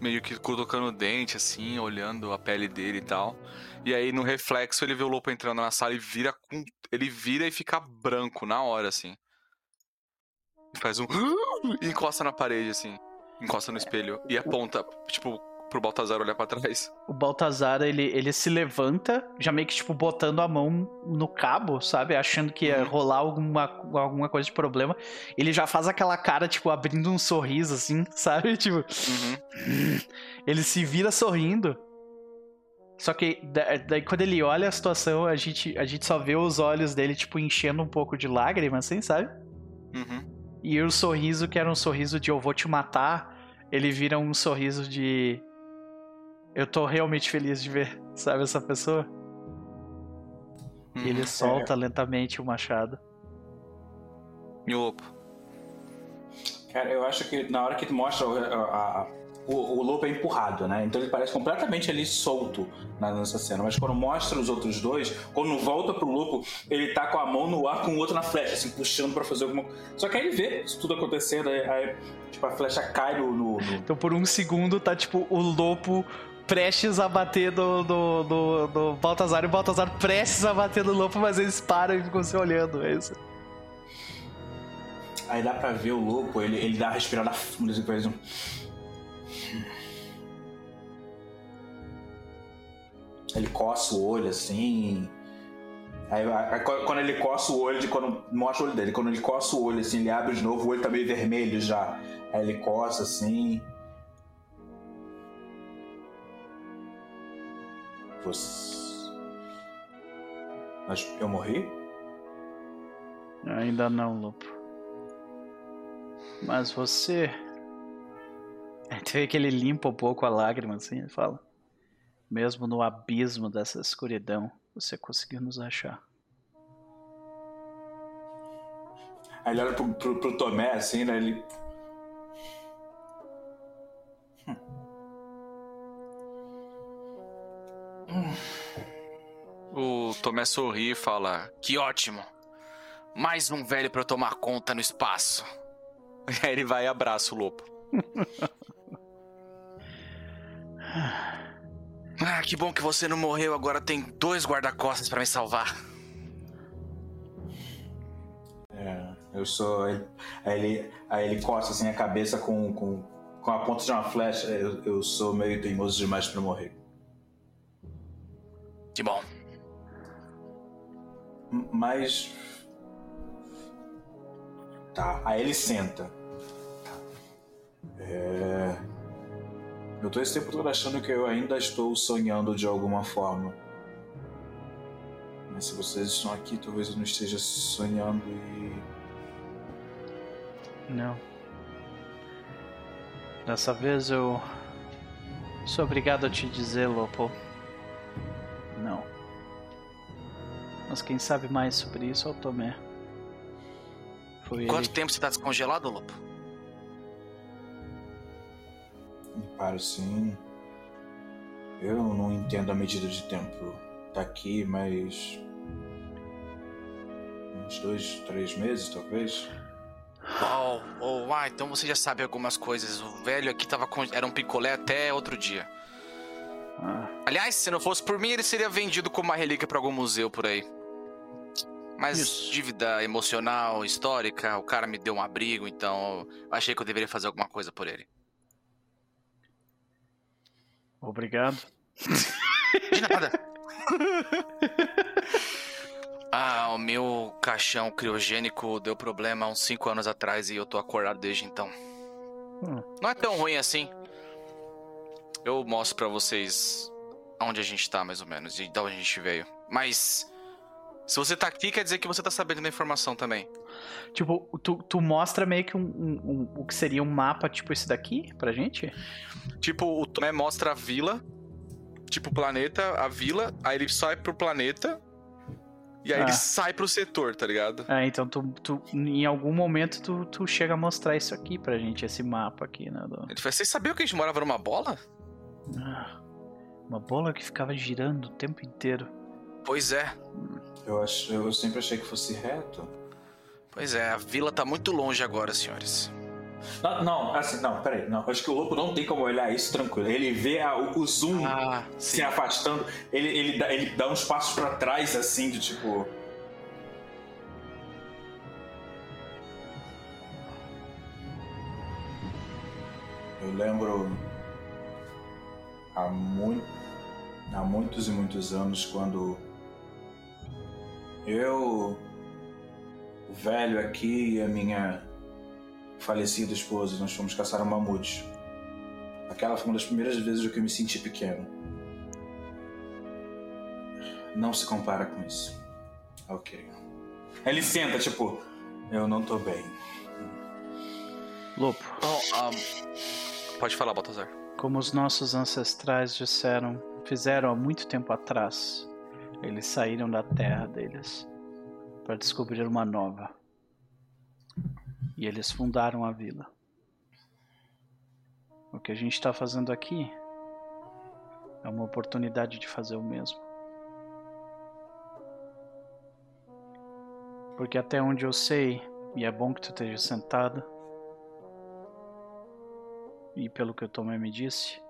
Meio que colocando o dente, assim, olhando a pele dele e tal. E aí, no reflexo, ele vê o Lopo entrando na sala e vira com. Ele vira e fica branco na hora, assim. Faz um. E encosta na parede, assim. Encosta no espelho. E aponta, tipo, pro Baltazar olhar para trás. O Baltazar, ele, ele se levanta, já meio que, tipo, botando a mão no cabo, sabe? Achando que ia uhum. rolar alguma, alguma coisa de problema. Ele já faz aquela cara, tipo, abrindo um sorriso, assim, sabe? Tipo. Uhum. Ele se vira sorrindo. Só que daí quando ele olha a situação, a gente, a gente só vê os olhos dele, tipo, enchendo um pouco de lágrimas, assim, sabe? Uhum. E o sorriso, que era um sorriso de eu vou te matar, ele vira um sorriso de. Eu tô realmente feliz de ver, sabe, essa pessoa? Hum, e ele solta é. lentamente o machado. E o Cara, eu acho que na hora que tu mostra a, a o, o lobo é empurrado, né? Então ele parece completamente ali solto nessa cena. Mas quando mostra os outros dois, quando volta pro lobo, ele tá com a mão no ar com o outro na flecha, assim, puxando para fazer alguma Só que aí ele vê isso tudo acontecendo, aí, aí tipo, a flecha cai no, no, Então por um segundo tá tipo o lobo prestes a bater do, do, do, do Baltazar e o Baltazar prestes a bater no lobo, mas eles param e ficam se olhando, é isso. Aí dá pra ver o lobo, ele, ele dá uma respirada funda, assim, faz um. Ele coça o olho assim. Aí, quando ele coça o olho, quando mostra o olho dele, quando ele coça o olho assim, ele abre de novo, o olho tá meio vermelho já. Aí ele coça assim. Você. Mas eu morri? Ainda não, Lupo. Mas você Tu vê que ele limpa um pouco a lágrima assim e fala: Mesmo no abismo dessa escuridão, você conseguiu nos achar. Aí ele olha pro, pro, pro Tomé assim, né? Ele. O Tomé sorri e fala: Que ótimo! Mais um velho para tomar conta no espaço. E aí ele vai e abraça o lobo. Ah, que bom que você não morreu. Agora tem dois guarda-costas para me salvar. É, eu sou. Aí ele, aí ele costa assim a cabeça com, com, com a ponta de uma flecha. Eu, eu sou meio teimoso demais para morrer. Que bom. Mas. Tá, aí ele senta. É. Eu tô esse tempo todo achando que eu ainda estou sonhando de alguma forma. Mas se vocês estão aqui, talvez eu não esteja sonhando e. Não. Dessa vez eu. Sou obrigado a te dizer, Lopo. Não. Mas quem sabe mais sobre isso é o Tomé. Foi Quanto ele... tempo você está descongelado, Lopo? Cara, sim. Eu não entendo a medida de tempo. Tá aqui, mas. Uns dois, três meses, talvez. Oh, oh, ah, então você já sabe algumas coisas. O velho aqui tava com... era um picolé até outro dia. Ah. Aliás, se não fosse por mim, ele seria vendido como uma relíquia para algum museu por aí. Mas Isso. dívida emocional, histórica, o cara me deu um abrigo, então achei que eu deveria fazer alguma coisa por ele. Obrigado. De nada. ah, o meu caixão criogênico deu problema há uns 5 anos atrás e eu tô acordado desde então. Hum. Não é tão ruim assim. Eu mostro para vocês onde a gente tá, mais ou menos, e de onde a gente veio. Mas. Se você tá aqui, quer dizer que você tá sabendo da informação também. Tipo, tu, tu mostra meio que um, um, um, o que seria um mapa, tipo esse daqui, pra gente? Tipo, o Tomé mostra a vila, tipo, o planeta, a vila, aí ele sai pro planeta, e aí ah. ele sai pro setor, tá ligado? É, então tu, tu em algum momento tu, tu chega a mostrar isso aqui pra gente, esse mapa aqui, né? Do... Ele fala, vocês sabiam que a gente morava numa bola? Ah, uma bola que ficava girando o tempo inteiro. Pois é. Eu, acho, eu sempre achei que fosse reto. Pois é, a vila tá muito longe agora, senhores. Não, não, assim, não, peraí. Não, acho que o lobo não tem como olhar isso tranquilo. Ele vê a, o, o, zoom ah, se afastando, ele, ele, dá, ele dá uns passos para trás, assim, de tipo. Eu lembro há, muito, há muitos e muitos anos quando eu, o velho aqui e a minha falecida esposa, nós fomos caçar um mamute. Aquela foi uma das primeiras vezes que eu me senti pequeno. Não se compara com isso. Ok. Ele senta, tipo, eu não tô bem. Lopo. Oh, um, pode falar, Baltazar. Como os nossos ancestrais disseram, fizeram há muito tempo atrás, eles saíram da terra deles para descobrir uma nova. E eles fundaram a vila. O que a gente está fazendo aqui é uma oportunidade de fazer o mesmo. Porque até onde eu sei, e é bom que tu esteja sentada, e pelo que o Tomé me disse,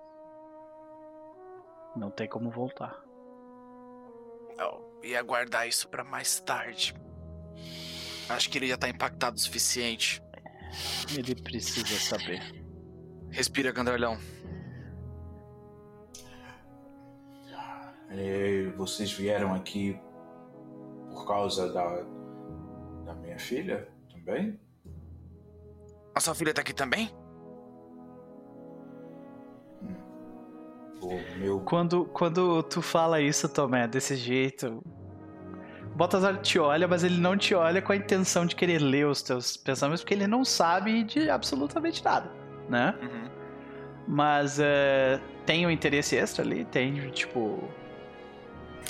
não tem como voltar. Eu ia guardar isso para mais tarde. Acho que ele já tá impactado o suficiente. Ele precisa saber. Respira, Gandalhão. E vocês vieram aqui por causa da, da minha filha também? A sua filha tá aqui também? O meu... Quando, quando tu fala isso, Tomé, desse jeito, Baltazar te olha, mas ele não te olha com a intenção de querer ler os teus pensamentos, porque ele não sabe de absolutamente nada, né? Uhum. Mas uh, tem um interesse extra ali? Tem, tipo.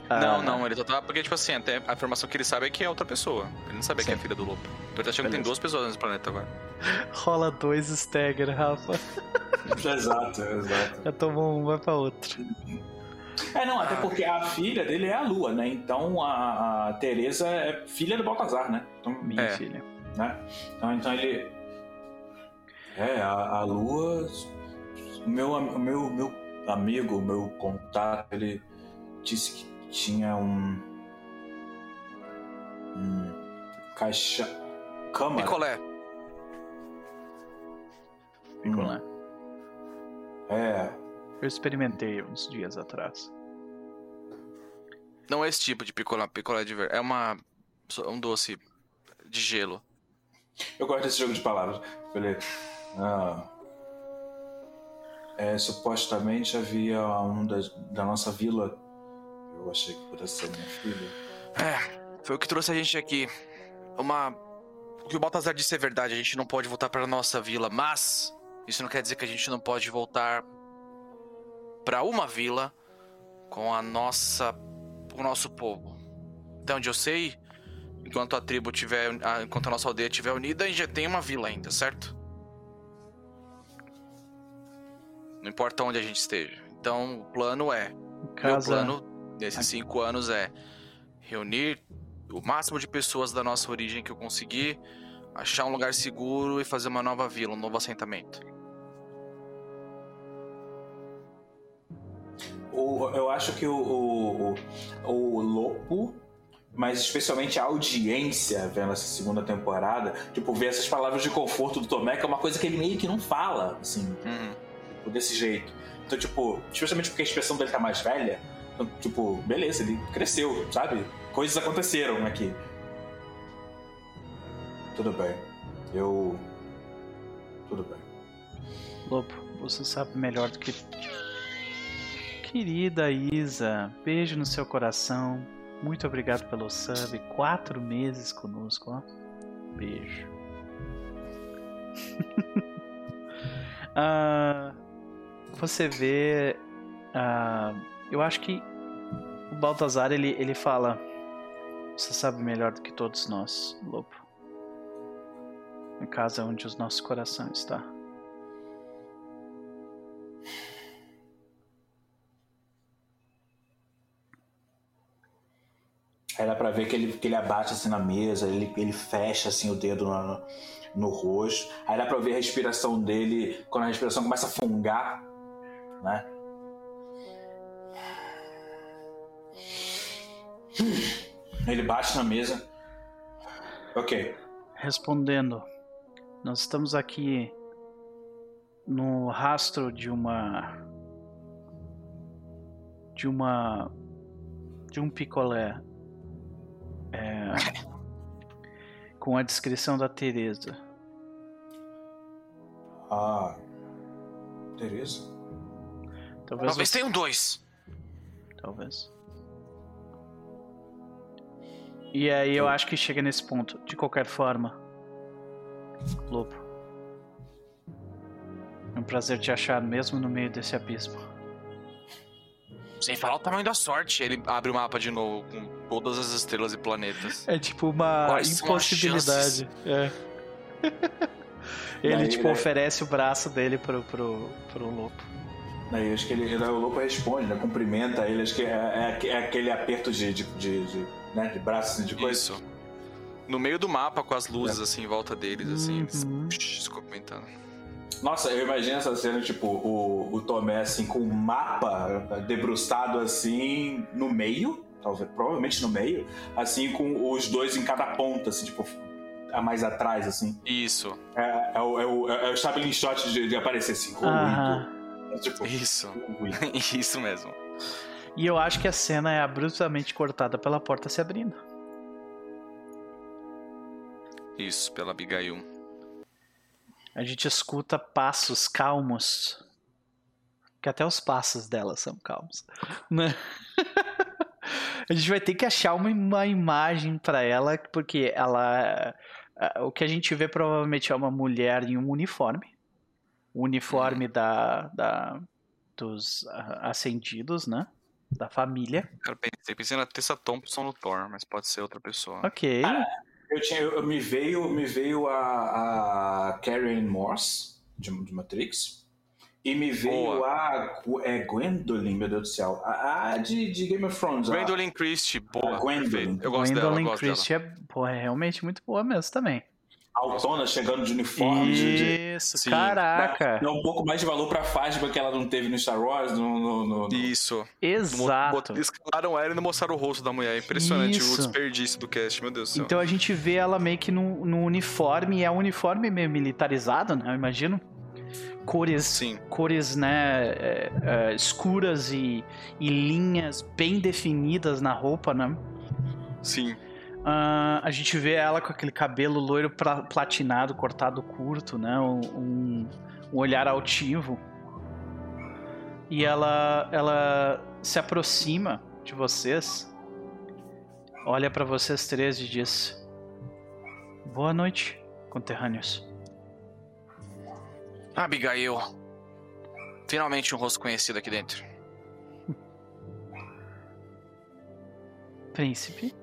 Não, uh... não, ele só tá. Porque, tipo assim, até a informação que ele sabe é que é outra pessoa. Ele não sabe Sim. que é filha do lobo. Então ele tá achando que tem duas pessoas nesse planeta agora. Rola dois stagger, Rafa. exato, exato. Já tomou um, vai pra outro. É, não, até ah. porque a filha dele é a Lua, né? Então a, a Teresa é filha do Baltazar, né? Então, Minha é. filha. Né? Então, então ele. É, a, a Lua. O meu, o meu, meu amigo, meu contato, ele disse que tinha um. Um. Caixa. Cama. Picolé. Picolé. Hum. É, eu experimentei uns dias atrás. Não é esse tipo de picolé, picolé de ver. É uma um doce de gelo. Eu gosto desse jogo de palavras. Falei, ah, é, supostamente havia um da, da nossa vila. Eu achei que pudesse ser minha filha. É, foi o que trouxe a gente aqui. Uma. O que o Baltazar disse é verdade, a gente não pode voltar para nossa vila, mas isso não quer dizer que a gente não pode voltar para uma vila com a nossa o nosso povo. Até onde eu sei, enquanto a tribo tiver, enquanto a nossa aldeia estiver unida, a gente já tem uma vila ainda, certo? Não importa onde a gente esteja. Então, o plano é, Casa... meu plano nesses cinco anos é reunir o máximo de pessoas da nossa origem que eu conseguir, achar um lugar seguro e fazer uma nova vila, um novo assentamento. o, eu acho que o, o, o, Lopo, mas especialmente a audiência vendo essa segunda temporada, tipo, ver essas palavras de conforto do Tomé, que é uma coisa que ele meio que não fala, assim, uhum. tipo, desse jeito. Então, tipo, especialmente porque a expressão dele tá mais velha, tipo, beleza, ele cresceu, sabe? Coisas aconteceram aqui. Tudo bem. Eu. Tudo bem. Lopo, você sabe melhor do que Querida Isa, beijo no seu coração. Muito obrigado pelo sub. Quatro meses conosco, ó. Beijo. uh, você vê. Uh, eu acho que o Baltazar ele, ele fala. Você sabe melhor do que todos nós, Lobo. A casa onde os nossos corações está. Aí dá pra ver que ele, que ele abate assim na mesa, ele, ele fecha assim o dedo no, no rosto. Aí dá pra ver a respiração dele, quando a respiração começa a fungar, né? Ele bate na mesa. Ok. Respondendo, nós estamos aqui no rastro de uma. de uma. de um picolé. É, com a descrição da Teresa. Ah. Teresa? Talvez, Talvez você... tenham dois. Talvez. E aí eu acho que chega nesse ponto. De qualquer forma. Lobo. É um prazer te achar mesmo no meio desse abismo. Sem falar o tamanho da sorte. Ele abre o mapa de novo com todas as estrelas e planetas. É tipo uma Quais impossibilidade. É. ele, tipo, oferece o braço dele pro, pro, pro Lobo. Aí acho que ele, o Lobo responde, né? Cumprimenta ele. Acho que é, é, é aquele aperto de, de, de, de né? De braços assim, de coisa. Isso. No meio do mapa, com as luzes, é. assim, em volta deles, assim, uhum. eles se comentando. Nossa, eu imagino essa cena, tipo, o, o Tomé, assim, com o um mapa debruçado, assim, no meio, talvez, provavelmente no meio, assim, com os dois em cada ponta, assim, tipo, a mais atrás, assim. Isso. É, é, o, é, o, é o estabeling shot de, de aparecer, assim, ruído. Ah. É, tipo, Isso. Isso mesmo. E eu acho que a cena é abruptamente cortada pela porta se abrindo. Isso, pela Abigail. A gente escuta passos calmos. Que até os passos dela são calmos. Né? a gente vai ter que achar uma, uma imagem para ela, porque ela. O que a gente vê provavelmente é uma mulher em um uniforme. O uniforme hum. da, da, dos acendidos, né? Da família. Eu pensei, pensei na Tessa Thompson no Thor, mas pode ser outra pessoa. Ok. Ah, eu tinha, eu, me veio, me veio a, a Karen Morse de, de Matrix. E me veio boa. a é Gwendolyn, meu Deus do céu. A, a de, de, Game of Thrones. Gwendolyn Christie, boa. A Gwendolyn. Eu gosto Gwendolyn dela. Christie é, pô, é realmente muito boa mesmo também. Autona chegando de uniforme. Isso, de, caraca. Dá, um pouco mais de valor pra Fasma que ela não teve no Star Wars. No, no, no, Isso. Exato. Escalaram ela e não mostraram o rosto da mulher. Impressionante Isso. o desperdício do cast, meu Deus do céu. Então a gente vê ela meio que no, no uniforme, e é um uniforme meio militarizado, né? Eu imagino. Cores, Sim. cores né, é, é, escuras e, e linhas bem definidas na roupa, né? Sim. Uh, a gente vê ela com aquele cabelo loiro platinado, cortado curto, né? Um, um, olhar altivo. E ela, ela se aproxima de vocês, olha para vocês três e diz: Boa noite, conterrâneos. Abigail. Finalmente um rosto conhecido aqui dentro. Príncipe.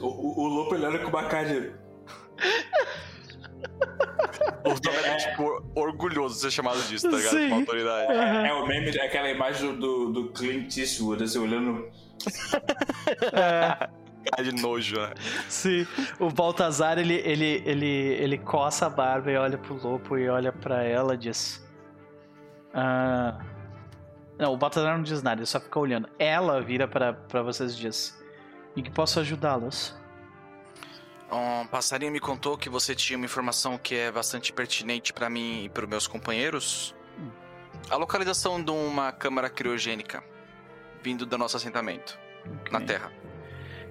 O, o, o Lopo olhando com uma cara de. O Tom é, tipo, orgulhoso de ser chamado disso, tá ligado? Sim. Uma autoridade. É, é, o meme, é aquela imagem do, do Clint Eastwood, assim, olhando. É. Cara de nojo, né? Sim. O Baltazar, ele, ele, ele, ele coça a barba e olha pro Lopo e olha pra ela e diz. Ah. Não, o Baltazar não diz nada, ele só fica olhando. Ela vira para vocês e diz: Em que posso ajudá-los? Um passarinho me contou que você tinha uma informação que é bastante pertinente para mim e para os meus companheiros. Hum. A localização de uma câmara criogênica vindo do nosso assentamento okay. na Terra.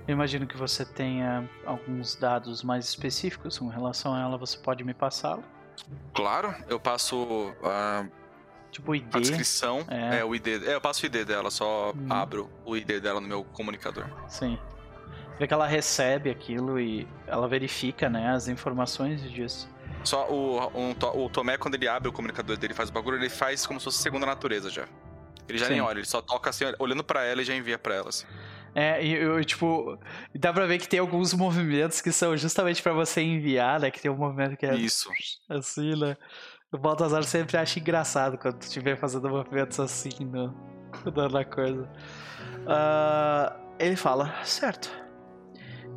Eu imagino que você tenha alguns dados mais específicos com relação a ela. Você pode me passá-lo? Claro, eu passo. Uh Tipo o ID. A descrição É. é, o ID. É, eu passo o ID dela, só Hum. abro o ID dela no meu comunicador. Sim. Vê que ela recebe aquilo e ela verifica, né, as informações disso. Só o, um o Tomé, quando ele abre o comunicador dele faz o bagulho, ele faz como se fosse segunda natureza já. Ele já Sim. nem olha, ele só toca assim, olhando pra ela e já envia pra ela, assim. É, e eu, tipo, dá pra ver que tem alguns movimentos que são justamente pra você enviar, né? Que tem um movimento que é Isso. assim, né? O Baltazar sempre acha engraçado quando estiver fazendo movimentos assim no, no- na coisa. Ah, ele fala, certo.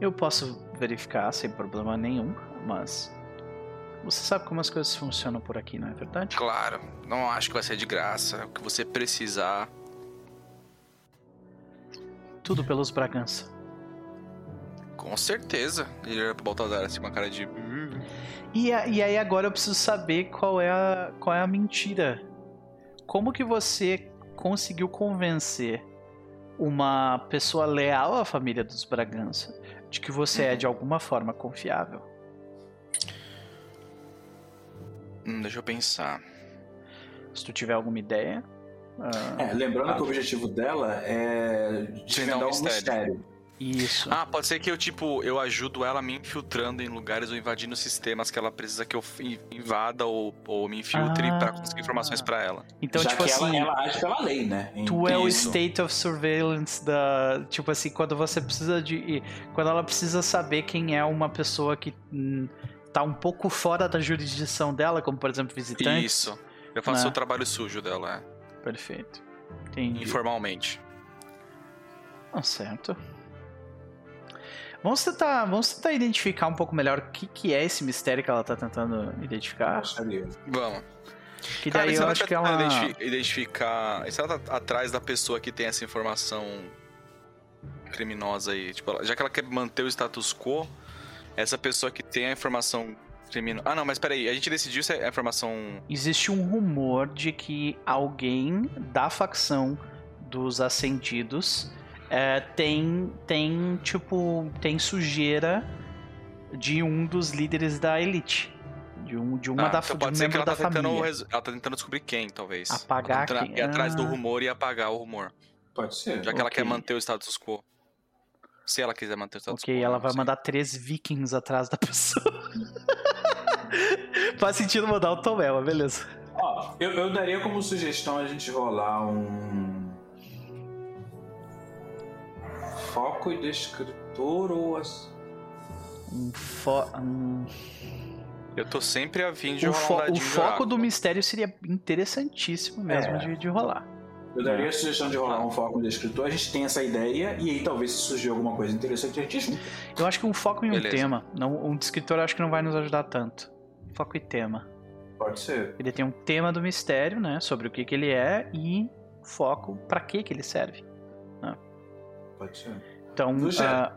Eu posso verificar sem problema nenhum, mas. Você sabe como as coisas funcionam por aqui, não é verdade? Claro, não acho que vai ser de graça. O que você precisar. Tudo pelos Bragança. Com certeza. Ele olha pro Baltazar assim com uma cara de. "Hum, E, a- e aí agora eu preciso saber qual é a, qual é a mentira. Como que você conseguiu convencer uma pessoa leal à família dos Bragança de que você é de alguma forma confiável? Hum, deixa eu pensar. Se tu tiver alguma ideia. ah, É, lembrando Ah. que o objetivo dela é desvendar um um mistério. mistério. Isso. Ah, pode ser que eu, tipo, eu ajudo ela me infiltrando em lugares ou invadindo sistemas que ela precisa que eu in- invada ou, ou me infiltre Ah. pra conseguir informações pra ela. então, Já tipo que assim. ela, ela age pela lei, né? Tu é o state of surveillance da. Tipo assim, quando você precisa de. Quando ela precisa saber quem é uma pessoa que hum, tá um pouco fora da jurisdição dela, como por exemplo visitante. Isso. Eu faço Né? o trabalho sujo dela, é. Perfeito. Entendi. informalmente. Ah, certo. Vamos tentar, vamos tentar identificar um pouco melhor o que, que é esse mistério que ela tá tentando identificar. Vamos. Que Cara, daí se eu ela acho tá que é uma. identifi- identificar. e Se ela tá atrás da pessoa que tem essa informação criminosa aí, tipo, ela- já que ela quer manter o status quo, essa pessoa que tem a informação criminosa. Ah, não, mas peraí, a gente decidiu se é a informação. Existe um rumor de que alguém da facção dos ascendidos é, tem, tem, tipo, tem sujeira de um dos líderes da elite. De, um, de uma Ah, da, então de um pode ser que ela tá, tentando, ela tá tentando descobrir quem, talvez. Apagar Ela tá tentando quem? Ir atrás do Ah. rumor e apagar o rumor. Pode ser. Já que ela Ok. quer manter o status quo. Se ela quiser manter o status Ok, quo. ela não vai sei. mandar três vikings atrás da pessoa. Faz sentido mandar o Tomé, mas beleza. Ó, eu, eu daria como sugestão a gente rolar um. Foco e descritor ou as. Um fo... um- Eu tô sempre a fim de O, rolar um fo- o dadinho de foco do mistério seria interessantíssimo mesmo É. de, de rolar. Eu daria a sugestão de rolar um foco e descritor. A gente tem essa ideia e aí talvez se surgir alguma coisa interessante a gente junta. Eu acho que um foco em um Beleza. tema. Não, um descritor eu acho que não vai nos ajudar tanto. Foco e tema. Pode ser. Ele tem um tema do mistério, né? Sobre o que, que ele é e foco pra que que ele serve. Pode ser. Então, ah,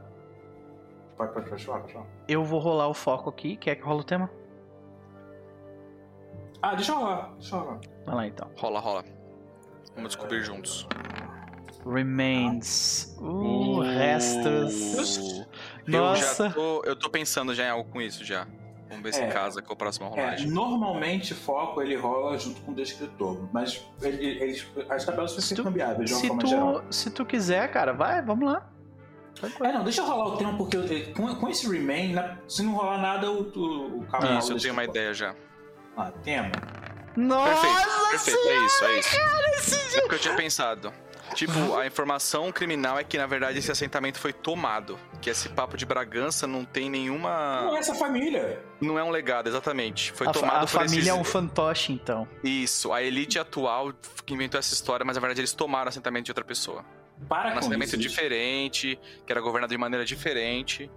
Pode, pode, pode falar, pode falar. eu vou rolar o foco aqui. Quer que rola o tema? Ah, deixa eu rolar. Deixa eu rolar. Vai lá então. Rola, rola. Vamos descobrir juntos. Remains. Uh, restos. Eu Nossa. já tô, eu tô pensando já em algo com isso já. Vamos ver se É. casa com a próxima É, rolagem. normalmente foco ele rola junto com o descritor, mas ele- eles, as tabelas tu- intercambiáveis de uma Se forma geral. tu, se tu quiser, cara, vai, vamos lá. É, não, deixa eu rolar o tempo, porque eu- com, com esse remain, na- se não rolar nada, o, o, o rola Isso, eu tenho uma descritor. ideia já. Ah, tema. Nossa! Perfeito, perfeito, é isso, é isso. É o que eu tinha pensado. Tipo, a informação criminal é que, na verdade, esse assentamento foi tomado. Que esse papo de Bragança não tem nenhuma. Não é essa família. Não é um legado, exatamente. Foi A, tomado a por família esses... é um fantoche, então. Isso, a elite atual que inventou essa história, mas na verdade eles tomaram o assentamento de outra pessoa. Para Um com assentamento isso. diferente, que era governado de maneira diferente.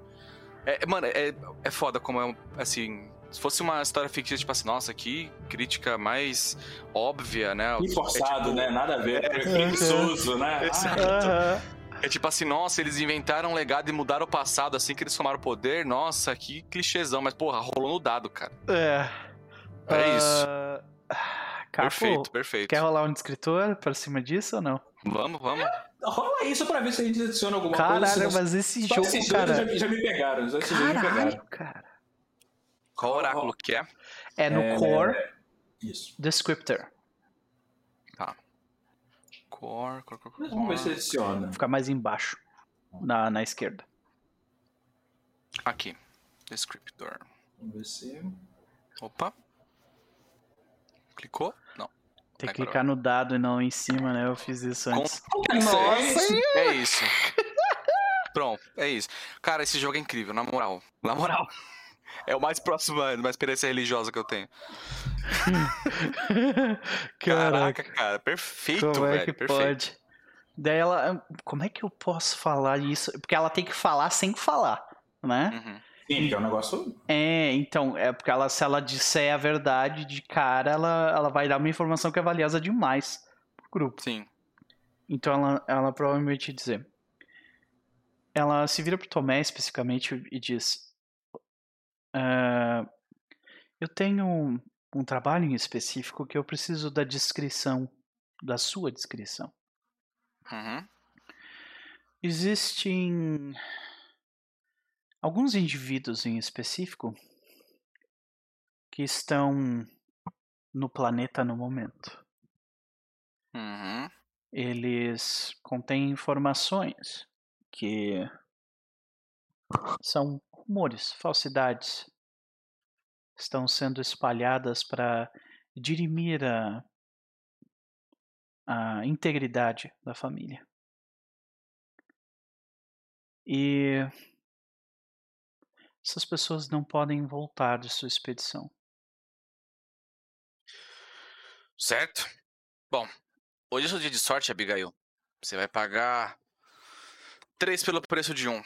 É, mano, é, é foda como é um. Assim, se fosse uma história fictícia, tipo assim, nossa, que crítica mais óbvia, né? E forçado, É tipo- né? Nada a ver. É, Preguiçoso, né? Exato. É tipo assim, nossa, eles inventaram um legado e mudaram o passado assim que eles tomaram o poder. Nossa, que clichêzão. Mas, porra, rolou no dado, cara. É. É isso. Ah, Capo, Perfeito, perfeito. quer rolar um descritor pra cima disso ou não? Vamos, vamos. Rola isso pra ver se a gente adiciona alguma coisa. Caralho, mas esse Só jogo, cara. já, já me pegaram. Já me pegaram. Caralho, cara. Qual oráculo que é? É no É, Core Isso. Descriptor. Core, core, core, core. Vamos ver se adiciona. Fica mais embaixo. Na, na esquerda. Aqui. Descriptor. Vamos ver se. Opa. Clicou? Não. Tem que clicar no dado e não em cima, né? Eu fiz isso antes. Nossa! É isso. Pronto, é isso. Cara, esse jogo é incrível, na moral. Na moral. É o mais próximo de uma experiência religiosa que eu tenho. Caraca, cara, perfeito, como é velho. que perfeito. pode? Daí ela. Como é que eu posso falar isso? Porque ela tem que falar sem falar, né? Uhum. Sim, que é um negócio. É, então, é porque ela, se ela disser a verdade de cara, ela, ela vai dar uma informação que é valiosa demais pro grupo. Sim. Então ela, ela provavelmente dizer. Ela se vira pro Tomé especificamente e diz: "Ah, Eu tenho um, um trabalho em específico que eu preciso da descrição, da sua descrição. Uhum. Existem alguns indivíduos em específico que estão no planeta no momento. Uhum. eles contêm informações que são rumores, falsidades, estão sendo espalhadas para dirimir a, a integridade da família. E essas pessoas não podem voltar de sua expedição. Certo? Bom, hoje é seu dia de sorte, Abigail. Você vai pagar três pelo preço de um.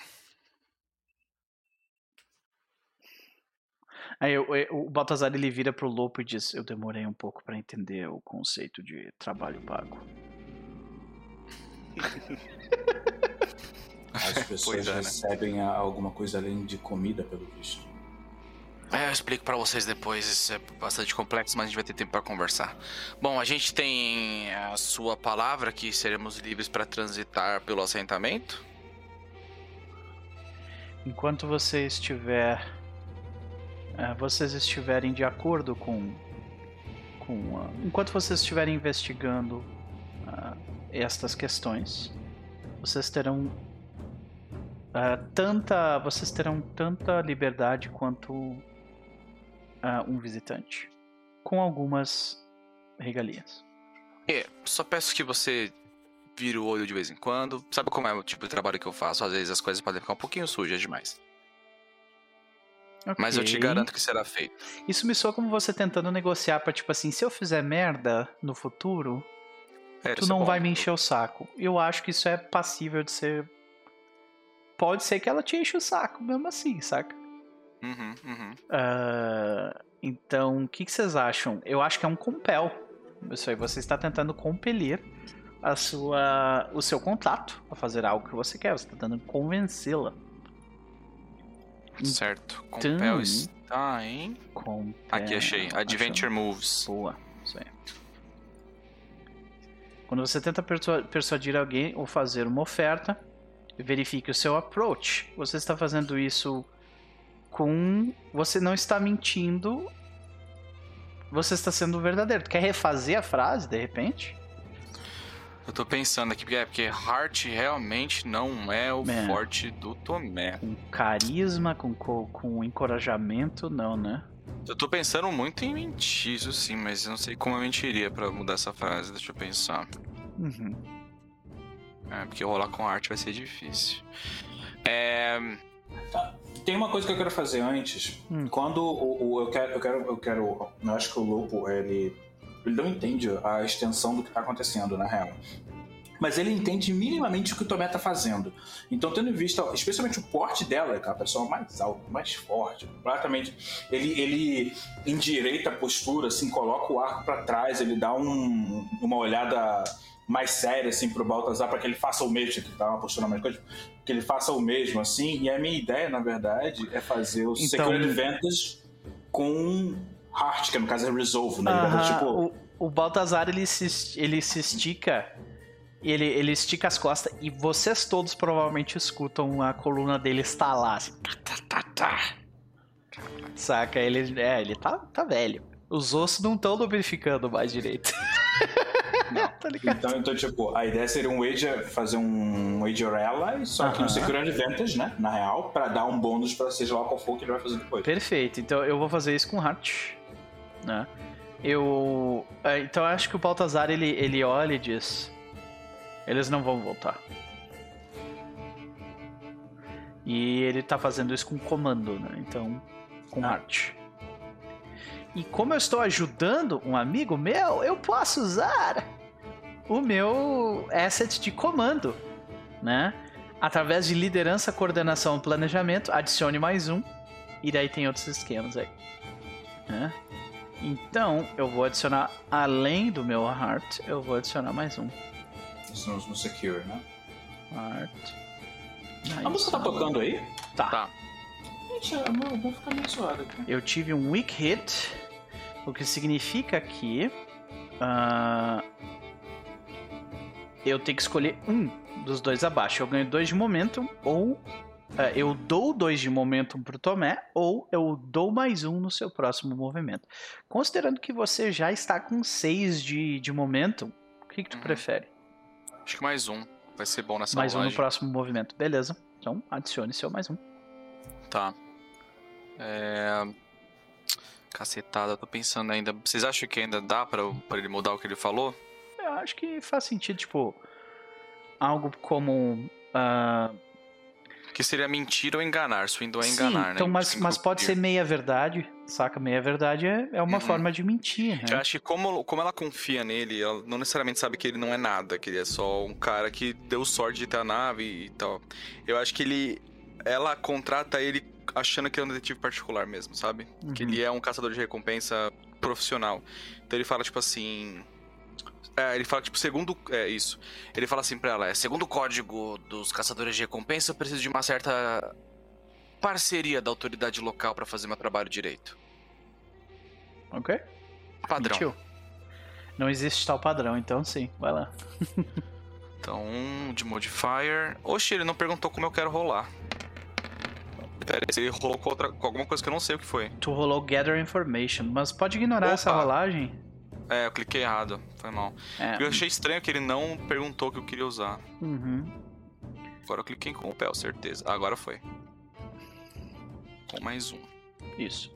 Aí o, o Baltazar ele vira pro Lopo e diz: Eu demorei um pouco para entender o conceito de trabalho pago. As pessoas é, né? recebem a- alguma coisa além de comida, pelo visto. É, eu explico pra vocês depois, isso é bastante complexo, mas a gente vai ter tempo pra conversar. Bom, a gente tem a sua palavra que seremos livres pra transitar pelo assentamento. Enquanto você estiver. Eh, vocês estiverem de acordo com. com enquanto vocês estiverem investigando ah, estas questões, vocês terão. ah, tanta. Vocês terão tanta liberdade quanto ah, um visitante. Com algumas regalias. É, só peço que você vire o olho de vez em quando. Sabe como é o tipo de trabalho que eu faço? Às vezes as coisas podem ficar um pouquinho sujas demais. Mas eu te garanto que será feito. Isso me soa como você tentando negociar pra, tipo assim, se eu fizer merda no futuro, É, tu é não bom. vai me encher o saco. Eu acho que isso é passível de ser. Pode ser que ela te enche o saco mesmo assim, saca? Uhum, uhum. Ah, então, o que, que vocês acham? Eu acho que é um compel. Isso aí, você está tentando compelir a sua, o seu contato a fazer algo que você quer. Você está tentando convencê-la. Certo. Então- Compel está em. Compel. Aqui achei. Adventure Achou? Moves. Boa, isso aí. Quando você tenta persua- persuadir alguém ou fazer uma oferta, verifique o seu approach. Você está fazendo isso com. Você não está mentindo. Você está sendo verdadeiro. Tu quer refazer a frase de repente? Eu tô pensando aqui, porque é porque Heart realmente não é o É. forte do Tomé. Com carisma, com, co- com encorajamento, não, né? Eu tô pensando muito em mentir, isso sim, mas eu não sei como eu mentiria pra mudar essa frase. Deixa eu pensar. Uhum. É, porque rolar com arte vai ser difícil. É. Tem uma coisa que eu quero fazer antes. Hum. Quando o, o- eu quero, eu quero, eu quero, eu acho que o Lopo ele, ele não entende a extensão do que está acontecendo na real. Mas ele entende minimamente o que o Tomé tá fazendo. Então, tendo em vista, especialmente o porte dela, que é a pessoa mais alta, mais forte, completamente. Ele, ele endireita a postura, assim, coloca o arco para trás, ele dá um- uma olhada mais séria, assim, pro Baltazar, para que ele faça o mesmo, que tá uma postura mais coisa, que ele faça o mesmo, assim. E a minha ideia, na verdade, é fazer o Então- Secret Advantage com Heart, que no caso é Resolve, né? Vai Aham, tipo, o, o Baltazar ele se, ele se estica. Ele, ele estica as costas e vocês todos provavelmente escutam a coluna dele estalar. Assim, tá, tá, tá, tá. Saca? Ele, é, ele tá, tá velho. Os ossos não estão lubrificando mais direito. tá? Então, então, tipo, a ideia seria um wager, fazer um wager ally, só que no Secure Advantage, né? Na real, pra dar um bônus pra seja lá qual for que ele vai fazer depois. Perfeito, então eu vou fazer isso com Heart, né? Eu. é, Então eu acho que o Baltazar ele, ele olha e diz: Eles não vão voltar. E ele tá fazendo isso com comando, né? Então, com Ah. Heart. E como eu estou ajudando um amigo meu, eu posso usar o meu asset de comando, né? Através de liderança, coordenação e planejamento, adicione mais um. E daí tem outros esquemas aí. né? Então, eu vou adicionar, além do meu Heart, eu vou adicionar mais um. Isso no, no Secure, né? Heart. A música tá tocando aí? Tá. Tá. Gente, eu vou- eu vou ficar meio suado aqui. Eu tive um weak hit, o que significa que ah, eu tenho que escolher um dos dois abaixo. Eu ganho dois de momentum, ou eu dou dois de momentum pro Tomé, ou eu dou mais um no seu próximo movimento. Considerando que você já está com seis de, de momentum, o que, que tu Uhum. prefere? Acho que mais um. Vai ser bom nessa mais um no próximo movimento. Beleza. Então adicione seu mais um. Tá. É... Cacetada, tô pensando ainda. Vocês acham que ainda dá pra, pra ele mudar o que ele falou? Eu acho que faz sentido, tipo, algo como. ah, Que seria mentir ou enganar. Swindle é sim, enganar, né? então, mas, mas pode ser meia verdade, saca? Meia verdade é, é uma Uhum. forma de mentir, Eu né? acho que como, como ela confia nele, ela não necessariamente sabe que ele não é nada, que ele é só um cara que deu sorte de ter a nave e tal. Eu acho que ele. Ela contrata ele achando que ele é um detetive particular mesmo, sabe? Que Uhum. ele é um caçador de recompensa profissional. Então ele fala, tipo assim. É, ele fala, tipo, segundo. É isso. Ele fala assim pra ela: é, segundo o código dos caçadores de recompensa, eu preciso de uma certa parceria da autoridade local pra fazer meu trabalho direito. Ok? Padrão. Mentiu. Não existe tal padrão, então sim, vai lá. Então, um de modifier. Oxe, ele não perguntou como eu quero rolar. Pera, ele rolou com, outra, com alguma coisa que eu não sei o que foi. Tu rolou Gather Information, mas pode ignorar Opa. essa rolagem. É, eu cliquei errado. Foi mal. É. Eu achei estranho que ele não perguntou o que eu queria usar. Uhum. Agora eu cliquei com o pé, certeza. Ah, agora foi. Com mais um. Isso.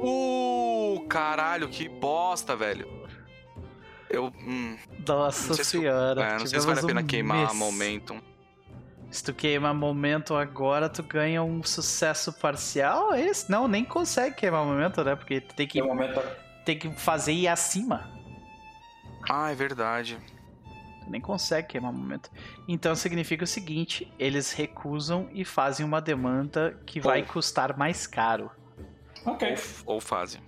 Uh, caralho, que bosta, velho. Eu. Hum, Nossa não sei se, eu- senhora. é, não sei se vale a pena um queimar mês. momentum. Se tu queimar momento agora, tu ganha um sucesso parcial? É Esse? Não, nem consegue queimar momento, né? Porque tu tem que, momento, tem que fazer ir acima. Ah, é verdade. Tu nem consegue queimar momento. Então significa o seguinte: eles recusam e fazem uma demanda que vai Ou- custar mais caro. ok. Ou, ou fase.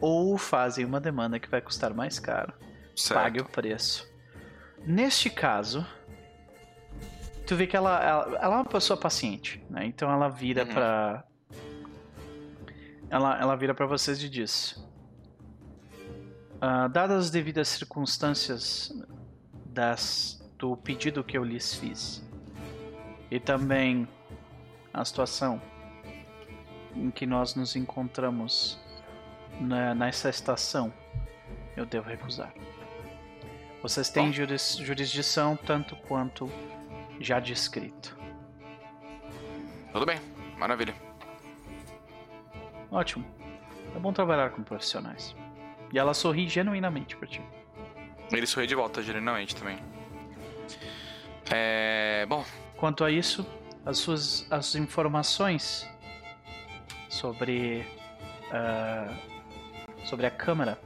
Ou fazem uma demanda que vai custar mais caro. Certo. Pague o preço. Neste caso, tu vê que ela, ela, ela é uma pessoa paciente, né? Então ela vira Uhum. pra. Ela, ela vira pra vocês e diz: "Ah, Dadas as devidas circunstâncias das, do pedido que eu lhes fiz, e também a situação em que nós nos encontramos na, nessa estação, eu devo recusar. Vocês têm juris- jurisdição tanto quanto já descrito. Tudo bem, maravilha. Ótimo. É bom trabalhar com profissionais. E ela sorri genuinamente pra ti. Ele sorri de volta, genuinamente também. É. Bom, Quanto a isso, as suas as informações sobre ah, sobre a câmara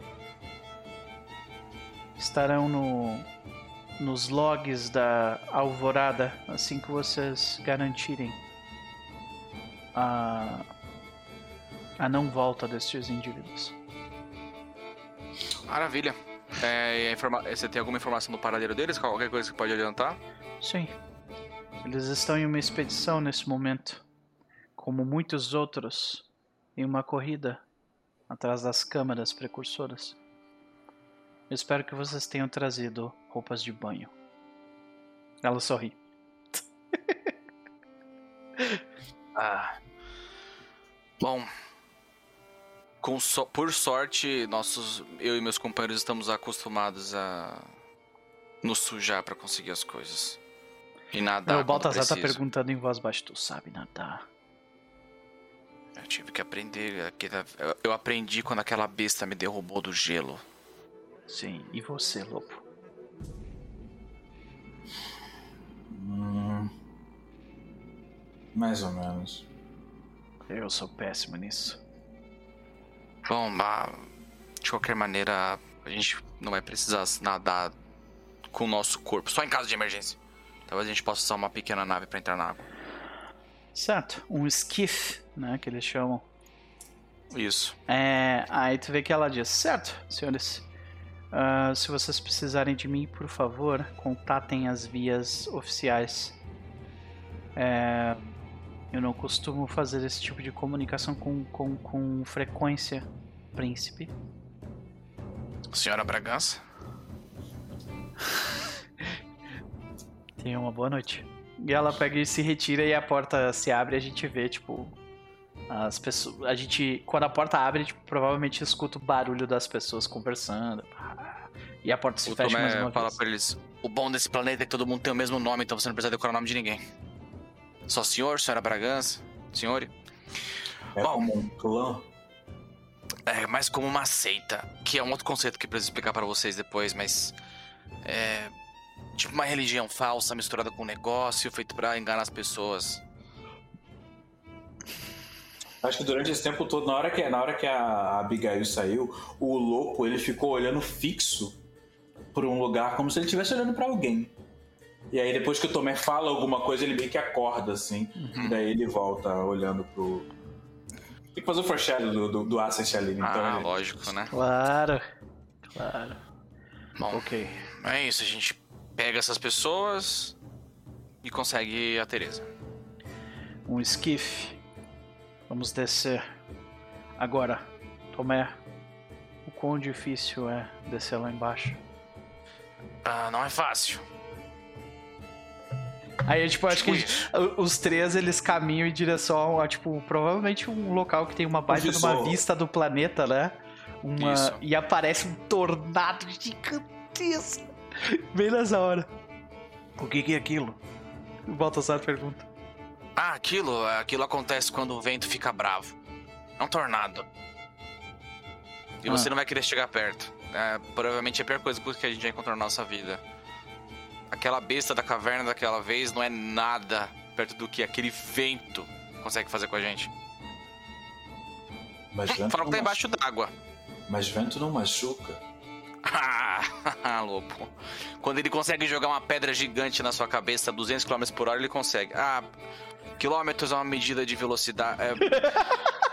estarão no nos logs da Alvorada assim que vocês garantirem a a não volta destes indivíduos. maravilha. É, Você tem alguma informação do paradeiro deles? Qualquer coisa que pode adiantar? Sim. Eles estão em uma expedição nesse momento, como muitos outros, em uma corrida atrás das câmaras precursoras. Eu espero que vocês tenham trazido roupas de banho. Ela sorri. Ah. Bom. com so, por sorte, nossos, eu e meus companheiros estamos acostumados a nos sujar para conseguir as coisas. E nadar. o Baltazar tá perguntando em voz baixa: Tu sabe nadar? Eu tive que aprender. Eu aprendi quando aquela besta me derrubou do gelo. Sim, e você, lobo? Hum, mais ou menos. Eu sou péssimo nisso. Bom, de qualquer maneira, a gente não vai precisar nadar com o nosso corpo, só em caso de emergência. Talvez a gente possa usar uma pequena nave para entrar na água. Certo, um skiff, né, que eles chamam. Isso. É, aí tu vê que ela diz, certo, senhores. Uh, se vocês precisarem de mim, por favor, contatem as vias oficiais. É, eu não costumo fazer esse tipo de comunicação com, com, com frequência, príncipe. Senhora Bragança? Tenha uma boa noite. E ela pega e se retira e a porta se abre e a gente vê, tipo. As pessoas. A gente. Quando a porta abre, a gente provavelmente escuta o barulho das pessoas conversando. E a porta se o fecha Tomé mais uma fala vez. pra eles: O bom desse planeta é que todo mundo tem o mesmo nome, então você não precisa decorar o nome de ninguém. Só senhor, senhora Bragança, senhor. É Bom, como um clã? É mais como uma seita, que é um outro conceito que eu preciso explicar para vocês depois, mas é tipo uma religião falsa misturada com um negócio feito para enganar as pessoas. Acho que durante esse tempo todo, na hora que, na hora que a Abigail saiu, o louco ele ficou olhando fixo por um lugar como se ele estivesse olhando para alguém. E aí depois que o Tomé fala alguma coisa, ele meio que acorda, assim. Uhum. E daí ele volta olhando pro. Tem que fazer o foreshadow do, do, do Ascent ali, então. Ah, ele... lógico, né? Claro. Claro. Bom, ok. É isso, a gente pega essas pessoas e consegue a Teresa. Um esquife. Vamos descer. Agora, Tomé, o quão difícil é descer lá embaixo? Ah, não é fácil. Aí, tipo, acho tipo que gente, os três eles caminham em direção a, tipo, provavelmente um local que tem uma baita de uma vista do planeta, né? Uma... Isso. E aparece um tornado gigantesco. Bem nessa hora. O que, que é aquilo? O Baltasar pergunta. Ah, aquilo, aquilo acontece quando o vento fica bravo. É um tornado. E ah. você não vai querer chegar perto. É, provavelmente é a pior coisa que a gente vai encontrar na nossa vida. Aquela besta da caverna daquela vez não é nada perto do que aquele vento consegue fazer com a gente. Mas vento Fala que tá embaixo d'água. Mas vento não machuca. Ah, louco. Quando ele consegue jogar uma pedra gigante na sua cabeça a 200 km por hora, ele consegue. Ah, quilômetros é uma medida de velocidade. É...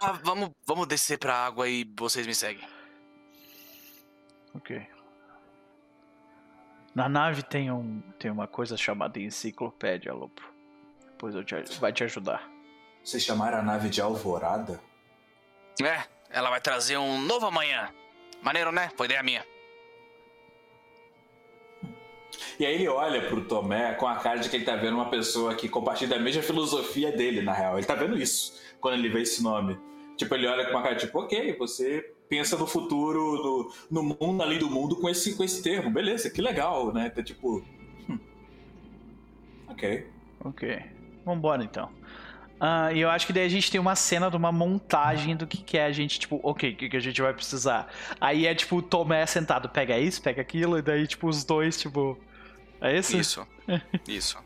ah, vamos, vamos descer pra água e vocês me seguem. Ok. Na nave tem, um, tem uma coisa chamada enciclopédia, Lopo. Depois eu te, vai te ajudar. Vocês chamaram a nave de Alvorada? É, ela vai trazer um novo amanhã. Maneiro, né? Foi ideia minha. E aí ele olha pro Tomé com a cara de que ele tá vendo uma pessoa que compartilha a mesma filosofia dele, na real. Ele tá vendo isso quando ele vê esse nome. Tipo, ele olha com uma cara tipo, ok, você pensa no futuro, no, no mundo, além do mundo, com esse, com esse termo. Beleza, que legal, né? Tá tipo. Hum. Ok. Ok. Vambora então. Uh, e eu acho que daí a gente tem uma cena de uma montagem do que, que é a gente, tipo, ok, o que, que a gente vai precisar. Aí é tipo o Tomé sentado, pega isso, pega aquilo, e daí, tipo, os dois, tipo. É isso? Isso. Isso.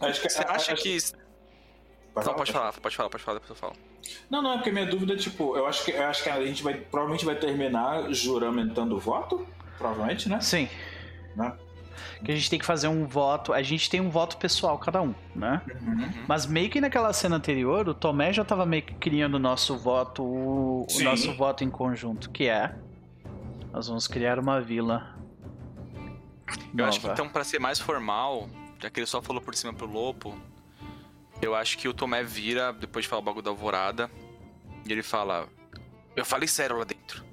acho que, Você acha acho... que. Pode, Não, pode falar, pode falar, pode falar, depois eu falo. Não, não, é porque minha dúvida é tipo, eu acho que, eu acho que a gente vai provavelmente vai terminar juramentando o voto, provavelmente, né? Sim. Né? Que a gente tem que fazer um voto, a gente tem um voto pessoal cada um, né? Uhum. Mas meio que naquela cena anterior, o Tomé já tava meio que criando o nosso voto, o, o nosso voto em conjunto, que é nós vamos criar uma vila. Eu acho que então para ser mais formal, já que ele só falou por cima pro Lopo, eu acho que o Tomé vira, depois de falar o bagulho da alvorada, e ele fala: Eu falei sério lá dentro.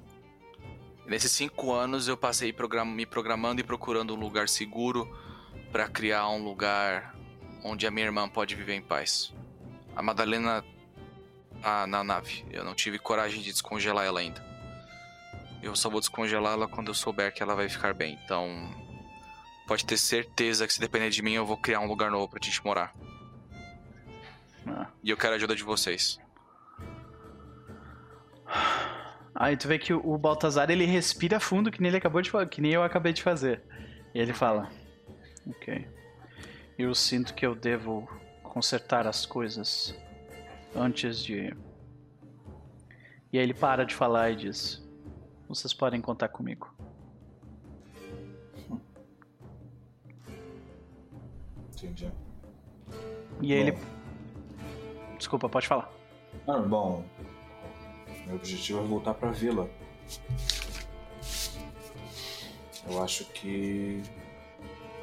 nesses cinco anos eu passei me programando e procurando um lugar seguro para criar um lugar onde a minha irmã pode viver em paz. A Madalena a, na nave. Eu não tive coragem de descongelar ela ainda. Eu só vou descongelá-la quando eu souber que ela vai ficar bem. Então, pode ter certeza que se depender de mim, eu vou criar um lugar novo pra gente morar. Ah. E eu quero a ajuda de vocês. Aí tu vê que o Baltazar ele respira fundo que nem ele acabou de que nem eu acabei de fazer. E ele fala: "OK. Eu sinto que eu devo consertar as coisas antes de E aí ele para de falar e diz: "Vocês podem contar comigo." Entendi. E aí ele Bom. Desculpa, pode falar. Ah, bom, meu objetivo é voltar pra vila. Eu acho que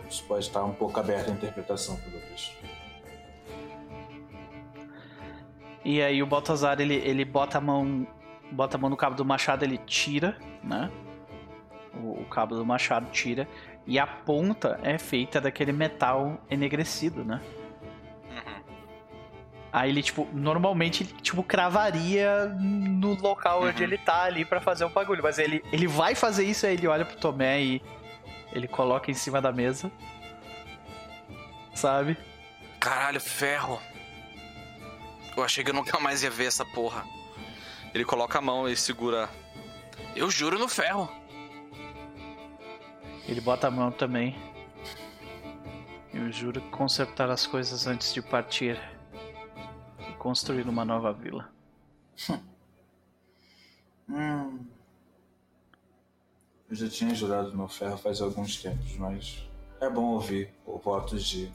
isso pode estar um pouco aberto à interpretação, pelo visto. E aí o Baltazar ele, ele bota a mão bota a mão no cabo do machado, ele tira, né? O, o cabo do machado tira e a ponta é feita daquele metal enegrecido, né? Uhum. Aí ele tipo, normalmente ele tipo cravaria no local onde Uhum. ele tá ali pra fazer o bagulho, mas ele ele vai fazer isso aí ele olha pro Tomé e ele coloca em cima da mesa. Sabe? Caralho, ferro. Eu achei que eu nunca mais ia ver essa porra. Ele coloca a mão e segura. Eu juro no ferro. Ele bota a mão também. Eu juro que consertar as coisas antes de partir e construir uma nova vila. Hum. Eu já tinha jurado no ferro faz alguns tempos, mas é bom ouvir o votos de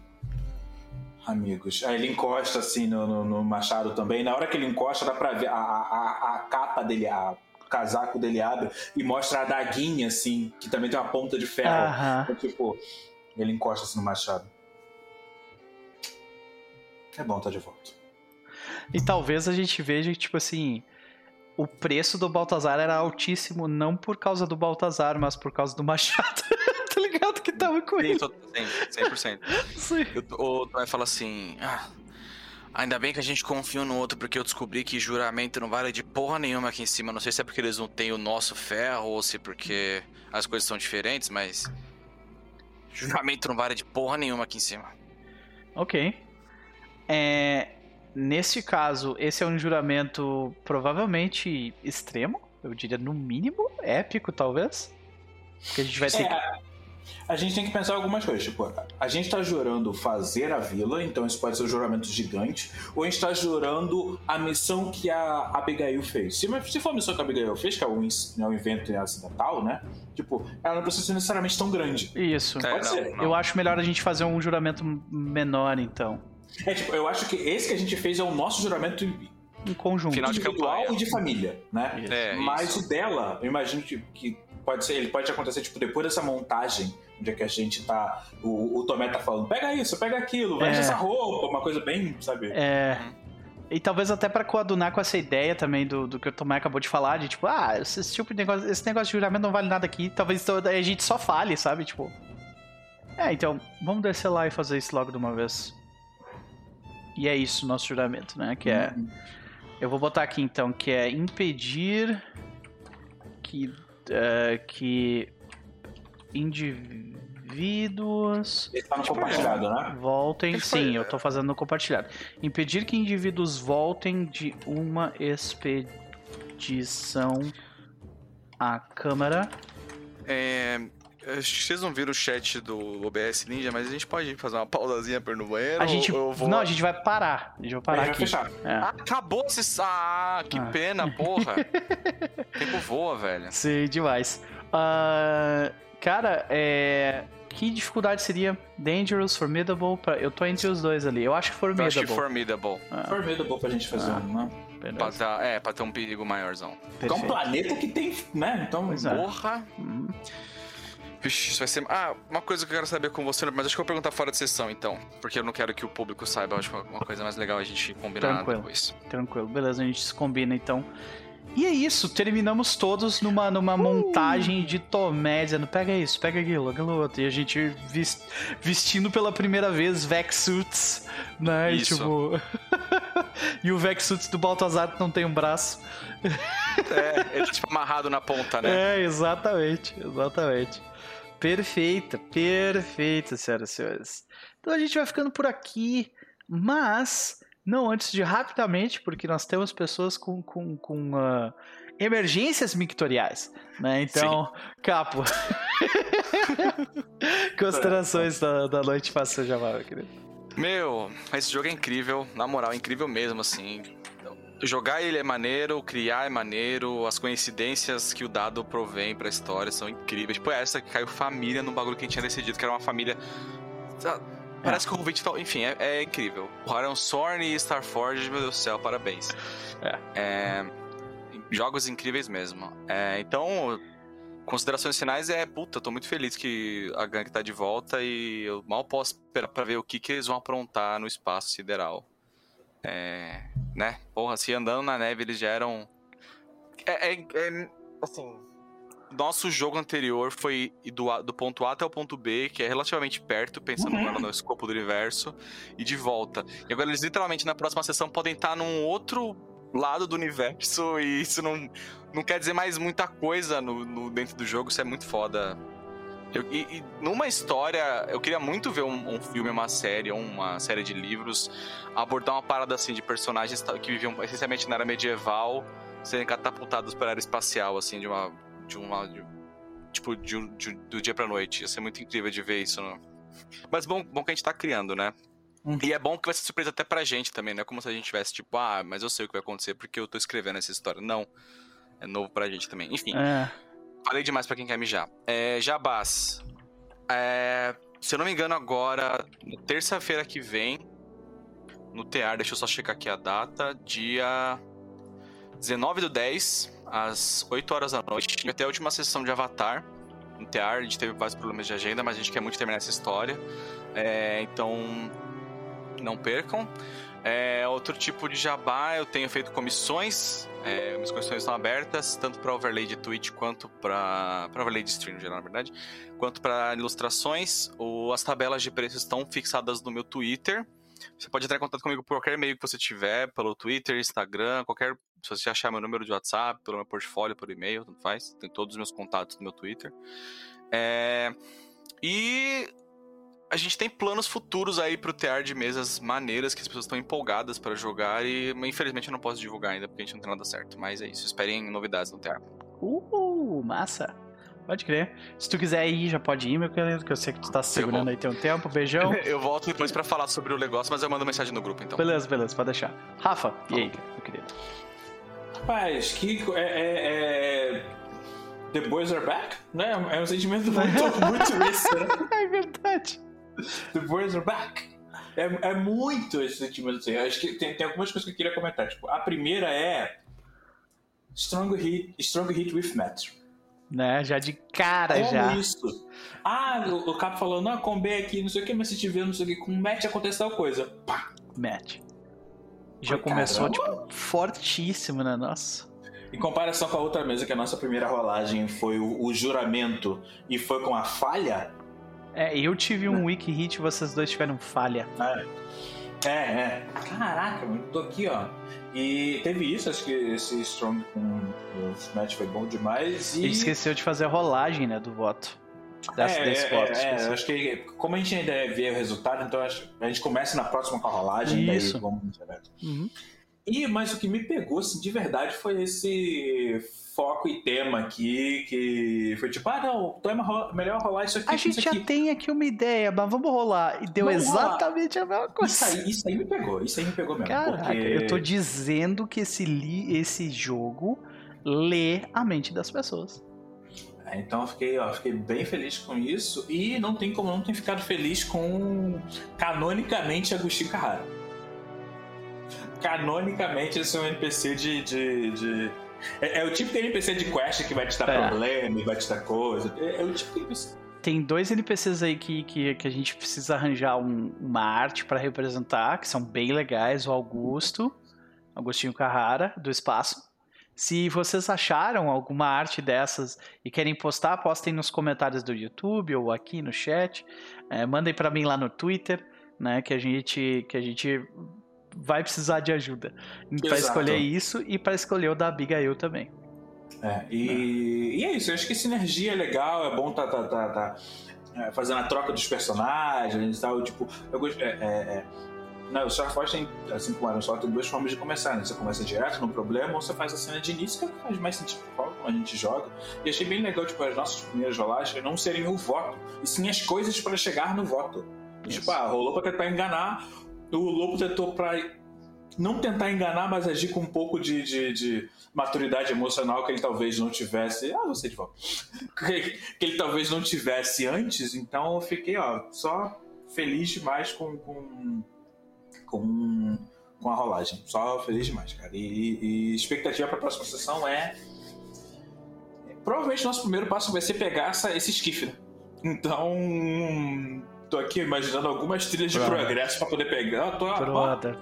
amigos. Aí ele encosta assim no, no- no machado também. Na hora que ele encosta, dá pra ver a, a, a- a capa dele, a, casaco dele abre e mostra a daguinha assim, que também tem uma ponta de ferro. Aham. É tipo, ele encosta assim no machado. É bom estar de volta. E talvez a gente veja que, tipo assim, o preço do Baltazar era altíssimo, não por causa do Baltazar, mas por causa do machado. tá ligado? Que tava com Sim, ele. tô- 100%. 100%. Sim. Eu- O Tomé fala assim: ah, ainda bem que a gente confiou no outro, porque eu descobri que juramento não vale de porra nenhuma aqui em cima. Não sei se é porque eles não têm o nosso ferro ou se porque as coisas são diferentes, mas. Juramento não vale de porra nenhuma aqui em cima. Ok. É, nesse caso, esse é um juramento provavelmente extremo. Eu diria, no mínimo, épico, talvez. Porque a gente vai ter que. É, a gente tem que pensar algumas coisas. Tipo, a gente tá jurando fazer a vila, então isso pode ser um juramento gigante, ou a gente tá jurando a missão que a Abigail fez. Se, se for a missão que a Abigail fez, que é um, é um evento acidental, né? Tipo, ela não precisa ser necessariamente tão grande. Isso. É, Pode não, ser. não. Eu acho melhor a gente fazer um juramento menor, então. É, tipo, eu acho que esse que a gente fez é o nosso juramento Em conjunto. Final de individual campanha. e de família, né? É, Mas isso. o dela, eu imagino que, que pode ser, ele pode acontecer tipo depois dessa montagem, onde é que a gente tá, o, o Tomé tá falando, pega isso, pega aquilo, veste É. essa roupa, uma coisa bem, sabe? É. E talvez até pra coadunar com essa ideia também do, do que o Tomé acabou de falar, de tipo, ah, esse, tipo de negócio, esse negócio de juramento não vale nada aqui, talvez então a gente só fale, sabe? Tipo. É, então, vamos descer lá e fazer isso logo de uma vez. E é isso, nosso juramento, né? Que é. Uhum. Eu vou botar aqui então, que é impedir que. Eh, que indivíduos Ele tá no compartilhado, né? voltem. Sim, eu tô fazendo no compartilhado. Impedir que indivíduos voltem de uma expedição à Câmara. É, acho que vocês não viram o chat do OBS Ninja, mas a gente pode fazer uma pausazinha pra ir no banheiro? A gente. ou eu vou... Não, a gente vai parar. A gente vai parar vai aqui. fechar. É. Acabou esse. Ah, que Ah. pena, porra. o tempo voa, velho. Sim, demais. Ah, cara, é. Que dificuldade seria Dangerous, Formidable? Pra... Eu tô entre os dois ali. Eu acho que Eu Formidable. acho que formidable. Ah, Formidable pra gente fazer Ah. um, né? Pra dar- é, pra ter um perigo maiorzão. É um Perfeito. planeta que tem, né? Então, Pois é. Porra. Hum. Vixe, isso vai ser. Ah, uma coisa que eu quero saber com você, mas acho que eu vou perguntar fora de sessão, então. Porque eu não quero que o público saiba. Acho que uma coisa mais legal é a gente combinar Tranquilo. depois. Tranquilo, beleza, a gente se combina então. E é isso, terminamos todos numa, numa montagem de Tomé, dizendo, pega isso, pega aquilo, aquilo outro. E a gente vis- vestindo pela primeira vez Vex Suits, né? E Isso. tipo. e o Vexuts do Baltazar não tem um braço. É, ele tipo amarrado na ponta, né? É, exatamente, exatamente. Perfeita, perfeita, senhoras e senhores. Então a gente vai ficando por aqui, mas não antes de rapidamente, porque nós temos pessoas com, com, com uh, emergências mictoriais, né? Então, Sim. Capo. Considerações da, da noite, faça já, meu querido. Meu, esse jogo é incrível, na moral, é incrível mesmo, assim jogar ele é maneiro, criar é maneiro, as coincidências que o dado provém pra história são incríveis. Tipo, essa que caiu família no bagulho que a gente tinha decidido, que era uma família. Parece é. que o convite tá. Enfim, é, é incrível. Aaron Sorn e Starforge, meu Deus do céu, parabéns. É. é jogos incríveis mesmo. É, então, considerações finais é, puta, tô muito feliz que a gangue tá de volta e eu mal posso esperar pra ver o que, que eles vão aprontar no espaço sideral. É, né? Porra, se andando na neve eles já eram. É, é, é assim. Nosso jogo anterior foi do, do ponto A até o ponto B, que é relativamente perto, pensando uhum. no escopo do universo, e de volta. E agora eles literalmente na próxima sessão podem estar num outro lado do universo, e isso não, não quer dizer mais muita coisa no, no dentro do jogo, isso é muito foda. Eu, e, e, numa história, eu queria muito ver um, um, filme, uma série, uma série de livros, abordar uma parada assim de personagens que viviam essencialmente na era medieval, serem catapultados para a área espacial, assim, de uma. De uma de, tipo, de, de, do dia pra noite. Ia ser muito incrível de ver isso. Né? Mas bom, bom que a gente tá criando, né? Hum. E é bom que vai ser surpresa até pra gente também, não é como se a gente tivesse, tipo, ah, mas eu sei o que vai acontecer porque eu tô escrevendo essa história. Não. É novo pra gente também. Enfim. É. Falei demais pra quem quer mijar. É, Jabás. É, se eu não me engano, agora, terça-feira que vem, no TEAR, deixa eu só checar aqui a data, dia 19 do 10, às 8 horas da noite. Ter a última sessão de Avatar no TEAR. A gente teve vários problemas de agenda, mas a gente quer muito terminar essa história. É, então, não percam. É, outro tipo de jabá, eu tenho feito comissões. É, minhas comissões estão abertas, tanto para overlay de Twitch quanto para overlay de stream, geral, na verdade, quanto para ilustrações. O, as tabelas de preços estão fixadas no meu Twitter. Você pode entrar em contato comigo por qualquer e-mail que você tiver, pelo Twitter, Instagram, qualquer. Se você achar meu número de WhatsApp, pelo meu portfólio, por e-mail, tanto faz. Tem todos os meus contatos no meu Twitter. É, e a gente tem planos futuros aí pro TR de mesas maneiras que as pessoas estão empolgadas para jogar e infelizmente eu não posso divulgar ainda porque a gente não tem nada certo. Mas é isso, esperem novidades no TR. Uh, massa! Pode crer. Se tu quiser ir, já pode ir, meu querido, que eu sei que tu tá segurando aí tem um tempo. Beijão. eu volto depois para falar sobre o negócio, mas eu mando mensagem no grupo então. Beleza, beleza, pode deixar. Rafa, e aí, meu querido? Rapaz, que é, é, é... The Boys Are Back, né? É um sentimento muito, muito isso, né? É verdade. The boys are back. É, é muito esse sentimento assim. Acho que tem, tem algumas coisas que eu queria comentar. Tipo, a primeira é Strong Hit, Strong Hit with Matt. Né? Já de cara, Como já. isso? Ah, o, o Capo falou, não, combei aqui, não sei o que, mas se tiver, não sei o que, com o Matt acontece tal coisa. Pá. Matt. Já começou, caramba. tipo, fortíssimo, né? Nossa. Em comparação com a outra mesa, que a nossa primeira rolagem foi o, o juramento e foi com a falha, é, eu tive um wiki hit e vocês dois tiveram falha. É, é. é. Caraca, mano, tô aqui, ó. E teve isso, acho que esse Strong com o Smash foi bom demais. E Ele esqueceu de fazer a rolagem, né, do voto. Das, é, desse é, voto, é, é acho que como a gente ainda vê o resultado, então a gente começa na próxima com a rolagem isso. e daí vamos direto. Uhum. E, mas o que me pegou, assim, de verdade, foi esse foco e tema aqui, que foi tipo, ah, não, tema melhor rolar isso aqui. A gente já tem aqui uma ideia, mas vamos rolar. E deu vamos exatamente rolar. a mesma coisa. Isso aí, isso aí me pegou, isso aí me pegou mesmo. Caraca, porque... eu tô dizendo que esse, li, esse jogo lê a mente das pessoas. É, então eu fiquei, ó, fiquei bem feliz com isso e não tem como não ter ficado feliz com canonicamente Agostinho Carrara. Canonicamente esse é um NPC de, de, de é, é, o tipo de NPC de quest que vai te dar é. problema, vai te dar coisa. É, é, o tipo de NPC. Tem dois NPCs aí que, que, que a gente precisa arranjar um, uma arte para representar, que são bem legais. O Augusto, Agostinho Carrara, do Espaço. Se vocês acharam alguma arte dessas e querem postar, postem nos comentários do YouTube ou aqui no chat. É, mandem para mim lá no Twitter, né? Que a gente, que a gente vai precisar de ajuda. Para escolher isso e para escolher o da Abigail também. É, e, e, é isso, eu acho que sinergia é legal, é bom tá, tá, tá, tá é, fazendo a troca dos personagens e tal. Tipo, eu gosto. É, é, é não, o Star Force tem, assim como o Só tem duas formas de começar, né? Você começa direto no problema ou você faz a cena de início, que faz mais sentido como a gente joga. E achei bem legal, tipo, as nossas primeiras rolagens não serem o voto, e sim as coisas para chegar no voto. Isso. Tipo, ah, rolou pra tentar enganar, o Lobo tentou pra não tentar enganar, mas agir com um pouco de, de, de, maturidade emocional que ele talvez não tivesse. Ah, você de volta. que ele talvez não tivesse antes, então eu fiquei, ó, só feliz demais com, com, com, com a rolagem. Só feliz demais, cara. E, e expectativa para a próxima sessão é. Provavelmente nosso primeiro passo vai ser pegar essa, esse esquife, né? Então, tô aqui imaginando algumas trilhas Pronto. de progresso para poder pegar. Tô, Pronto.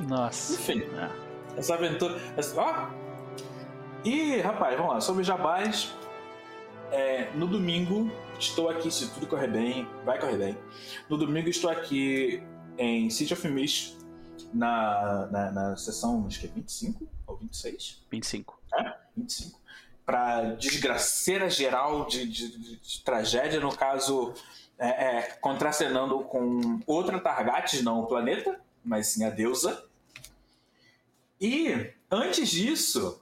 Nossa. Enfim. É. Essa aventura. Essa, ó. E, rapaz, vamos lá. Sobre Jabás. É, no domingo, estou aqui, se tudo correr bem, vai correr bem. No domingo, estou aqui em City of Mist, na, na, na sessão, acho que é 25 ou 26? 25. É, 25. Para desgraceira geral de, de, de, de tragédia, no caso, é, é, contracenando com outra Targates, não o planeta, mas sim a deusa. E antes disso,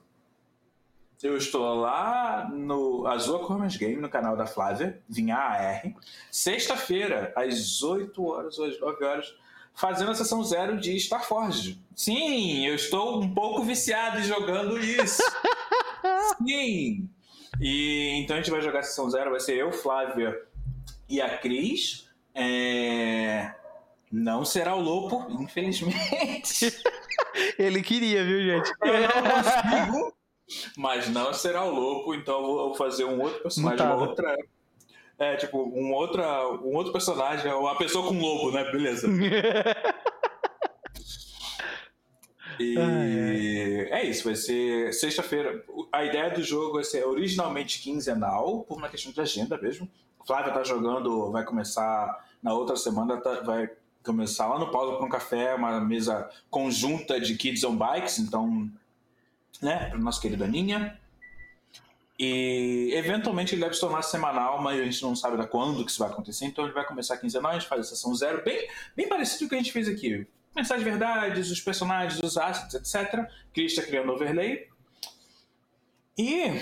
eu estou lá no Azul Cormas Game, no canal da Flávia, Vinha AR, sexta-feira, às 8 horas ou às 9 horas, fazendo a sessão zero de Starforge. Sim, eu estou um pouco viciado jogando isso. Sim! E então a gente vai jogar a sessão zero, vai ser eu, Flávia e a Cris. É... Não será o Lopo, infelizmente. Ele queria, viu, gente? Eu não consigo, mas não será o Lopo, então eu vou fazer um outro personagem, uma outra. É, tipo, um, outra, um outro personagem, uma pessoa com lobo, né? Beleza. E é isso, vai ser sexta-feira. A ideia do jogo vai ser originalmente quinzenal, por uma questão de agenda mesmo. Flávia tá jogando, vai começar na outra semana, tá, vai começar lá no Pausa para um Café, uma mesa conjunta de Kids on Bikes, então, né, para nosso querido Aninha. E eventualmente ele deve se tornar semanal, mas a gente não sabe da quando que isso vai acontecer, então ele vai começar quinzenal, a gente faz a sessão zero, bem, bem parecido com o que a gente fez aqui. Mensagem de verdades, os personagens, os assets, etc. Cris está criando overlay. E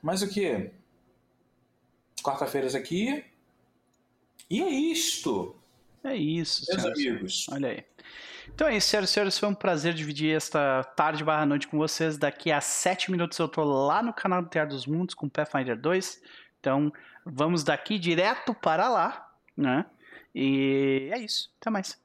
mais o que? Quarta-feiras aqui. E é isto. É isso, Meus senhoras. amigos. Olha aí. Então é isso, senhoras e senhores. Foi um prazer dividir esta tarde barra noite com vocês. Daqui a sete minutos eu tô lá no canal do Teatro dos Mundos com Pathfinder 2. Então vamos daqui direto para lá, né? E é isso. Até mais.